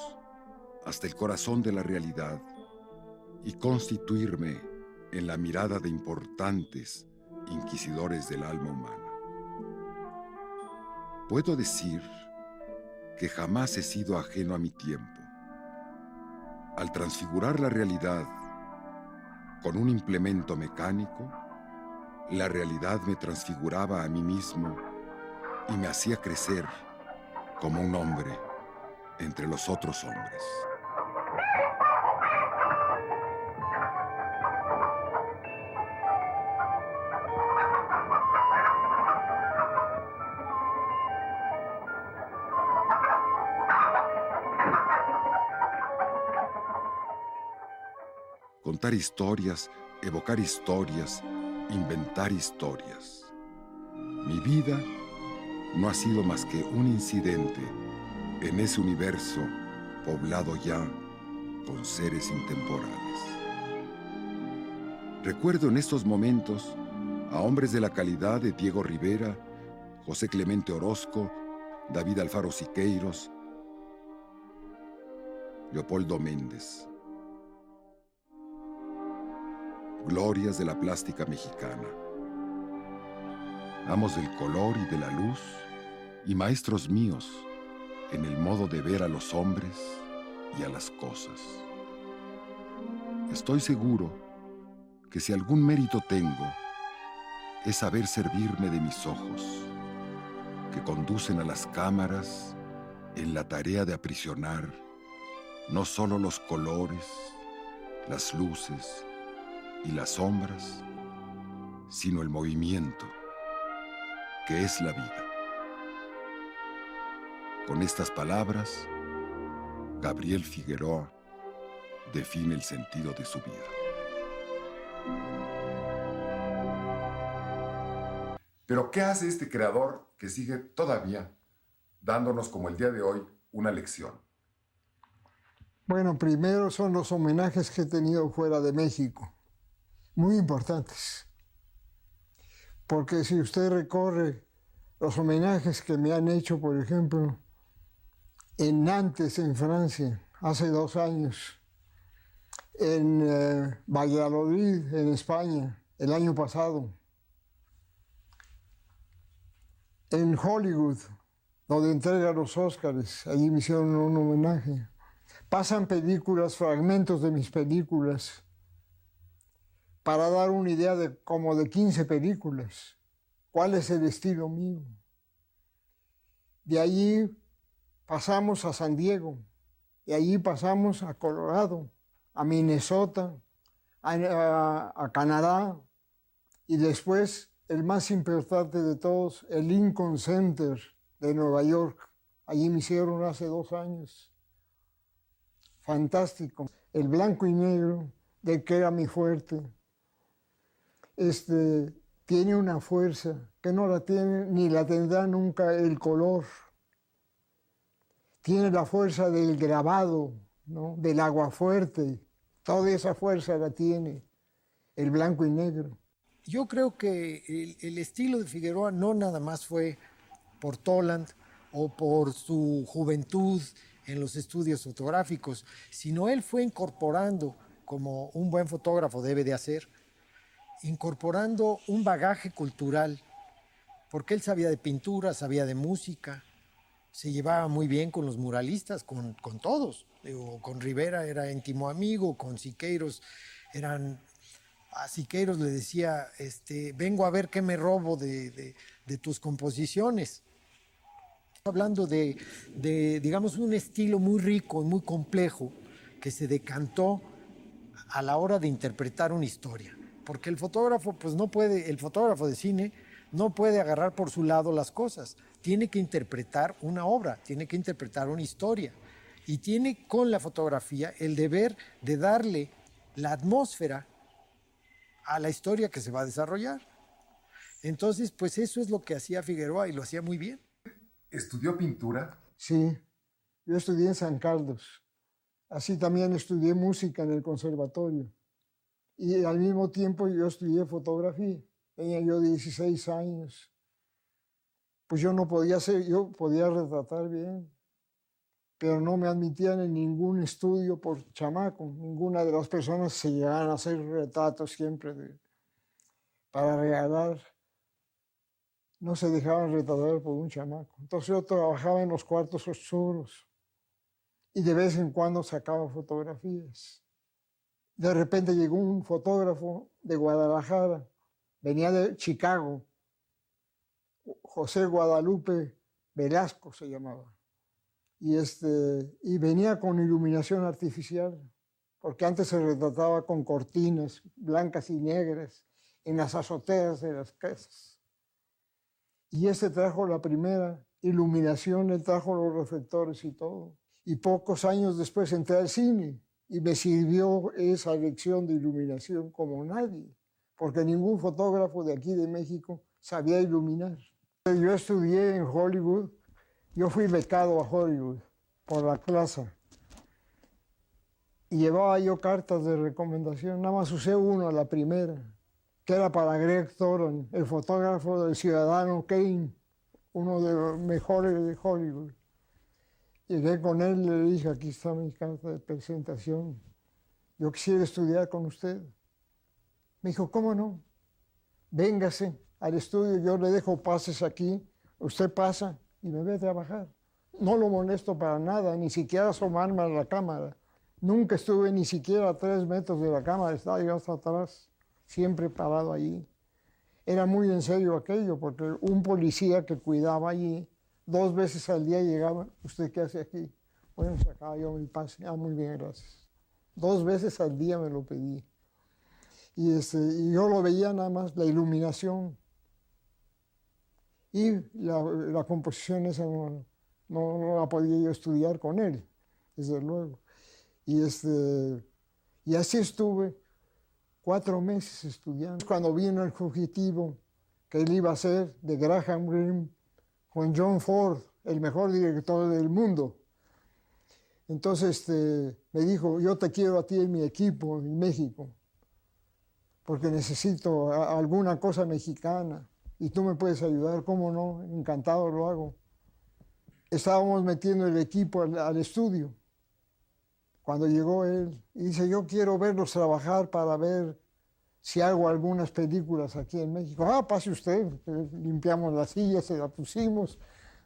hasta el corazón de la realidad y constituirme en la mirada de importantes inquisidores del alma humana. Puedo decir que jamás he sido ajeno a mi tiempo. Al transfigurar la realidad con un implemento mecánico, la realidad me transfiguraba a mí mismo y me hacía crecer como un hombre entre los otros hombres. Historias, evocar historias, inventar historias. Mi vida no ha sido más que un incidente en ese universo poblado ya con seres intemporales. Recuerdo en estos momentos a hombres de la calidad de Diego Rivera, José Clemente Orozco, David Alfaro Siqueiros, Leopoldo Méndez. Glorias de la plástica mexicana amos del color y de la luz, y maestros míos en el modo de ver a los hombres y a las cosas. Estoy seguro que si algún mérito tengo, es saber servirme de mis ojos, que conducen a las cámaras en la tarea de aprisionar no solo los colores, las luces y las sombras, sino el movimiento que es la vida. Con estas palabras, Gabriel Figueroa define el sentido de su vida. Pero ¿qué hace este creador que sigue todavía dándonos como el día de hoy una lección? Bueno, primero son los homenajes que he tenido fuera de México, muy importantes porque si usted recorre los homenajes que me han hecho, por ejemplo, en Nantes, en Francia, hace dos años, en eh, Valladolid, en España, el año pasado, en Hollywood, donde entrega los Óscares, allí me hicieron un homenaje. Pasan películas, fragmentos de mis películas para dar una idea de como de 15 películas. ¿Cuál es el estilo mío? De allí pasamos a San Diego, de allí pasamos a Colorado, a Minnesota, a, Canadá y después el más importante de todos, el Lincoln Center de Nueva York. Allí me hicieron hace dos años. Fantástico. El blanco y negro, de que era mi fuerte este, tiene una fuerza que no la tiene ni la tendrá nunca el color. Tiene la fuerza del grabado, ¿no? del agua fuerte. Toda esa fuerza la tiene el blanco y negro. Yo creo que el, estilo de Figueroa no nada más fue por Toland o por su juventud en los estudios fotográficos, sino él fue incorporando, como un buen fotógrafo debe de hacer, incorporando un bagaje cultural, porque él sabía de pintura, sabía de música, se llevaba muy bien con los muralistas, con, todos. con Rivera era íntimo amigo, con Siqueiros eran... A Siqueiros le decía, este, vengo a ver qué me robo de, tus composiciones. Hablando de, de, digamos, un estilo muy rico y muy complejo que se decantó a la hora de interpretar una historia porque el fotógrafo, pues no puede, el fotógrafo de cine no puede agarrar por su lado las cosas, tiene que interpretar una obra, tiene que interpretar una historia y tiene con la fotografía el deber de darle la atmósfera a la historia que se va a desarrollar. Entonces, pues eso es lo que hacía Figueroa y lo hacía muy bien. ¿Estudió pintura? Sí, yo estudié en San Carlos, Así también estudié música en el conservatorio. Y al mismo tiempo yo estudié fotografía. Tenía yo 16 años. Pues yo no podía hacer, yo podía retratar bien, pero no me admitían en ningún estudio por chamaco. Ninguna de las personas se llegaban a hacer retratos siempre para regalar. No se dejaban retratar por un chamaco. Entonces yo trabajaba en los cuartos oscuros y de vez en cuando sacaba fotografías. De repente llegó un fotógrafo de Guadalajara, venía de Chicago, José Guadalupe Velasco se llamaba, y, este, y venía con iluminación artificial, porque antes se retrataba con cortinas blancas y negras en las azoteas de las casas. Y ese trajo la primera iluminación, él trajo los reflectores y todo. Y pocos años después entré al cine y me sirvió esa lección de iluminación como nadie, porque ningún fotógrafo de aquí de México sabía iluminar. Yo estudié en Hollywood, yo fui becado a Hollywood por la clase y llevaba yo cartas de recomendación, nada más usé uno, la primera, que era para Greg Thoron, el fotógrafo del Ciudadano Kane, uno de los mejores de Hollywood. Llegué con él y le dije, aquí está mi carta de presentación. Yo quisiera estudiar con usted. Me dijo, ¿cómo no? Véngase al estudio, yo le dejo pases aquí, usted pasa y me ve a trabajar. No lo molesto para nada, ni siquiera asomarme a la cámara. Nunca estuve ni siquiera a tres metros de la cámara, estaba yo hasta atrás, siempre parado allí. Era muy en serio aquello, porque un policía que cuidaba allí Dos veces al día llegaba, ¿usted qué hace aquí? Bueno, sacaba yo mi pase. Ah, muy bien, gracias. Dos veces al día me lo pedí. Y, este, y yo lo veía nada más, la iluminación. Y la, la composición esa no, no, la podía yo estudiar con él, desde luego. Y, este, y así estuve cuatro meses estudiando. Cuando vino el fugitivo que él iba a ser de Graham Greene, con John Ford, el mejor director del mundo. Entonces este, me dijo, yo te quiero a ti en mi equipo en México, porque necesito alguna cosa mexicana y tú me puedes ayudar, ¿cómo no? Encantado lo hago. Estábamos metiendo el equipo al, estudio cuando llegó él y dice, yo quiero verlos trabajar para ver si hago algunas películas aquí en México. Ah, pase usted, limpiamos las sillas, se la pusimos,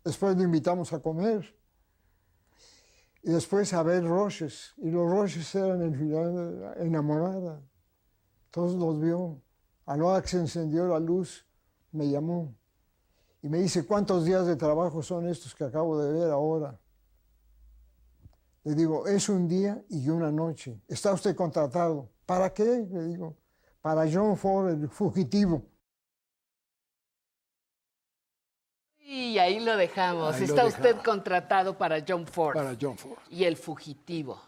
después lo invitamos a comer. Y después a ver Roches, y los Roches eran en final enamorada. Todos los vio. A la hora que se encendió la luz, me llamó y me dice, ¿cuántos días de trabajo son estos que acabo de ver ahora? Le digo, es un día y una noche. ¿Está usted contratado? ¿Para qué? Le digo, para John Ford, el fugitivo. Y ahí lo dejamos. Está usted contratado para John Ford. Para John Ford. Y el fugitivo.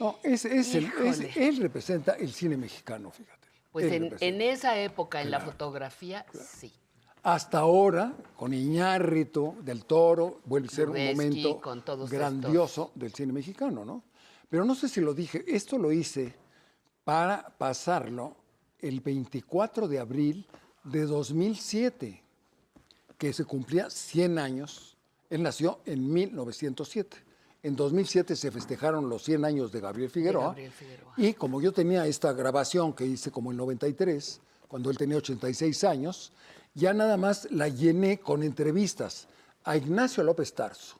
No, es, él representa el cine mexicano, fíjate. Pues en, esa época, en la fotografía, sí. Hasta ahora, con Iñárritu del Toro, vuelve a ser un momento grandioso del cine mexicano, ¿no? Pero no sé si lo dije, esto lo hice para pasarlo el 24 de abril de 2007, que se cumplía 100 años. Él nació en 1907. En 2007 se festejaron los 100 años de Gabriel Figueroa, Y como yo tenía esta grabación que hice como el 93, cuando él tenía 86 años, ya nada más la llené con entrevistas a Ignacio López Tarso,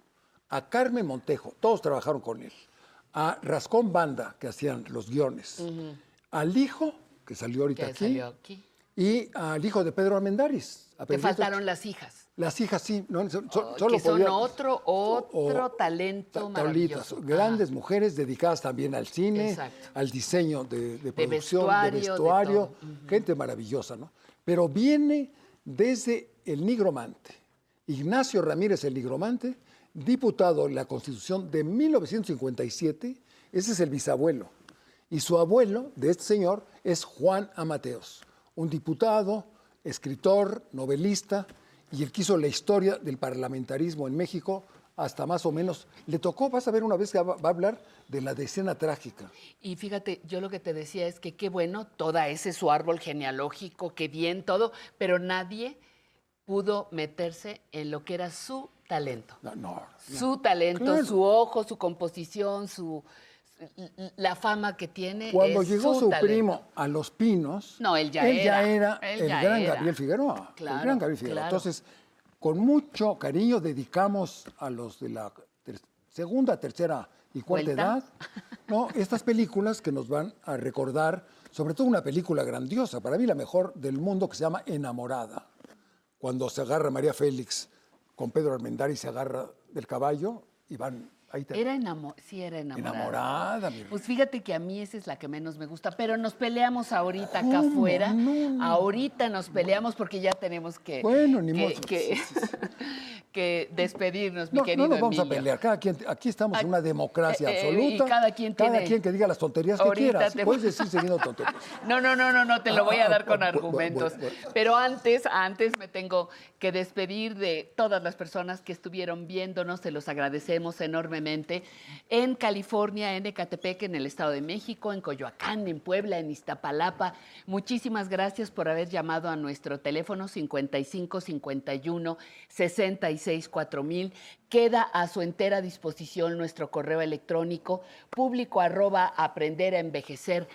a Carmen Montejo, todos trabajaron con él, a Rascón Banda, que hacían los guiones, al hijo que salió ahorita aquí, y al hijo de Pedro Armendáriz. Te faltaron las hijas. Las hijas, sí. No, oh, que son otro, otro talento maravilloso. Grandes mujeres dedicadas también al cine, al diseño de, producción, de vestuario. gente maravillosa, ¿no? Pero viene desde el nigromante. Ignacio Ramírez el nigromante, diputado en la Constitución de 1957, ese es el bisabuelo. Y su abuelo de este señor es Juan Amateos, un diputado, escritor, novelista, y él quiso la historia del parlamentarismo en México hasta más o menos. Le tocó, vas a ver una vez que va, a hablar de la decena trágica. Y fíjate, yo lo que te decía es que qué bueno, toda ese su árbol genealógico, qué bien todo, pero nadie pudo meterse en lo que era su talento. No, no, su talento, su ojo, su composición, su la fama que tiene. Cuando llegó su, primo a Los Pinos, no, él ya era, el gran Gabriel Figueroa. el gran Gabriel Figueroa. Entonces, con mucho cariño dedicamos a los de la segunda, tercera y cuarta edad ¿no? estas películas que nos van a recordar, sobre todo una película grandiosa, para mí la mejor del mundo, que se llama Enamorada, cuando se agarra María Félix con Pedro y se agarra del caballo y van era enamorada. Sí, era enamorada. Enamorada, Pues fíjate que a mí esa es la que menos me gusta, pero nos peleamos ahorita acá afuera. Ahorita nos peleamos porque ya tenemos que. Bueno, ni que, que, despedirnos, mi querido. No nos vamos a pelear. Cada quien, aquí estamos en una democracia eh, eh, absoluta. Y cada quien tiene. Cada quien que diga las tonterías que quieras. Puedes decir siguiendo tonterías. No, no, no, no, no, te lo voy a dar con argumentos. Pero antes, antes me tengo que despedir de todas las personas que estuvieron viéndonos. Se los agradecemos enormemente en California, en Ecatepec, en el Estado de México, en Coyoacán, en Puebla, en Iztapalapa. Muchísimas gracias por haber llamado a nuestro teléfono 55 51 66 4000. Queda a su entera disposición nuestro correo electrónico público arroba aprender a envejecer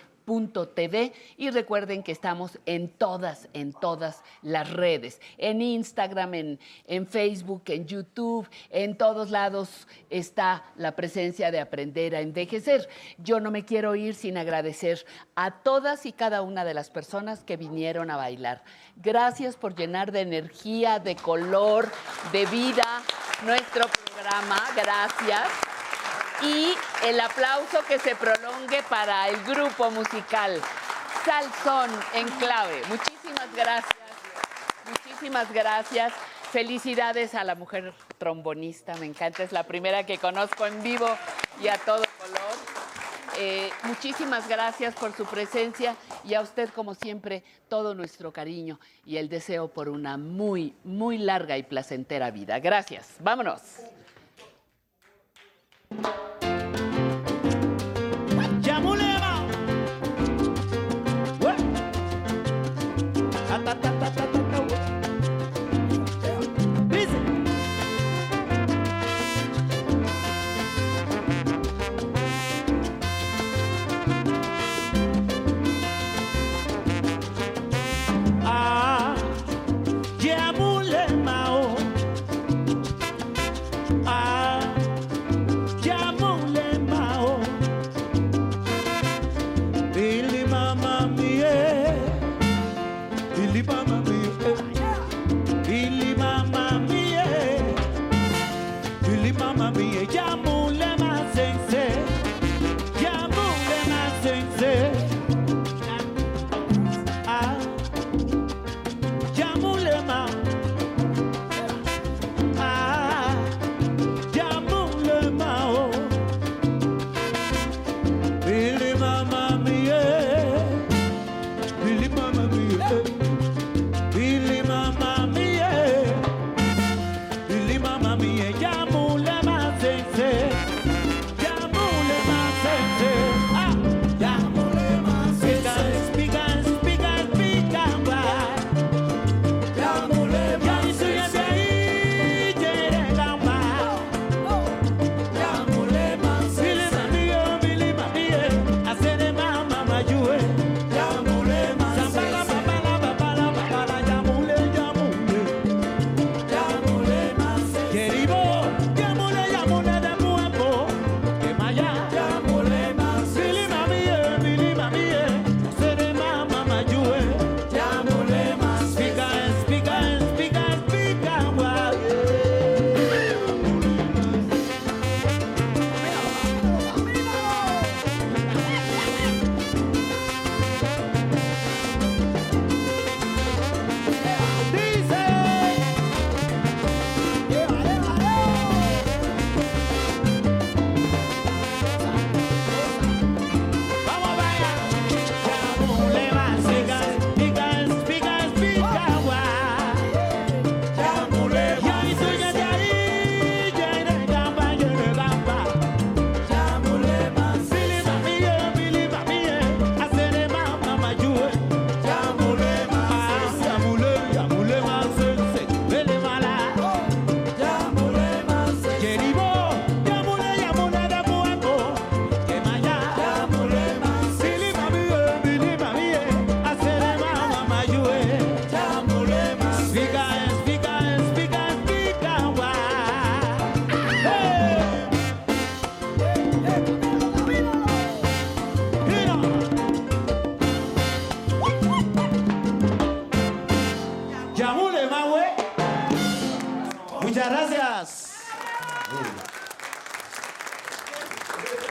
TV y recuerden que estamos en todas, en todas las redes, en Instagram, en, en Facebook, en YouTube, en todos lados está la presencia de aprender a envejecer. Yo no me quiero ir sin agradecer a todas y cada una de las personas que vinieron a bailar. Gracias por llenar de energía, de color, de vida nuestro programa. Gracias y el aplauso que se prolongue para el grupo musical Salsón en clave. Muchísimas gracias. Muchísimas gracias. Felicidades a la mujer trombonista, me encanta, es la primera que conozco en vivo y a todo color. Eh, muchísimas gracias por su presencia y a usted, como siempre, todo nuestro cariño y el deseo por una muy, muy larga y placentera vida. Gracias. Vámonos. Thank you.